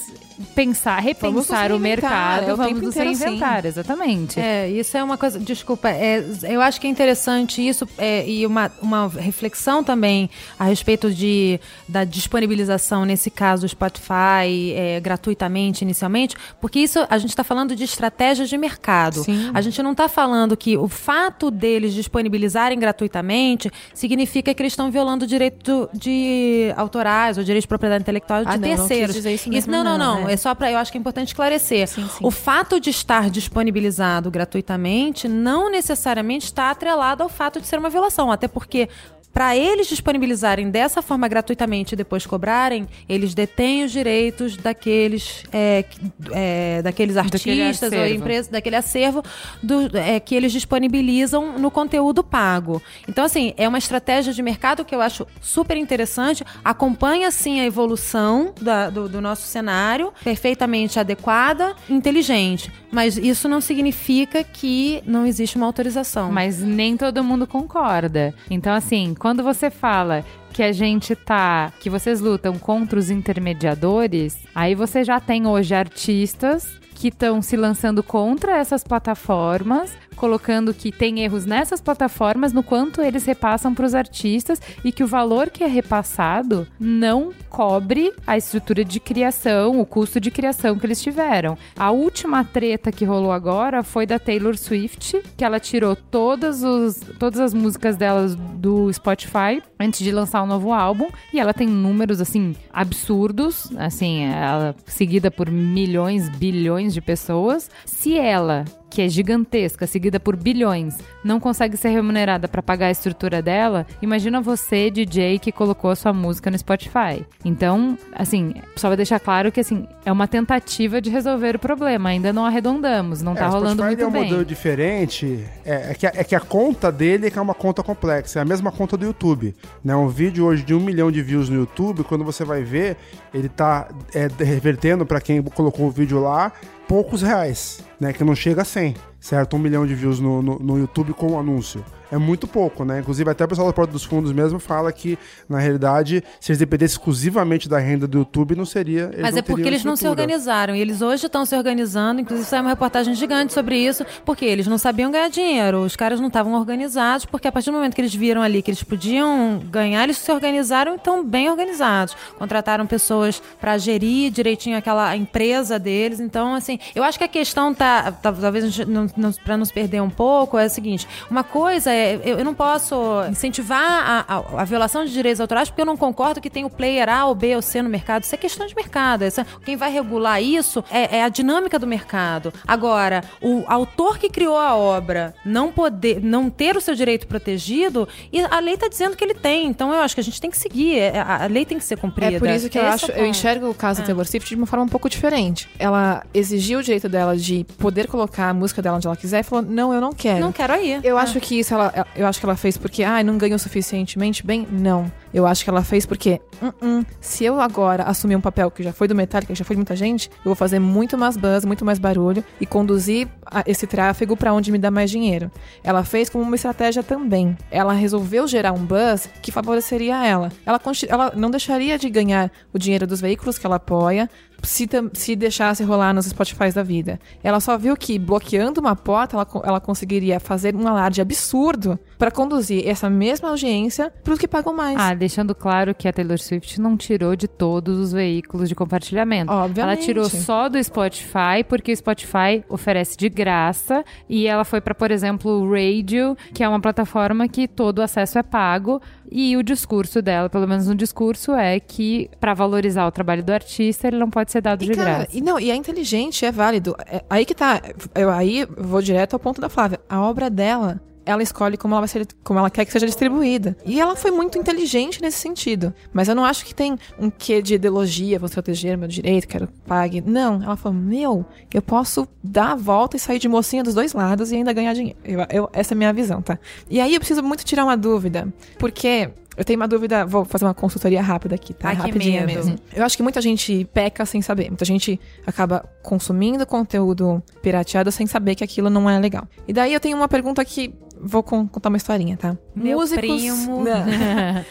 pensar, repensar o mercado, é o vamos nos reinventar, assim. exatamente. É, isso é uma coisa, desculpa, é, eu acho que é interessante isso é, e uma, uma reflexão também a respeito de, da disponibilização, nesse caso, do Spotify, é, gratuitamente, inicialmente, porque isso a gente está falando de estratégias de mercado. Sim. A gente não está falando que o fato deles disponibilizarem gratuitamente significa que eles estão violando o direito de autorais ou direito de propriedade intelectual de ah, terceiros. Não, não isso, não, não, não. É só para eu acho que é importante esclarecer. Sim, sim. O fato de estar disponibilizado gratuitamente não necessariamente está atrelado ao fato de ser uma violação, até porque para eles disponibilizarem dessa forma gratuitamente e depois cobrarem, eles detêm os direitos daqueles, é, é, daqueles artistas ou empresas, daquele acervo do, é, que eles disponibilizam no conteúdo pago. Então, assim, é uma estratégia de mercado que eu acho super interessante. Acompanha, sim, a evolução da, do, do nosso cenário, perfeitamente adequada, inteligente. Mas isso não significa que não existe uma autorização. Mas nem todo mundo concorda. Então, assim, quando você fala que a gente tá, que vocês lutam contra os intermediadores, aí você já tem hoje artistas que estão se lançando contra essas plataformas colocando que tem erros nessas plataformas no quanto eles repassam para os artistas e que o valor que é repassado não cobre a estrutura de criação, o custo de criação que eles tiveram. A última treta que rolou agora foi da Taylor Swift, que ela tirou todas, os, todas as músicas delas do Spotify antes de lançar um novo álbum e ela tem números assim absurdos, assim, ela seguida por milhões, bilhões de pessoas. Se ela que é gigantesca, seguida por bilhões, não consegue ser remunerada para pagar a estrutura dela, imagina você, DJ, que colocou a sua música no Spotify. Então, assim, só vai deixar claro que assim, é uma tentativa de resolver o problema, ainda não arredondamos, não é, tá rolando muito é um bem. modelo diferente, é, é, que a, é que a conta dele é, é uma conta complexa, é a mesma conta do YouTube. Né? Um vídeo hoje de um milhão de views no YouTube, quando você vai ver, ele tá é, revertendo para quem colocou o vídeo lá poucos reais, né? Que não chega a 100. Certo? Um milhão de views no, no, no YouTube com o anúncio é muito pouco, né? Inclusive, até o pessoal da Porta dos Fundos mesmo fala que, na realidade, se eles dependessem exclusivamente da renda do YouTube, não seria. Mas é porque eles não se organizaram. E eles hoje estão se organizando. Inclusive, saiu uma reportagem gigante sobre isso, porque eles não sabiam ganhar dinheiro. Os caras não estavam organizados, porque a partir do momento que eles viram ali que eles podiam ganhar, eles se organizaram e estão bem organizados. Contrataram pessoas para gerir direitinho aquela empresa deles. Então, assim, eu acho que a questão tá, tá talvez para nos perder um pouco, é a seguinte: uma coisa é é, eu, eu, não posso incentivar a, a, a, violação de direitos autorais porque eu não concordo que tem o player A ou B ou C no mercado. Isso é questão de mercado. Essa, quem vai regular isso é, é, a dinâmica do mercado. Agora, o autor que criou a obra não poder, não ter o seu direito protegido, e a lei está dizendo que ele tem. Então eu acho que a gente tem que seguir. É, a, a lei tem que ser cumprida. É por isso que eu acho, eu enxergo o caso é. da Taylor Swift de uma forma um pouco diferente. Ela exigiu o direito dela de poder colocar a música dela onde ela quiser e falou: não, eu não quero. Não quero aí. Eu é. acho que isso ela eu acho que ela fez porque, ah, não ganhou suficientemente bem? Não. Eu acho que ela fez porque, uh -uh, se eu agora assumir um papel que já foi do Metallica, que já foi de muita gente, eu vou fazer muito mais buzz, muito mais barulho e conduzir esse tráfego para onde me dá mais dinheiro. Ela fez como uma estratégia também. Ela resolveu gerar um buzz que favoreceria ela. Ela, ela não deixaria de ganhar o dinheiro dos veículos que ela apoia, se, se deixasse rolar nos Spotify da vida. Ela só viu que bloqueando uma porta, ela, ela conseguiria fazer um alarde absurdo para conduzir essa mesma audiência para os que pagam mais. Ah, deixando claro que a Taylor Swift não tirou de todos os veículos de compartilhamento. Obviamente. Ela tirou só do Spotify, porque o Spotify oferece de graça e ela foi para, por exemplo, o Radio, que é uma plataforma que todo acesso é pago. E o discurso dela, pelo menos no discurso, é que para valorizar o trabalho do artista, ele não pode ser dado e, de cara, graça. E não, e é inteligente, é válido. É, aí que tá. Eu aí vou direto ao ponto da Flávia. A obra dela ela escolhe como ela vai ser, como ela quer que seja distribuída. E ela foi muito inteligente nesse sentido. Mas eu não acho que tem um quê de ideologia, vou proteger meu direito, quero que pague. Não, ela falou: "Meu, eu posso dar a volta e sair de mocinha dos dois lados e ainda ganhar dinheiro". Eu, eu, essa é a minha visão, tá? E aí eu preciso muito tirar uma dúvida, porque eu tenho uma dúvida, vou fazer uma consultoria rápida aqui, tá? Ai, Rapidinha mesmo. Eu acho que muita gente peca sem saber. Muita gente acaba consumindo conteúdo pirateado sem saber que aquilo não é legal. E daí eu tenho uma pergunta que vou contar uma historinha, tá? Meu Músicos... primo. Não,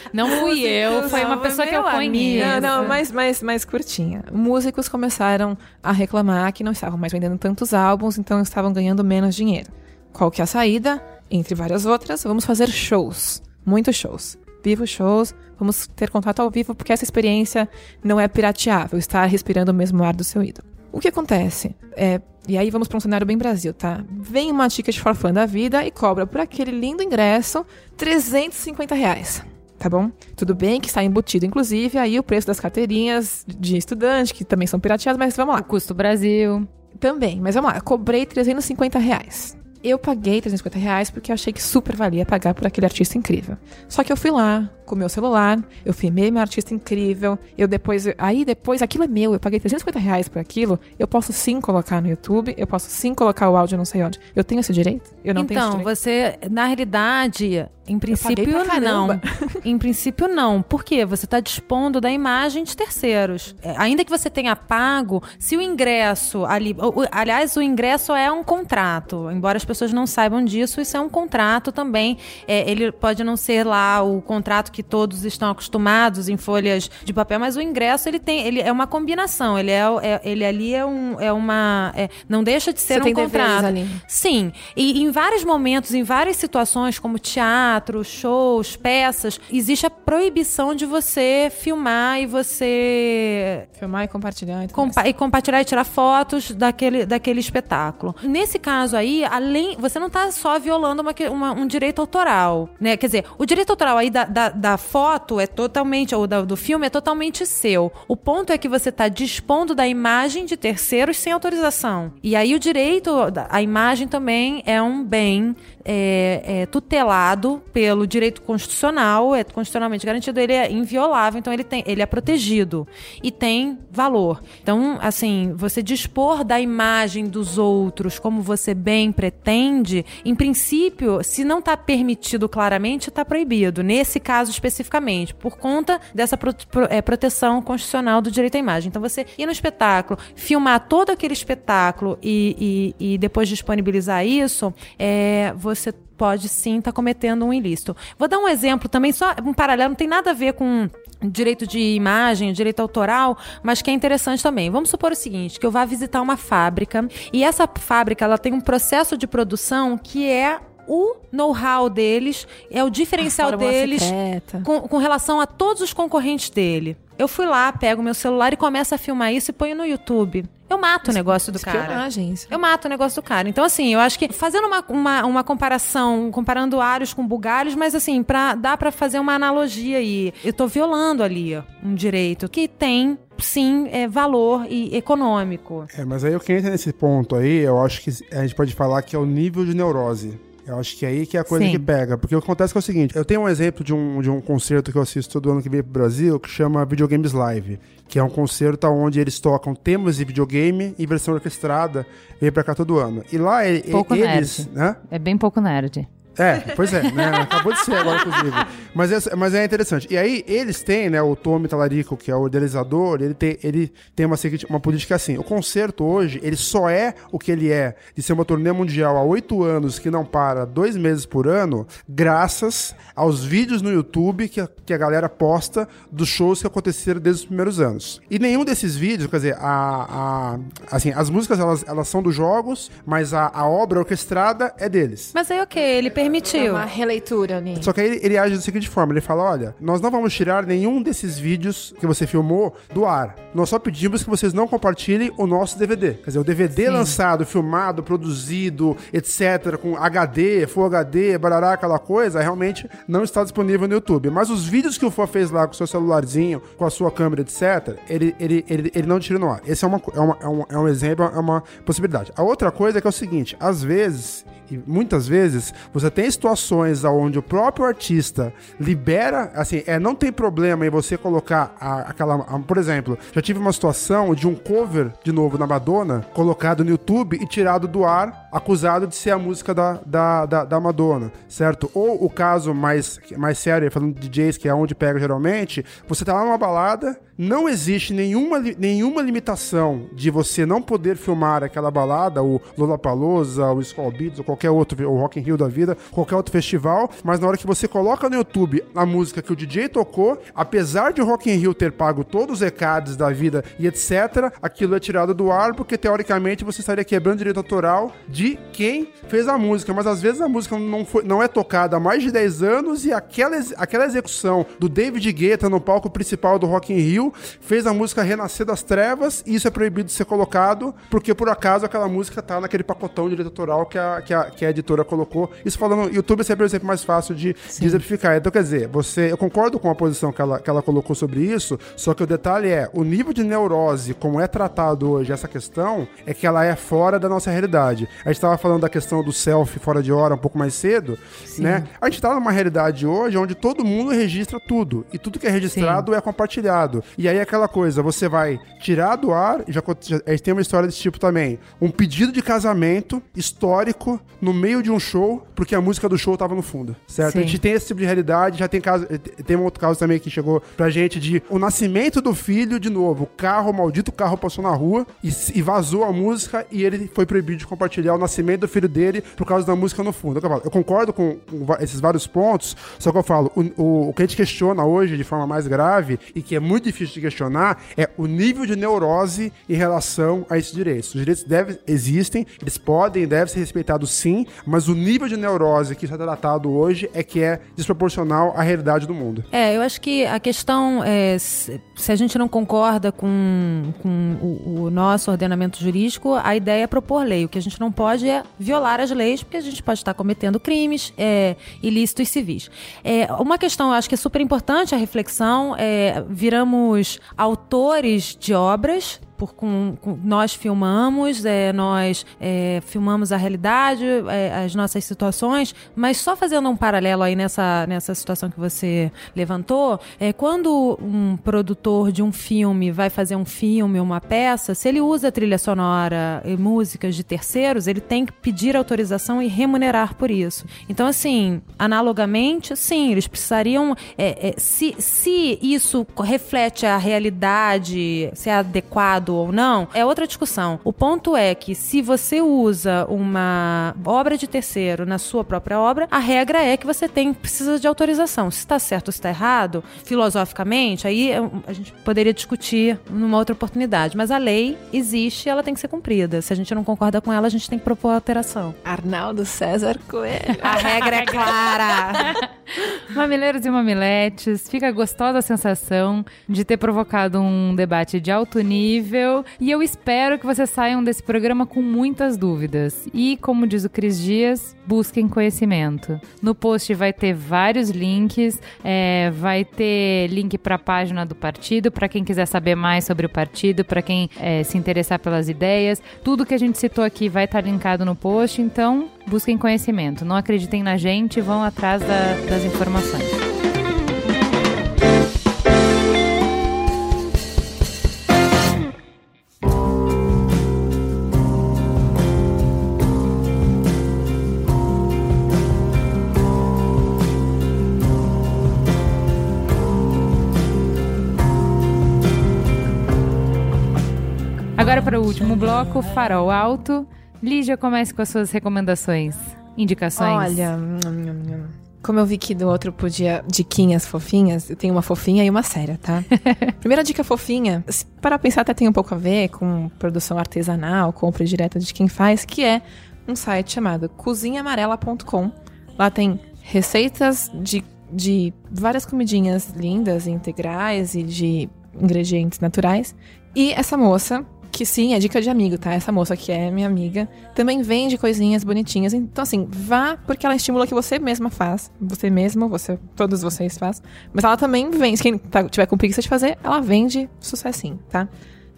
não fui eu, foi uma pessoa que eu conheço. Não, não, mais, mais, mais curtinha. Músicos começaram a reclamar que não estavam mais vendendo tantos álbuns, então estavam ganhando menos dinheiro. Qual que é a saída? Entre várias outras, vamos fazer shows. Muitos shows vivo shows, vamos ter contato ao vivo, porque essa experiência não é pirateável, estar respirando o mesmo ar do seu ídolo. O que acontece? É, e aí vamos para um cenário bem Brasil, tá? Vem uma ticket for fun da vida e cobra por aquele lindo ingresso 350 reais. Tá bom? Tudo bem que está embutido, inclusive, aí o preço das carteirinhas de estudante, que também são pirateadas, mas vamos lá. O custo Brasil. Também, mas vamos lá. Cobrei 350 reais. Eu paguei 350 reais porque eu achei que super valia pagar por aquele artista incrível. Só que eu fui lá, com o meu celular, eu filmei meu artista incrível, eu depois. Aí depois, aquilo é meu, eu paguei 350 reais por aquilo, eu posso sim colocar no YouTube, eu posso sim colocar o áudio não sei onde. Eu tenho esse direito? Eu não então, tenho esse direito. você, na realidade, em princípio não. em princípio não. Por quê? Você está dispondo da imagem de terceiros. É, ainda que você tenha pago, se o ingresso ali. O, aliás, o ingresso é um contrato. Embora as pessoas não saibam disso, isso é um contrato também. É, ele pode não ser lá o contrato que que todos estão acostumados em folhas de papel, mas o ingresso ele tem, ele é uma combinação, ele é, é ele ali é, um, é uma, é, não deixa de ser Você um contrato. Ali. Sim, e em vários momentos, em várias situações, como teatro, shows, peças, existe a proibição de você filmar e você filmar e compartilhar e, compa e compartilhar e tirar fotos daquele, daquele espetáculo. Nesse caso aí, além, você não está só violando uma, uma, um direito autoral, né? Quer dizer, o direito autoral aí da, da, da da foto é totalmente, ou da, do filme é totalmente seu. O ponto é que você está dispondo da imagem de terceiros sem autorização. E aí o direito, a imagem também é um bem é, é, tutelado pelo direito constitucional, é constitucionalmente garantido, ele é inviolável, então ele, tem, ele é protegido e tem valor. Então, assim, você dispor da imagem dos outros como você bem pretende, em princípio, se não está permitido claramente, está proibido. Nesse caso especificamente, por conta dessa pro, pro, é, proteção constitucional do direito à imagem. Então, você ir no espetáculo, filmar todo aquele espetáculo e, e, e depois disponibilizar isso, é, você pode sim estar tá cometendo um ilícito. Vou dar um exemplo também, só um paralelo, não tem nada a ver com direito de imagem, direito autoral, mas que é interessante também. Vamos supor o seguinte, que eu vá visitar uma fábrica e essa fábrica ela tem um processo de produção que é o know-how deles, é o diferencial deles com, com relação a todos os concorrentes dele. Eu fui lá, pego meu celular e começo a filmar isso e ponho no YouTube. Eu mato o negócio do cara. Eu mato o negócio do cara. Então, assim, eu acho que fazendo uma, uma, uma comparação, comparando aros com bugalhos, mas assim, pra, dá para fazer uma analogia aí. Eu tô violando ali um direito que tem sim é, valor e econômico. É, mas aí o que entra nesse ponto aí, eu acho que a gente pode falar que é o nível de neurose. Eu acho que é aí que é a coisa Sim. que pega. Porque o que acontece é o seguinte: eu tenho um exemplo de um, de um concerto que eu assisto todo ano que vem pro Brasil, que chama Videogames Live. Que é um concerto onde eles tocam temas de videogame em versão orquestrada, vem pra cá todo ano. E lá pouco eles. Nerd. Né? É bem pouco nerd. É, pois é, né? Acabou de ser agora, inclusive. Mas é, mas é interessante. E aí, eles têm, né? O Tommy Talarico, que é o idealizador, ele tem, ele tem uma, uma política assim. O concerto hoje, ele só é o que ele é de ser uma turnê mundial há oito anos, que não para dois meses por ano, graças aos vídeos no YouTube que a, que a galera posta dos shows que aconteceram desde os primeiros anos. E nenhum desses vídeos, quer dizer, a, a assim, as músicas elas, elas são dos jogos, mas a, a obra orquestrada é deles. Mas aí, ok, ele permite permitiu. É uma releitura, Ninho. Só que aí ele, age da seguinte forma: ele fala: olha, nós não vamos tirar nenhum desses vídeos que você filmou do ar. Nós só pedimos que vocês não compartilhem o nosso DVD. Quer dizer, o DVD Sim. lançado, filmado, produzido, etc., com HD, Full HD, barará, aquela coisa, realmente não está disponível no YouTube. Mas os vídeos que o Fã fez lá com o seu celularzinho, com a sua câmera, etc., ele, ele, ele, ele não tira no ar. Esse é, uma, é, uma, é, um, é um exemplo, é uma possibilidade. A outra coisa é que é o seguinte: às vezes, e muitas vezes, você tem situações onde o próprio artista libera, assim, é, não tem problema em você colocar a, aquela. A, por exemplo, já tive uma situação de um cover, de novo, na Madonna, colocado no YouTube e tirado do ar, acusado de ser a música da, da, da, da Madonna, certo? Ou o caso mais, mais sério, falando de DJs, que é onde pega geralmente, você tá lá numa balada, não existe nenhuma, nenhuma limitação de você não poder filmar aquela balada, o Lollapalooza, o Skull Beats, ou qualquer outro, o Rock in Rio da vida, qualquer outro festival, mas na hora que você coloca no YouTube a música que o DJ tocou, apesar de o Rock in Rio ter pago todos os recados da vida e etc, aquilo é tirado do ar porque teoricamente você estaria quebrando direito autoral de quem fez a música, mas às vezes a música não, foi, não é tocada há mais de 10 anos e aquela, aquela execução do David Guetta no palco principal do Rock in Rio fez a música renascer das trevas e isso é proibido de ser colocado porque por acaso aquela música tá naquele pacotão de direito autoral que a, que a, que a editora colocou. Isso falando, YouTube é sempre o exemplo mais fácil de, de exemplificar. Então, quer dizer, você, eu concordo com a posição que ela, que ela colocou sobre isso, só que o detalhe é, o nível de neurose, como é tratado hoje essa questão, é que ela é fora da nossa realidade. A gente estava falando da questão do selfie fora de hora um pouco mais cedo, Sim. né? A gente está numa realidade hoje onde todo mundo registra tudo, e tudo que é registrado Sim. é compartilhado. E aí aquela coisa, você vai tirar do ar, já, já, tem uma história desse tipo também, um pedido de casamento histórico no meio de um show, porque a música do show tava no fundo, certo? Sim. A gente tem esse tipo de realidade, já tem caso, tem um outro caso também que chegou pra gente de o nascimento do filho, de novo, o carro, o maldito carro passou na rua e, e vazou a música e ele foi proibido de compartilhar o nascimento do filho dele por causa da música no fundo. Eu, eu concordo com, com, esses vários pontos, só que eu falo, o, o, o que a gente questiona hoje de forma mais grave e que é muito difícil de questionar é o nível de neurose em relação a esses direitos. Os direitos devem, existem, eles podem e devem ser respeitados sim, mas o nível de neurose que está tratado hoje é que é desproporcional à realidade do mundo. É, eu acho que a questão é se a gente não concorda com, com o, o nosso ordenamento jurídico, a ideia é propor lei. O que a gente não pode é violar as leis, porque a gente pode estar cometendo crimes é, ilícitos civis. É, uma questão, eu acho que é super importante a reflexão, é, viramos autores de obras por com, com nós filmamos, é, nós é, filmamos a realidade, é, as nossas situações, mas só fazendo um paralelo aí nessa, nessa situação que você levantou, é quando um produtor de um filme vai fazer um filme, uma peça, se ele usa trilha sonora e músicas de terceiros, ele tem que pedir autorização e remunerar por isso. Então, assim, analogamente, sim, eles precisariam. É, é, se, se isso reflete a realidade, se é adequado ou não, é outra discussão. O ponto é que se você usa uma obra de terceiro na sua própria obra, a regra é que você tem precisa de autorização. Se está certo ou se está errado, filosoficamente, aí é a gente poderia discutir numa outra oportunidade. Mas a lei existe, ela tem que ser cumprida. Se a gente não concorda com ela, a gente tem que propor alteração. Arnaldo César Coelho. A regra é clara. Mamileiros e mamiletes, fica gostosa a sensação de ter provocado um debate de alto nível e eu espero que vocês saiam desse programa com muitas dúvidas. E, como diz o Cris Dias, busquem conhecimento. No post vai ter vários links, é, vai ter link para a página do partido, para quem quiser saber mais sobre o partido, para quem é, se interessar pelas ideias. Tudo que a gente citou aqui vai estar tá linkado no post, então busquem conhecimento. Não acreditem na gente, vão atrás da, das informações. Agora para o último bloco, Farol Alto. Lígia, comece com as suas recomendações, indicações. Olha, como eu vi que do outro podia diquinhas fofinhas, eu tenho uma fofinha e uma séria, tá? Primeira dica fofinha, para pensar até tem um pouco a ver com produção artesanal, compra direta de quem faz, que é um site chamado cozinhaamarela.com. Lá tem receitas de, de várias comidinhas lindas, integrais e de ingredientes naturais. E essa moça que sim, é dica de amigo, tá? Essa moça que é minha amiga também vende coisinhas bonitinhas. Então, assim, vá porque ela estimula que você mesma faz. Você mesmo, você, todos vocês faz. Mas ela também vende. Quem tá, tiver com preguiça de fazer, ela vende sucessinho, tá?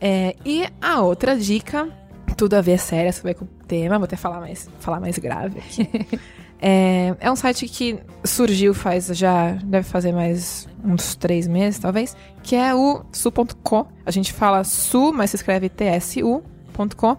É, e a outra dica, tudo a ver séria, sobre o tema, vou até falar mais, falar mais grave. É, é um site que surgiu faz já, deve fazer mais uns três meses, talvez, que é o su.co. A gente fala su, mas se escreve tsu.co.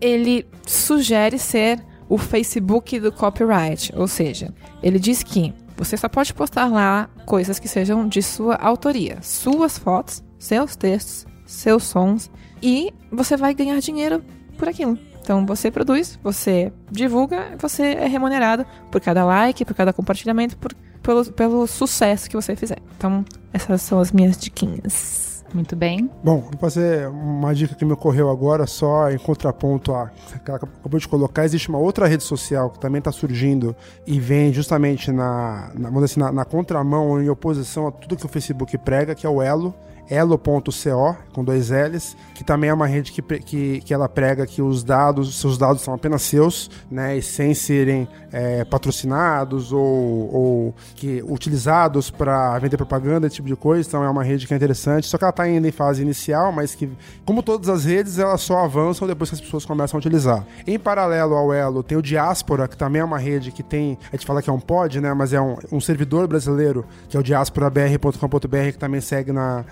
Ele sugere ser o Facebook do copyright, ou seja, ele diz que você só pode postar lá coisas que sejam de sua autoria, suas fotos, seus textos, seus sons, e você vai ganhar dinheiro por aquilo. Então você produz, você divulga, você é remunerado por cada like, por cada compartilhamento, por, pelo, pelo sucesso que você fizer. Então, essas são as minhas diquinhas. Muito bem. Bom, vou fazer uma dica que me ocorreu agora, só em contraponto a que ela acabou de colocar. Existe uma outra rede social que também está surgindo e vem justamente na, na, assim, na, na contramão, em oposição a tudo que o Facebook prega, que é o Elo elo.co, com dois L's, que também é uma rede que, que, que ela prega que os dados, seus dados são apenas seus, né, e sem serem é, patrocinados ou, ou que utilizados para vender propaganda, esse tipo de coisa. Então é uma rede que é interessante, só que ela está ainda em fase inicial, mas que, como todas as redes, elas só avançam depois que as pessoas começam a utilizar. Em paralelo ao Elo, tem o Diaspora, que também é uma rede que tem, a gente fala que é um pod, né, mas é um, um servidor brasileiro, que é o diasporabr.com.br, que também segue na na,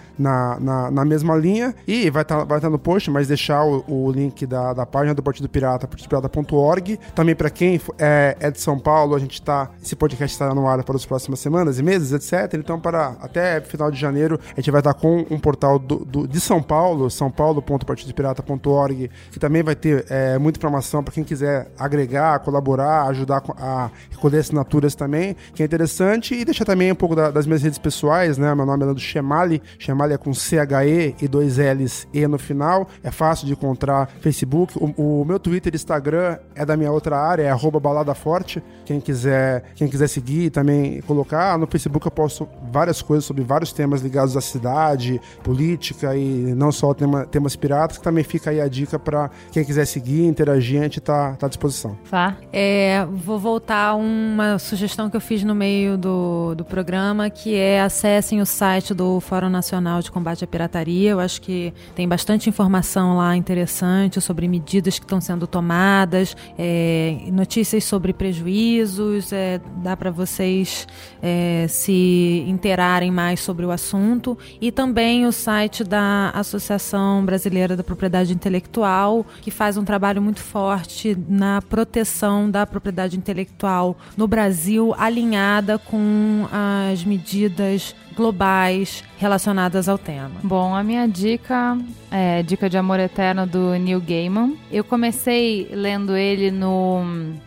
na, na mesma linha. E vai estar tá, vai tá no post, mas deixar o, o link da, da página do Partido Pirata, partidopirata.org. Também para quem é, é, de São Paulo, a gente tá. Esse podcast estará no ar para as próximas semanas e meses, etc. Então, para até final de janeiro, a gente vai estar tá com um portal do, do, de São Paulo, sãopaulo.partidopirata.org, que também vai ter é, muita informação para quem quiser agregar, colaborar, ajudar a recolher assinaturas também, que é interessante. E deixar também um pouco da, das minhas redes pessoais, né? Meu nome é Leandro Chemali, Chemali é com CHE e dois L's E no final. É fácil de encontrar Facebook. O, o meu Twitter e Instagram é da minha outra área, é arroba balada forte. Quem quiser, quem quiser seguir e também colocar. No Facebook eu posto várias coisas sobre vários temas ligados à cidade, política e não só tema, temas piratas, que também fica aí a dica para quem quiser seguir, interagir, a gente tá, tá à disposição. Tá. É, vou voltar uma sugestão que eu fiz no meio do, do programa, que é acessem o site do Fórum Nacional Nacional de Combate à Pirataria. Eu acho que tem bastante informação lá interessante sobre medidas que estão sendo tomadas, é, notícias sobre prejuízos, é, dá para vocês é, se interarem mais sobre o assunto. E também o site da Associação Brasileira da Propriedade Intelectual, que faz um trabalho muito forte na proteção da propriedade intelectual no Brasil, alinhada com as medidas globais relacionadas ao tema. Bom, a minha dica é Dica de Amor Eterno do Neil Gaiman. Eu comecei lendo ele no,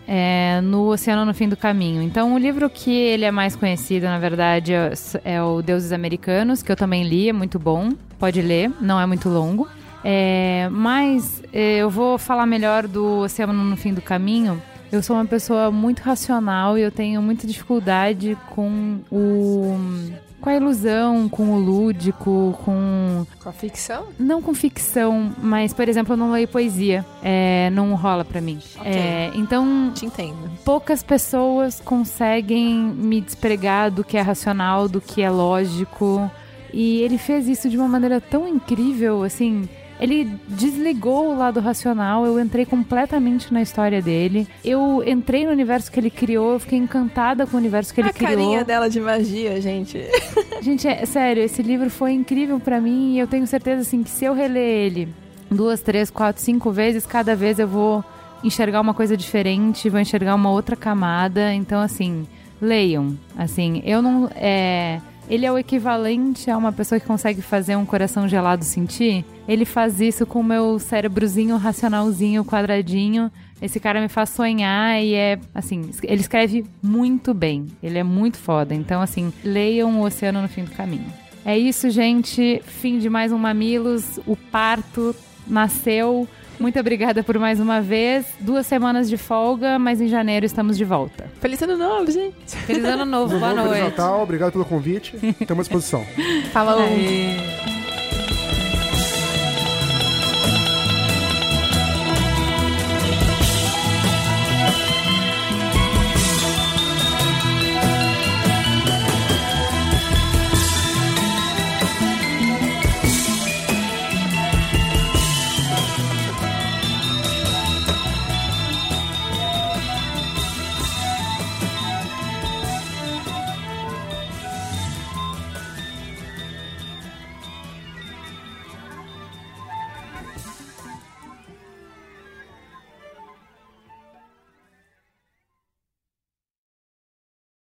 é, no Oceano no Fim do Caminho. Então, o livro que ele é mais conhecido, na verdade, é, é o Deuses Americanos, que eu também li, é muito bom. Pode ler, não é muito longo. É, mas é, eu vou falar melhor do Oceano no Fim do Caminho. Eu sou uma pessoa muito racional e eu tenho muita dificuldade com o com a ilusão, com o lúdico, com. Com a ficção? Não com ficção, mas, por exemplo, eu não leio poesia. É, não rola para mim. Okay. É, então. Te entendo. Poucas pessoas conseguem me despregar do que é racional, do que é lógico. E ele fez isso de uma maneira tão incrível, assim ele desligou o lado racional, eu entrei completamente na história dele. Eu entrei no universo que ele criou, eu fiquei encantada com o universo que ele a criou. A carinha dela de magia, gente. gente, é sério, esse livro foi incrível para mim e eu tenho certeza assim que se eu reler ele duas, três, quatro, cinco vezes, cada vez eu vou enxergar uma coisa diferente, vou enxergar uma outra camada. Então, assim, leiam. Assim, eu não. É, ele é o equivalente a uma pessoa que consegue fazer um coração gelado sentir. Ele faz isso com o meu cérebrozinho racionalzinho, quadradinho. Esse cara me faz sonhar e é, assim, ele escreve muito bem. Ele é muito foda. Então, assim, leiam O Oceano no Fim do Caminho. É isso, gente. Fim de mais um Mamilos. O parto nasceu. Muito obrigada por mais uma vez. Duas semanas de folga, mas em janeiro estamos de volta. Feliz ano novo, gente. Feliz ano novo. Boa noite. Natal, obrigado pelo convite. Estamos à disposição. Falou. Aê.